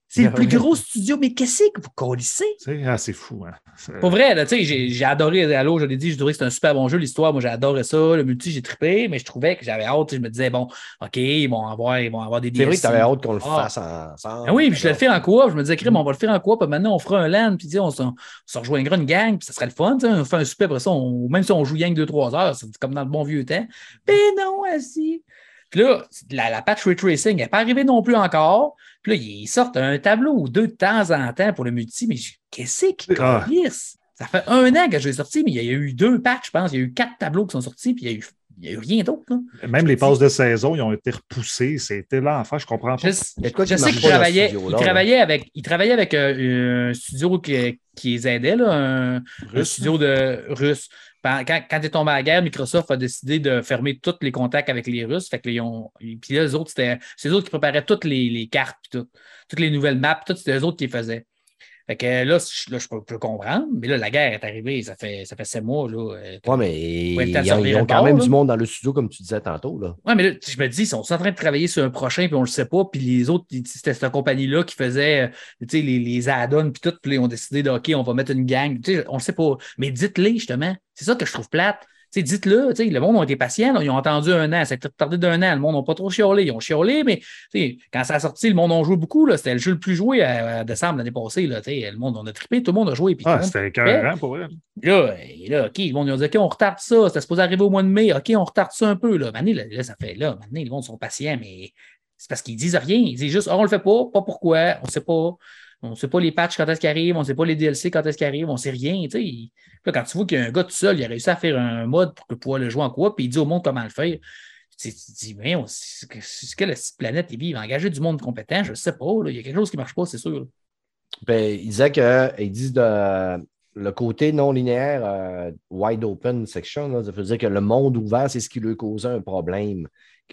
C'est le Ben plus gros studio, mais qu'est-ce que vous connaissez? C'est ah, c'est fou. Hein. C'est- Pour vrai, là, tu sais, j'ai j'ai adoré Halo, je l'ai dit, j'ai trouvé que c'était un super bon jeu, l'histoire, moi j'ai adoré ça, le multi, j'ai trippé, mais je trouvais que j'avais hâte, je me disais, bon, OK, ils vont avoir, ils vont avoir des C'est vrai que tu avais DLC. hâte qu'on le Ah. fasse ensemble. Ah oui, puis je le fais en coop. Je me disais, crème, on va le faire en coop. puis Maintenant, on fera un LAN, puis on, se- on se rejoindra une gang, puis ça serait le fun. tu sais, On fait un super après ça. on- même si on joue gang 2-3 heures, c'est comme dans le bon vieux temps. Mais non, assis. Puis là, la, la patch ray tracing n'est pas arrivée non plus encore. Puis là, ils sortent un tableau ou deux de temps en temps pour le multi. Mais qu'est-ce qu'ils Ah. Ça fait un an que je l'ai sorti, mais il y a eu deux patchs, je pense. Il y a eu quatre tableaux qui sont sortis, puis il y a eu, il y a eu rien d'autre. là. Même les passes de saison, ils ont été repoussés. C'était l'enfer, je comprends pas. Je, sais marche qu'il pas dans ce travaillait, studio-là, il là? travaillait avec, il travaillait avec euh, un studio qui, qui les aidait, là, un, un studio de russe. Quand, quand est tombé à la guerre, Microsoft a décidé de fermer tous les contacts avec les Russes. Fait que les puis là, les autres, c'était eux autres qui préparaient toutes les, cartes, toutes les nouvelles maps, tout, c'était eux autres qui les faisaient. Fait que là, je, là, je peux, peux comprendre, mais là, la guerre est arrivée, ça fait, ça fait sept mois. Là, euh, Ouais, mais ils, ont- ils quand bord, même là. du monde dans le studio, comme tu disais tantôt. Là. Ouais, mais là, je me dis, ils sont en train de travailler sur un prochain, puis on le sait pas, puis les autres, c'était cette compagnie-là qui faisait euh, tu sais, les, les add-ons, puis tout, puis ils ont décidé de, OK, on va mettre une gang. Tu sais, on le sait pas. Mais dites-les, justement. C'est ça que je trouve plate. Dites-le, le monde a été patient, ils ont attendu un an, ça a tardé d'un an, le monde n'a pas trop chiolé, ils ont chiolé, mais quand ça a sorti, le monde a joué beaucoup, là, c'était le jeu le plus joué à, à décembre l'année passée, là, le monde, on a trippé, tout le monde a joué, puis Ah, c'était écœurant pour elle. Là, et là, OK, le monde ils ont dit, OK, on retarde ça. C'était supposé arriver au mois de mai. OK, on retarde ça un peu. Là, Mané, là, là, ça fait là. Maintenant, les monde sont patients, mais c'est parce qu'ils disent rien. Ils disent juste, Ah, on le fait pas, pas pourquoi, on sait pas. On ne sait pas les patchs quand est-ce qu'ils arrivent, on ne sait pas les DLC quand est-ce qu'ils arrivent, on ne sait rien. quand tu vois qu'il y a un gars tout seul, il a réussi à faire un mode pour que pouvoir le jouer en quoi, puis il dit au monde comment le faire. Tu te dis, mais c'est que- quelle planète? Il va engager du monde compétent, je ne sais pas. Il y a quelque chose qui ne marche pas, c'est sûr. Ben, que ils disent de, le côté non linéaire, euh, wide open section, ça veut dire que le monde ouvert, c'est ce qui lui causait un problème.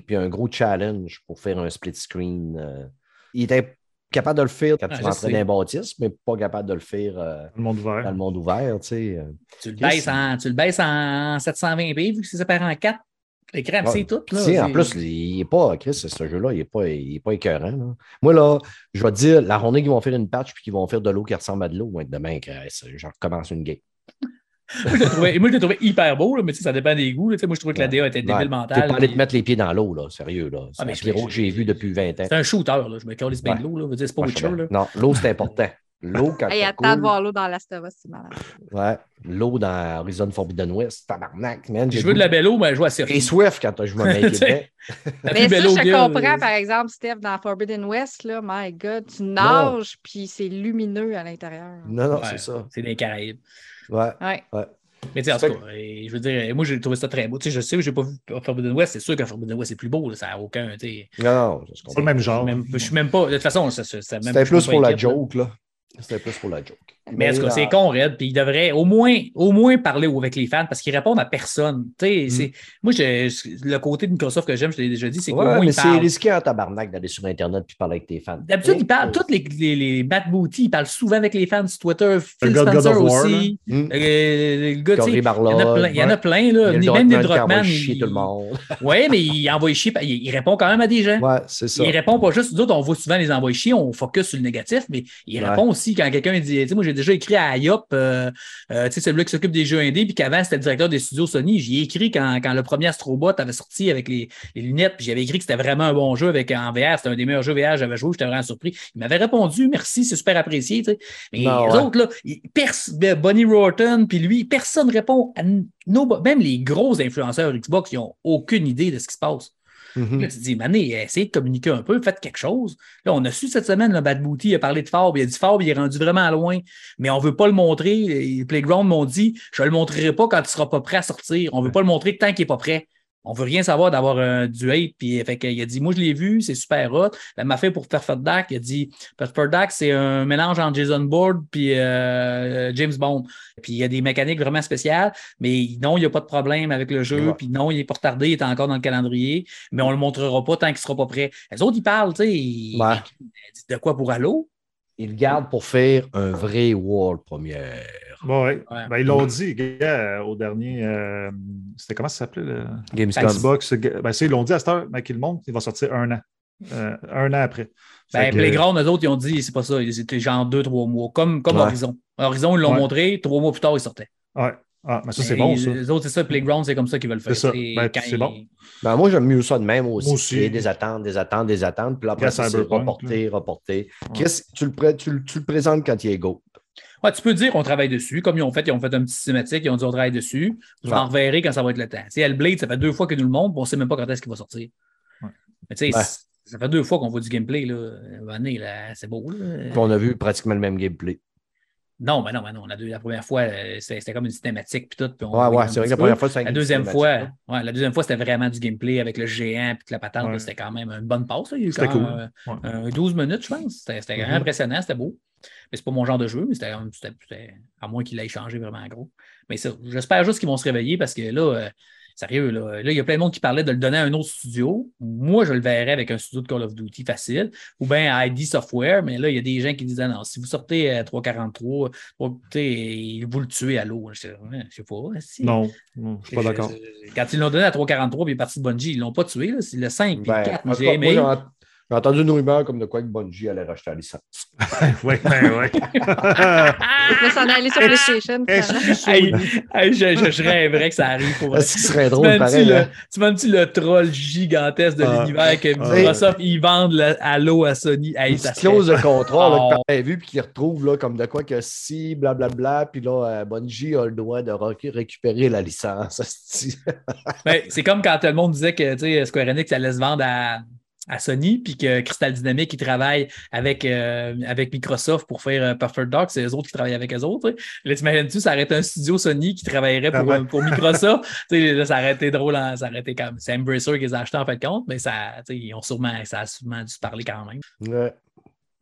Puis un gros challenge pour faire un split screen. euh. il était capable de le faire quand Ah, tu sais. dans un bâtisse, mais pas capable de le faire euh, Le monde dans ouvert. le monde ouvert. Tu sais. euh. Tu le, baisses en, tu le baisses en 720p, vu que c'est séparé en 4. L'écran, Ouais. c'est tout. Là, en plus, il n'est pas, Chris, ce jeu-là, il n'est pas, il est pas écœurant. là. Moi, là, je vais te dire, la journée qu'ils vont faire une patch puis qu'ils vont faire de l'eau qui ressemble à de l'eau, demain, Chris, je recommence une game. moi, je l'ai trouvé, moi, je l'ai trouvé hyper beau, là, mais ça dépend des goûts. là. Moi, je trouvais que la. DA était débile Ouais. mentale. T'es pas allé te mettre les pieds dans l'eau, là, sérieux. Là. C'est Ah, mais le je- plus gros que j'ai je- vu depuis 20 ans. C'est un shooter, là. Je me calisse bien de Ouais. l'eau. là. Je veux dire, C'est pas Moi, je Witcher. Là. Non, l'eau, c'est important. L'eau, quand Hey, attends de voir l'eau dans Last of Us, c'est malade. ouais, l'eau dans Horizon Forbidden West, tabarnak, man. Je veux de la belle eau, mais je joue à Siri. Et Swift quand je me mets Mais ça, belle je te comprends, par exemple, Steph, dans Forbidden West, là, my God, tu nages, puis c'est lumineux à l'intérieur. Non, non, c'est ça. C'est des Caraïbes. Ouais, Ouais. ouais. Mais tu sais, en C'est tout cas, je veux dire, moi, j'ai trouvé ça très beau. Tu sais, je sais, j'ai pas vu Forbidden West. C'est sûr que Forbidden West est plus beau. là. Ça n'a aucun. tu sais, Non, C'est pas le même genre. je suis même pas. De toute façon, ça, ça, ça- même- C'était plus pour la joke, là. C'était plus pour la joke. Mais en tout cas, c'est con, Red. Puis il devrait au moins, au moins parler avec les fans parce qu'ils répondent à personne. Mm. Moi, je- le côté de Microsoft que j'aime, je l'ai déjà dit, c'est qu'au Ouais, moins mais c'est risqué en tabarnak d'aller sur Internet puis parler avec tes fans. D'habitude, ils parlent, tous les, les, les Matt Booty, ils parlent souvent avec les fans sur Twitter. Phil God Spencer of War, aussi. Euh, le gars, Cory il y en a plein, il y en a ouais. plein, Il y là. a Même des Druckmann il- tout le monde. Ouais, mais il envoie chier, il, il répond quand même à des gens. Ouais, c'est ça. Il répond pas juste, nous autres, on voit souvent les envoyer chier, on focus sur le négatif, mais il répond aussi quand quelqu'un dit, tu sais, moi j'ai déjà écrit à IOP, euh, euh, tu sais, celui qui s'occupe des jeux indés, puis qu'avant c'était le directeur des studios Sony, j'y ai écrit quand, quand le premier Astrobot avait sorti avec les, les lunettes, puis j'avais écrit que c'était vraiment un bon jeu avec en VR, c'était un des meilleurs jeux VR que j'avais joué, j'étais vraiment surpris. Il m'avait répondu, merci, c'est super apprécié, tu sais. Mais Non, les ouais. autres, là, ils- ben, Bonnie Rorton, puis lui, personne répond à n- no- même les gros influenceurs Xbox, ils n'ont aucune idée de ce qui se passe. Mhm. Là, tu te dis, Mané, essayez de communiquer un peu, faites quelque chose. Là, on a su cette semaine, le Bad Booty il a parlé de Fab, il a dit Fab, il est rendu vraiment loin, mais on ne veut pas le montrer. Les Playground m'ont dit, je ne le montrerai pas quand tu ne seras pas prêt à sortir. On ne veut pas le montrer tant qu'il n'est pas prêt. On ne veut rien savoir d'avoir un du hate. Puis, fait qu'il a dit, moi, je l'ai vu, c'est super hot. La m'a fait pour Perfect Dark, il a dit, Perfect Dark, c'est un mélange entre Jason Bourne puis euh, James Bond. Puis, il y a des mécaniques vraiment spéciales, mais non, il n'y a pas de problème avec le jeu. Ouais. Puis, non, il est pas retardé, il est encore dans le calendrier, mais on ne le montrera pas tant qu'il ne sera pas prêt. Les autres, ils parlent, tu sais. ils- Ouais. de quoi pour Halo? Ils le gardent pour faire un vrai World Premiere. Bon, ouais. Ouais. Ben, ils l'ont dit, gars, euh, au dernier. euh, C'était comment ça s'appelait le Gamescom. Xbox? Ben, c'est- ils l'ont dit à cette heure, mais qu'ils le montrent, il va sortir un an. Euh, un an après. Ben, que- Playground, eux autres, ils ont dit, c'est pas ça, c'était genre deux, trois mois, comme, comme Ouais. Horizon. Horizon, ils l'ont Ouais. montré, trois mois plus tard, ils sortaient. Ouais. Ah, mais ça, c'est bon, ça. Les autres, c'est ça, Playground, c'est comme ça qu'ils veulent faire. C'est ça. C'est Ben, c'est bon. ils- Ben, moi, j'aime mieux ça de même aussi. Moi aussi. Il y a des attentes, des attentes, des attentes. Puis là, après, c'est reporté, reporté. Chris, tu le, pré- tu, le- tu le présentes quand il est go. Tu peux dire qu'on travaille dessus, comme ils ont fait, ils ont fait un petit cinématique, ils ont dit on travaille dessus. Vous Ouais. en reverrez quand ça va être le temps. Tu sais, Hellblade, ça fait deux fois qu'ils nous le montrent, puis on ne sait même pas quand est-ce qu'il va sortir. Ouais. Mais tu sais, Ouais. ça fait deux fois qu'on voit du gameplay, là. C'est beau, là. Puis on a vu pratiquement le même gameplay. Non, mais non, mais non. La, deux- la première fois, euh, c'était c'était comme une cinématique, puis tout. puis on Ouais, c'est vrai que la première fois, c'est La un deuxième fois, ouais, la deuxième fois, c'était vraiment du gameplay avec le géant puis la patente. Ouais. C'était quand même une bonne passe. là. Il y a eu C'était quand même, cool. euh, un 12 minutes, je pense. C'était c'était vraiment Mhm. impressionnant, c'était beau. Mais c'est pas mon genre de jeu, mais c'était c'était- c'était- à moins qu'il ait changé vraiment gros. Mais ça, j'espère juste qu'ils vont se réveiller parce que là, euh, sérieux, là, là, il y a plein de monde qui parlait de le donner à un autre studio. Moi, je le verrais avec un studio de Call of Duty facile, ou bien à ID Software, mais là, il y a des gens qui disent ah non, si vous sortez à 343, bon, écoutez, vous le tuez à l'eau. Je sais je sais pas. si. Non, non, je suis pas d'accord. Quand ils l'ont donné à 343 puis il est parti de Bungie, ils ne l'ont pas tué. là. C'est le 5 puis Ben, le 4. en Moi, j'ai cas, moi, aimé. J'ai ent- j'ai entendu une rumeur comme de quoi que Bungie allait racheter la licence. Oui, ben oui. Va s'en aller sur PlayStation. je, je- je rêverais que ça arrive pour qu'il serait Tu drôle pareil? le, hein? tu m'as dit le troll gigantesque de Ah, l'univers que ah, Microsoft, ils vendent le Halo à Sony? Hey, Une ça clause de contrat là, que t'avais vu puis qu'il retrouve là, comme de quoi que si, blablabla, puis là, euh, Bungie a le droit de récupérer la licence. Ben, c'est comme quand tout le monde disait que tu Square Enix allait se vendre à, à Sony, puis que Crystal Dynamics, ils travaillent avec, euh, avec Microsoft pour faire euh, Perfect Dark, c'est eux autres qui travaillent avec eux autres. tu sais. Là, t'imagines-tu, ça aurait été un studio Sony qui travaillerait pour, Ah ouais. euh, pour Microsoft? Tu sais, là, ça aurait été drôle, hein, ça aurait été comme. C'est Embracer qui les a achetés en fait de compte, mais ça, ils ont sûrement, ça a sûrement dû se parler quand même. Ouais.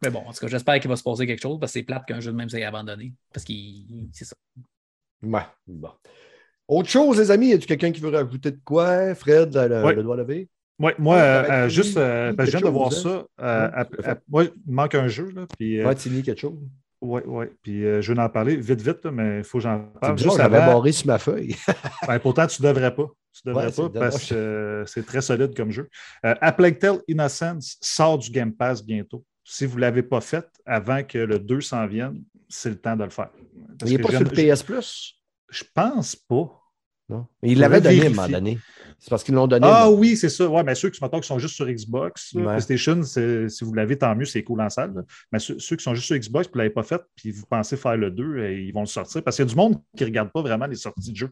Mais bon, en tout cas, j'espère qu'il va se passer quelque chose parce que c'est plate qu'un jeu de même s'est abandonné. Parce qu'il. C'est ça. Ouais, bon. Autre chose, les amis, y a-tu quelqu'un qui veut rajouter de quoi? Fred, le, Ouais. le doigt levé? Ouais, moi, Ouais, euh, euh, juste, euh, que je viens de voir ça. euh, Ouais, à ap- moi, il manque un jeu, là. Puis, euh, Ouais, Tini, quelque chose? ouais, ouais. Puis, euh, je vais en parler vite, vite, là, mais il faut que j'en parle. bizarre, Juste j'avais avant, barré sur ma feuille. ben, pourtant, tu ne devrais pas. Tu devrais Ouais, pas parce que euh, c'est très solide comme jeu. Euh, Plague Tale Innocence sort du Game Pass bientôt. Si vous ne l'avez pas fait avant que le 2 s'en vienne, c'est le temps de le faire. Parce il n'est pas sur le PS Plus? Je, pense pas. Non. Mais il l'avait donné à un moment donné. C'est parce qu'ils l'ont donné. Ah mais- oui, c'est ça. Ouais, mais ceux qui, mettons, qui sont juste sur Xbox, Ouais. PlayStation, c'est- si vous l'avez, tant mieux, c'est cool en salle. là. Mais ceux, ceux qui sont juste sur Xbox et vous ne l'avez pas fait, puis vous pensez faire le 2, euh, ils vont le sortir. Parce qu'il y a du monde qui ne regarde pas vraiment les sorties de jeu.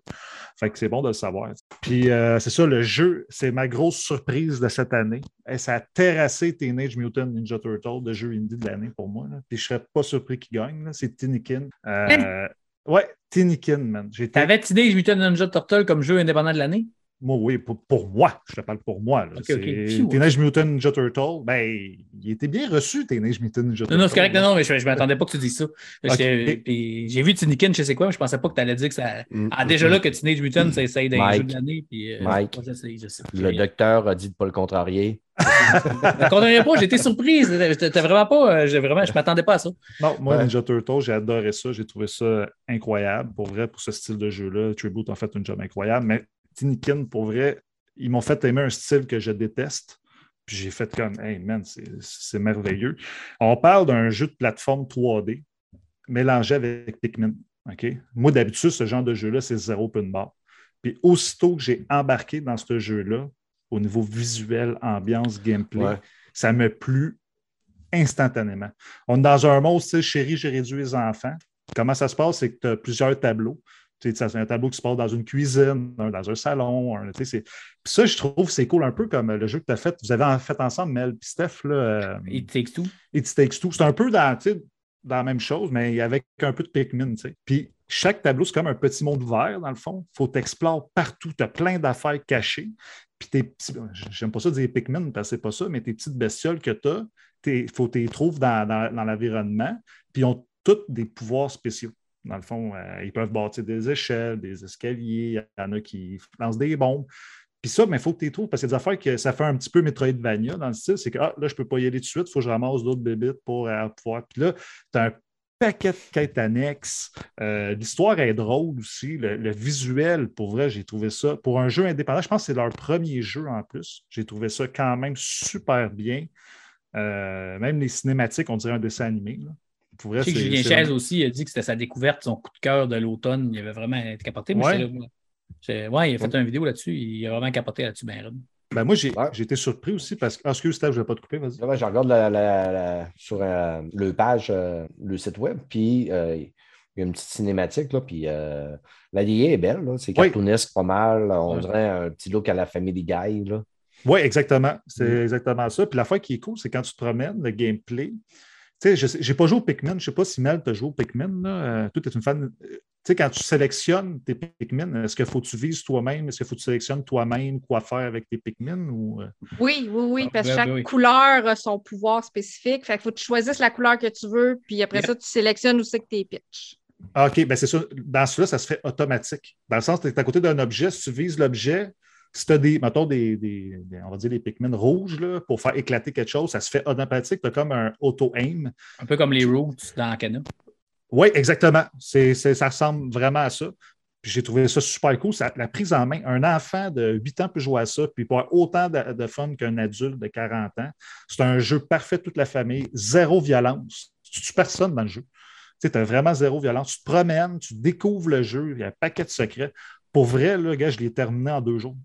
Fait que c'est bon de le savoir. Puis euh, c'est ça, le jeu, c'est ma grosse surprise de cette année. Et ça a terrassé Teenage Mutant Ninja Turtle, de jeu indie de l'année pour moi. là. Puis je ne serais pas surpris qu'il gagne. C'est Tinikin. Euh, ouais, Tinikin, man. J'étais T'avais Teenage Mutant Ninja Turtle comme jeu indépendant de l'année? Moi, oui, pour, pour moi. Je te parle pour moi. là. Ok, C'est- ok. Phew. Teenage Mutant Ninja Turtle, ben, il était bien reçu, Teenage Mutant Ninja Turtle. Non, non, c'est correct. Non, non, mais je ne m'attendais pas que tu dises ça. J'ai vu Tinikin, je sais quoi, mais je pensais pas que tu allais dire que ça. Mm. Ah, déjà là, que Teenage Mutant, ça essaye d'être un Mike. jeu de l'année. Puis, euh, Mike. je sais. Le docteur a dit de ne pas le contrarier. Je condamnerais pas, j'étais surprise. Vraiment pas. euh, j'ai Vraiment, je m'attendais pas à ça. Non, moi, Ouais. Ninja Turtle, j'ai adoré ça. J'ai trouvé ça incroyable. Pour vrai, pour ce style de jeu-là, Tribute a fait une job incroyable. Mais Tinikin, pour vrai, ils m'ont fait aimer un style que je déteste. Puis j'ai fait comme, hey man, c'est- merveilleux. On parle d'un jeu de plateforme 3D mélangé avec Pikmin. OK? Moi, d'habitude, ce genre de jeu-là, c'est zéro open bar. Puis aussitôt que j'ai embarqué dans ce jeu-là, au niveau visuel, ambiance, gameplay, Ouais. ça me plu instantanément. On est dans un monde, tu sais, chérie, j'ai réduit les enfants. Comment ça se passe? C'est que tu as plusieurs tableaux. C'est un tableau qui se passe dans une cuisine, dans un salon. un- Puis ça, je trouve c'est cool un peu comme le jeu que tu as fait. Vous avez en fait ensemble, Mel et Steph, là, euh, It Takes Two. It Takes Two. C'est un peu dans, dans la même chose, mais avec un peu de Pikmin. Puis chaque tableau, c'est comme un petit monde ouvert, dans le fond. Il faut t'explorer partout. Tu as plein d'affaires cachées. Puis tes petits, j'aime pas ça dire Pikmin parce que c'est pas ça, mais tes petites bestioles que tu as, il faut que tu les trouves dans, dans- dans l'environnement. Puis ils ont tous des pouvoirs spéciaux. Dans le fond, euh, ils peuvent bâtir des échelles, des escaliers. Il y en a qui lancent des bombes. Puis ça, il faut que tu les trouves parce qu'il y a des affaires que ça fait un petit peu Metroidvania dans le style. C'est que ah, là, je ne peux pas y aller tout de suite, il faut que je ramasse d'autres bébites pour euh, pouvoir. Puis là, tu as un paquet de quêtes annexes. Euh, L'histoire est drôle aussi. Le, visuel, pour vrai, j'ai trouvé ça. Pour un jeu indépendant, je pense que c'est leur premier jeu en plus. J'ai trouvé ça quand même super bien. Même les cinématiques, on dirait un dessin animé. Pour vrai, Je sais que Julien Chaise aussi a dit que c'était sa découverte, son coup de cœur de l'automne. Il avait vraiment été capoté. Moi, Ouais. là, ouais, il a fait une vidéo là-dessus. Il a vraiment capoté là-dessus, ben. Ben, moi, j'ai Ouais. été surpris aussi parce que. Ah, excuse, Steph, je ne vais pas te couper, vas-y. Là, ben, je regarde la- la- la- sur euh, le page, euh, le site web, puis euh, il y a une petite cinématique, là, puis euh, la DA est belle, c'est Oui. cartoonesque pas mal, on Ouais. dirait un petit look à la Family Guy, là. Oui, exactement. C'est Mm. exactement ça. Puis l'affaire qui est cool, c'est quand tu te promènes, le gameplay. Tu sais, je n'ai pas joué au Pikmin. Je ne sais pas si Mel t'a joué au Pikmin. Là. Euh, toi, tu es une fan. euh, Tu sais, quand tu sélectionnes tes Pikmin, est-ce qu'il faut que tu vises toi-même? Est-ce qu'il faut que tu sélectionnes toi-même quoi faire avec tes Pikmin? Ou... euh? Oui, oui, oui, Ah, parce que ben, chaque ben oui. couleur a son pouvoir spécifique. Fait qu'il faut que tu choisisses la couleur que tu veux, puis après ça, tu sélectionnes où c'est que t'es pitch. Ah, OK, ben c'est ça. Dans celui-là, ça se fait automatique. Dans le sens, tu es à côté d'un objet, si tu vises l'objet, si tu as des, mettons, des, des- des- on va dire des Pikmin rouges là, pour faire éclater quelque chose, ça se fait automatique. Tu as comme un auto-aim. Un peu comme les Roots dans Cana. Oui, exactement. C'est, c'est- ça ressemble vraiment à ça. Puis j'ai trouvé ça super cool. Ça- la prise en main, un enfant de 8 ans peut jouer à ça, puis pour avoir autant de, de fun qu'un adulte de 40 ans. C'est un jeu parfait toute la famille, zéro violence. Tu tues personne dans le jeu? Tu as vraiment zéro violence. Tu te promènes, tu découvres le jeu, il y a un paquet de secrets. Pour vrai, là, gars, je l'ai terminé en deux jours.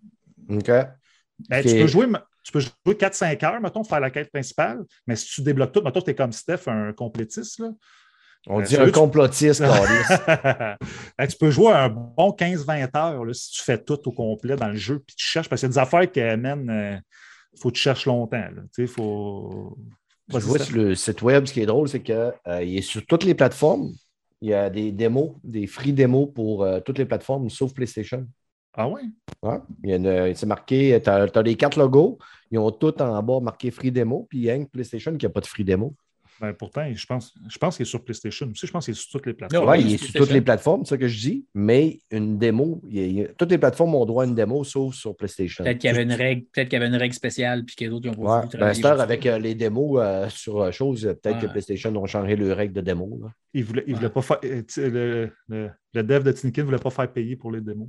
OK. Ben, Ok. tu, peux jouer, tu peux jouer 4-5 heures, mettons, faire la quête principale, mais si tu débloques tout, mettons, tu es comme Steph, un complétiste, là, On Euh, dit un complotiste. Ben, tu peux jouer un bon 15-20 heures là, si tu fais tout au complet dans le jeu, puis tu cherches, parce qu'il y a des affaires qui amènent. Il faut que tu cherches longtemps. Tu sais, faut. Je vois sur le site web, ce qui est drôle, c'est qu'il est sur toutes les plateformes. Il y a des démos, des free démos pour euh, toutes les plateformes, sauf PlayStation. Ah ouais? Ouais. Il y a une- c'est marqué, tu as, les quatre logos, ils ont tout en bas marqué free démo, puis il y a une PlayStation qui n'a pas de free démo. Ben, pourtant, je pense, je pense qu'il est sur PlayStation aussi. Je pense qu'il est sur toutes les plateformes. Oui, il est sur toutes les plateformes, c'est ça que je dis, mais une démo, il toutes les plateformes ont droit à une démo, sauf sur PlayStation. Peut-être qu'il y avait une règle, peut-être qu'il y avait une règle spéciale, puis que les autres ils ont pas Ouais. voulu Ben, avec euh, les démos euh, sur euh, chose, euh, peut-être que. PlayStation ont changé leurs règles de démo. là. Il voulait, il Ouais. voulait pas faire. euh, le, le dev de Tinkin ne voulait pas faire payer pour les démos.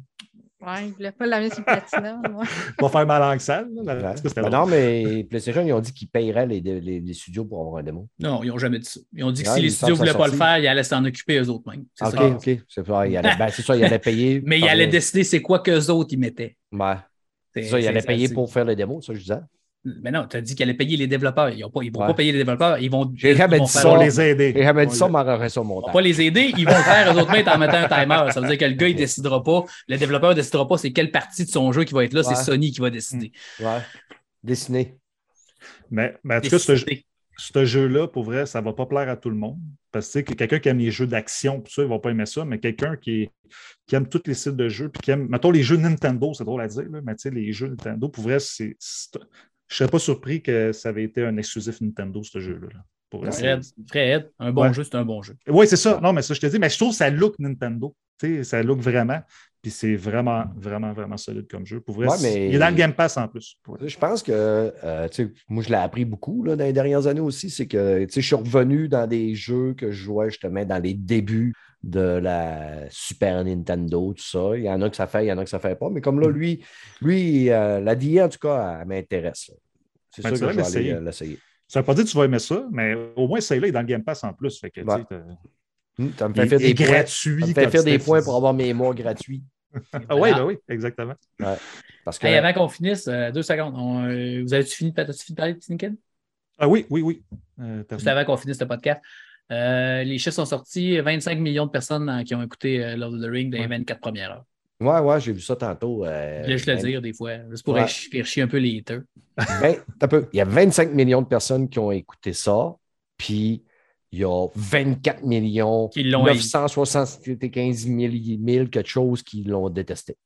Ouais, il voulait pas la mettre sur le platinum. Pas faire mal en salle. Là, Ouais. drôle. non, mais PlayStation, ils ont dit qu'ils paieraient les, les- les studios pour avoir un démo. Non, ils n'ont jamais dit ça. Ils ont dit que Ouais, si les studios ne voulaient pas ça le faire, ils allaient s'en occuper eux-mêmes. C'est OK, ça. OK. C'est ça, ils allaient, ben, c'est ça, ils allaient payer. Mais ils allaient décider c'est quoi qu'eux autres ils mettaient. Ouais. C'est ça, ils allaient ça, payer pour faire les démos, ça, je disais. Mais non, tu as dit qu'ils allaient payer les développeurs. Ils ne vont pas Ouais. pas payer les développeurs. Ils vont, ils vont dit faire- les aider. Et j'avais dit ça, On- on m'aurait ça au Ils vont pas les aider, ils vont le faire eux autres mêmes en mettant un timer. Ça veut dire que le gars, il décidera pas, le développeur ne décidera pas c'est quelle partie de son jeu qui va être là, Ouais. c'est Sony qui va décider. Ouais. Dessiné. Mais, mais en tout cas, ce, jeu-là, pour vrai, ça ne va pas plaire à tout le monde. Parce que quelqu'un qui aime les jeux d'action, ça, il ne va pas aimer ça, mais quelqu'un qui, qui aime tous les styles de jeux, puis qui aime, mettons, les jeux Nintendo, c'est drôle à dire, là, mais tu sais, les jeux Nintendo, pour vrai, c'est. Je ne serais pas surpris que ça avait été un exclusif Nintendo, ce jeu-là. Fred, Fred, un bon Ouais. jeu, c'est un bon jeu. Oui, c'est ça. Non, mais ça, je te dis, mais je trouve que ça look Nintendo. Tu sais, ça look vraiment. Puis c'est vraiment, vraiment, vraiment solide comme jeu. Pour vrai, Ouais, c'est- mais- il est dans le Game Pass en plus. Je pense que, euh, moi, je l'ai appris beaucoup là, dans les dernières années aussi. C'est que, je suis revenu dans des jeux que je jouais justement dans les débuts de la Super Nintendo, tout ça. Il y en a que ça fait, il y en a que ça fait pas. Mais comme Mm. là, lui, lui euh, la DIA, en tout cas, elle m'intéresse. là. C'est Ben, sûr que je vais aller l'essayer. euh. Ça ne veut pas dire que tu vas aimer ça, mais au moins, celui-là est dans le Game Pass en plus. Fait que, Ouais. Hum, Ça me il fait faire des points. gratuit. Ça me fait comme faire des Steph points dit. pour avoir mes mois gratuits. Ah oui, ben oui, exactement. Parce que Hey, avant qu'on finisse, euh, deux secondes. On, euh, vous avez-tu fini, as fini de parler de Tinkin? Ah oui, oui, oui. Euh, Juste avant qu'on finisse le podcast. Euh, les chiffres sont sortis 25 millions de personnes qui ont écouté euh, Lord of the Ring dans les 24 premières heures. Ouais, ouais, j'ai vu ça tantôt. euh, Je le ben, dire des fois, juste pour Ouais. faire chier un peu les haters. ben, un peu. Il y a 25 millions de personnes qui ont écouté ça, puis il y a 24 millions, Qui l'ont 975 000, 000 quelque chose qui l'ont détesté.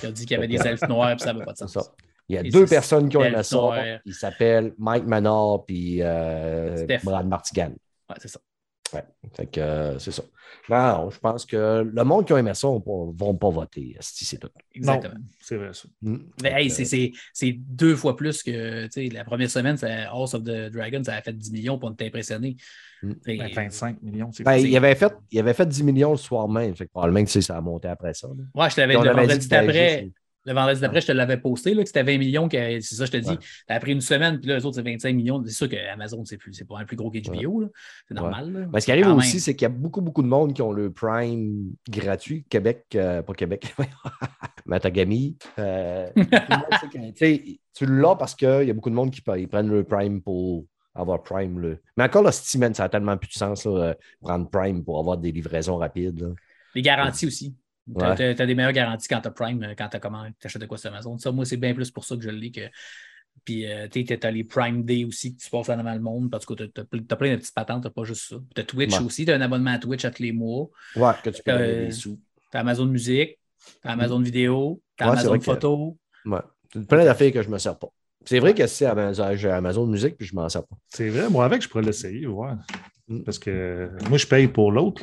Qui a dit qu'il y avait des elfes noirs, puis ça n'avait pas de sens. ça. Il y a Et deux personnes qui ont aimé ça. Ils s'appellent Mike Manor puis euh. Brad Martigan. Ouais, c'est ça. Fait que euh, c'est ça. Non, non, je pense que le monde qui a aimé ça ne vont pas voter. esti, C'est tout. Exactement. C'est vrai ça. Mm. Mais Fait hey, c'est- c'est c'est deux fois plus que tu sais, la première semaine, c'est House of the Dragon, ça a fait 10 millions pour être impressionné. Mm. Et- Ben, 25 millions, c'est ben, fou. il, avait fait, il avait fait 10 millions le soir même. Fait que probablement que ça a monté après ça. là. Ouais, je t'avais avait dit vendredi Le vendredi d'après, je te l'avais posté, là, que c'était 20 millions, c'est ça, je te dis. Ouais. Ça a pris une semaine, puis là, les autres, c'est 25 millions. C'est sûr qu'Amazon, c'est plus, c'est pas un plus gros qu'HBO, là. C'est normal. là. Ben, ce qui arrive Quand aussi, c'est qu'il y a beaucoup, beaucoup de monde qui ont le Prime gratuit. Québec, euh, pas Québec, Matagami. Euh, tu tu l'as parce qu'il y a beaucoup de monde qui ils prennent le Prime pour avoir Prime. Là. Mais encore, là, semaine, ça a tellement plus de sens, là, euh, prendre Prime pour avoir des livraisons rapides. là. Les garanties aussi. Tu as, Ouais. des meilleures garanties quand tu as Prime, euh, quand tu achètes de quoi sur Amazon. Ça, moi, c'est bien plus pour ça que je le lis que. Puis, euh, tu as les Prime Day aussi que tu passes à le monde parce que tu as, plein de petites patentes, tu pas juste ça. Tu as Twitch Ouais. aussi, tu as un abonnement à Twitch à tous les mois. Ouais, que tu peux Euh, des sous. Tu as Amazon Musique, tu as Amazon Vidéo, tu as Ouais, Amazon vrai que- Photo. Ouais. C'est plein d'affaires que je ne me sers pas. C'est vrai que c'est Amazon, j'ai Amazon Music puis je ne m'en sers pas. C'est vrai, moi avec, je pourrais l'essayer, ouais. Mm. Parce que moi, je paye pour l'autre,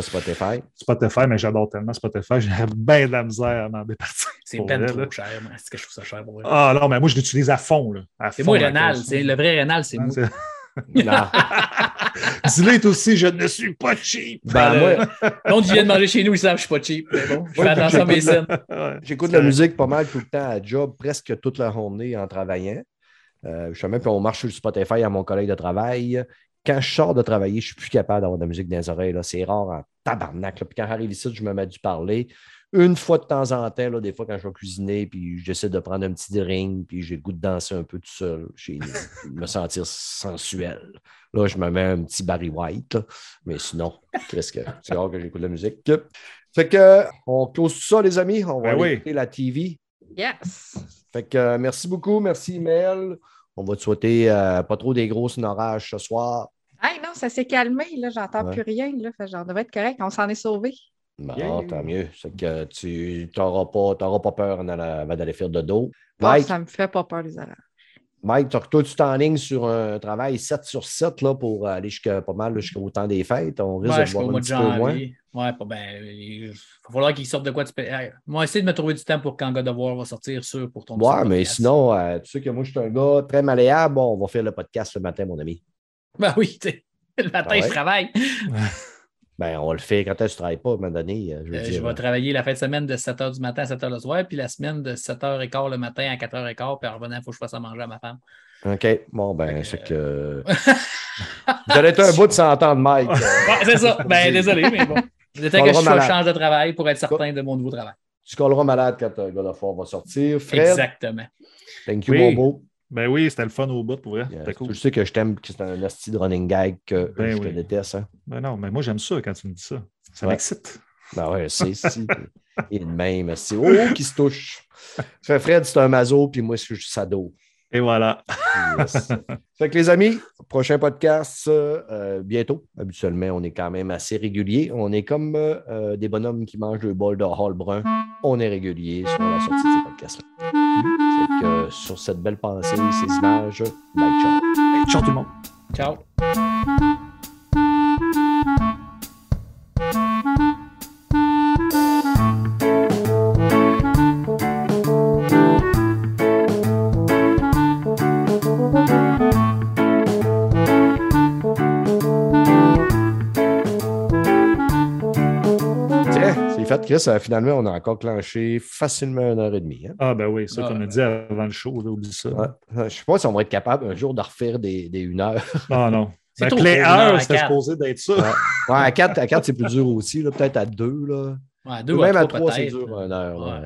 Spotify. Spotify, mais j'adore tellement Spotify, j'ai bien de la misère à m'en départir. C'est peine vrai, trop là. cher. moi. C'est que je trouve ça cher pour vrai. Ah non, mais moi, je l'utilise à fond. là. À c'est fond, moi, Rénal. Le vrai Rénal, c'est moi. c'est- Non. Dis-le est aussi, je ne suis pas cheap. Ben, moi, monde qui vient de manger chez nous, ils savent que je suis pas cheap. Mais bon, je fais Ouais, attention à mes j'écoute scènes. Ouais. J'écoute la vrai. musique pas mal tout le temps à job, presque toute la journée en travaillant. Euh, je sais même qu'on marche sur le Spotify à mon collègue de travail. Quand je sors de travailler, je ne suis plus capable d'avoir de la musique dans les oreilles. là. C'est rare en tabarnak. là. Puis quand j'arrive ici, je me mets du parler. Une fois de temps en temps, là, des fois quand je vais cuisiner, puis j'essaie de prendre un petit drink, puis j'ai le goût de danser un peu tout seul chez nous, me sentir sensuel. Là, je me mets un petit Barry White. là. Mais sinon, qu'est-ce que c'est rare que j'écoute de la musique. Fait que on close tout ça, les amis. On va Ben aller oui. écouter la TV. Yes. Fait que euh, merci beaucoup, merci Mel. On va te souhaiter euh, pas trop des grosses orages ce soir. Hey, non, ça s'est calmé, là, j'entends Ouais. plus rien, là. J'en devais être correct, on s'en est sauvé. Bon, Yeah. tant mieux. C'est que tu n'auras pas, t'auras pas peur en avant d'aller faire de dos. Mike, ça me fait pas peur, les orages. Mike, toi, toi, tu t'enlignes sur un travail 7 sur 7 là, pour aller jusqu'à pas mal jusqu'au temps des fêtes. On risque Ouais, de voir un petit peu moins. Ouais, ben. Il va falloir qu'il sorte de quoi tu peux. Hey, moi, essayer de me trouver du temps pour quand God of War va sortir, sûr, pour ton Ouais, mais podcast. sinon, euh, tu sais que moi, je suis un gars très malléable. Bon, on va faire le podcast le matin, mon ami. Ben oui, tu sais. Le matin, Ah ouais? je travaille. Ben, on le faire quand est-ce que tu ne travailles pas, à un moment donné. euh, Je veux Euh, dire, je vais travailler la fin de semaine de 7h du matin à 7h le soir, puis la semaine de 7h15 le matin à 4h15, puis en revenant, il faut que je fasse à manger à ma femme. OK. Bon, ben, Fait c'est que, que. Vous allez être un bout de s'entendre, Mike. Ouais, c'est ça. Ben, désolé, mais bon. Le temps que je malade. change de travail pour être certain de mon nouveau travail. Tu colleras malade quand euh, God of War va sortir. Fred, Exactement. thank you, Oui. mon beau. Ben oui, c'était le fun au bout, pour vrai. Yeah, cool. Tu sais que je t'aime, que c'est un asti de running gag que Ben je te oui. déteste. Hein? Ben non, mais moi, j'aime ça quand tu me dis ça. Ça Ouais. m'excite. Ben ouais, c'est si. Et de même, asti. Oh, qui se touche. Fred, c'est un mazo, puis moi, je suis sado. Et voilà. Yes. fait que les amis, prochain podcast euh, bientôt. Habituellement, on est quand même assez régulier. On est comme euh, euh, des bonhommes qui mangent le bol de hall brun. On est régulier sur la sortie de ces podcasts-là. Euh, sur cette belle pensée, ces images, bye ciao. Ciao tout le monde. Ciao. Chris. Finalement, on a encore clenché facilement une heure et demie. hein. Ah ben oui, ça, Ah, comme on dit avant le show, là, oublie ça. Ouais. Je ne sais pas si on va être capable un jour de refaire des, des une heure. Ah non. C'est Ben, trop Play court, une heure à Hour, c'était quatre. supposé d'être ça. Ouais. Ouais, à 4, à quatre, c'est plus dur aussi. Peut-être à 2. Là. Ouais, deux Même ou à trois, 3, c'est dur une heure. là.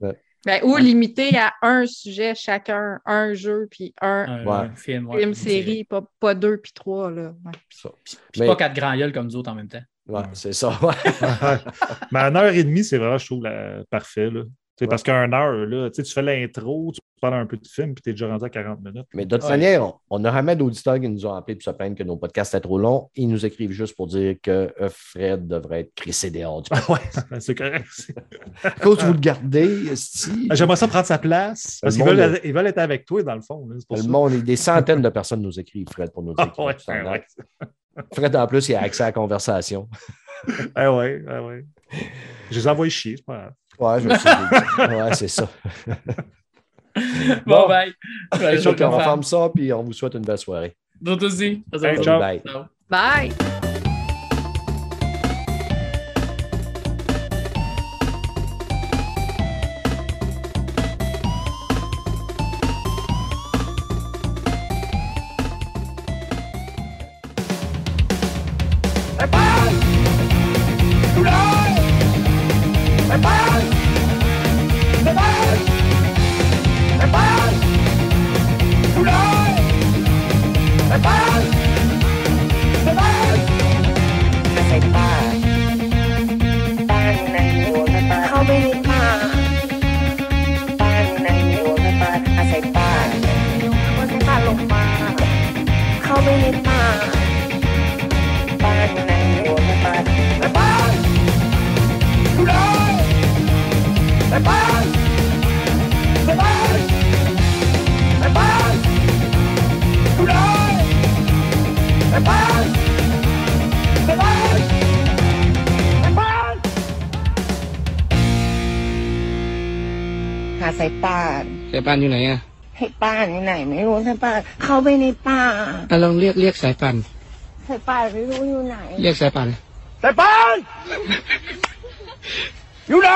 Ouais. Ouais. Ben, ou limité à un sujet chacun, un jeu, puis un Un, Ouais. un film, ouais, film, une série. pas, pas deux, puis trois. Là. Ouais. Ça. Puis Mais- pas quatre grands gueules comme nous autres en même temps. Ouais, c'est ça. ouais. Mais une heure et demie, c'est vraiment, je trouve, parfait. Là. Tu sais, Parce qu'à une heure, là, tu tu fais l'intro, tu parles un peu de film, puis tu es déjà rendu à 40 minutes. Mais toute Ouais. manière, on- on n'a jamais d'auditeurs qui nous ont appelés pour se plaindre que nos podcasts étaient trop longs. Ils nous écrivent juste pour dire que euh, Fred devrait être crissé dehors du Ouais, c'est correct. À cause que vous le gardez, esti, J'aimerais ça prendre sa place. Parce Le qu'ils monde veulent, ils veulent être avec toi, dans le fond. là, C'est pour le ça. monde, des centaines de personnes nous écrivent, Fred, pour nous dire Ah, ouais, ouais, Fred, en plus, il a accès à la conversation. Ah ouais, ah ouais. Je les envoie chier, c'est pas grave. Ouais, je me suis dit. Ouais, c'est ça. Bon, Bon. bye. Ouais, je on faire. ferme ça, puis on vous souhaite une belle soirée. D'autres aussi. Bye. Ciao. Bye! ป่านอยู่ไหนอะให้ป้านอยู่ไหน ไม่รู้สายป่านเข้าไปในป่าอะลองเรียกเรียกสายป่านสายป่านไม่รู้อยู่ไหน เรียกสายป่านสายป่านอยู่ไหน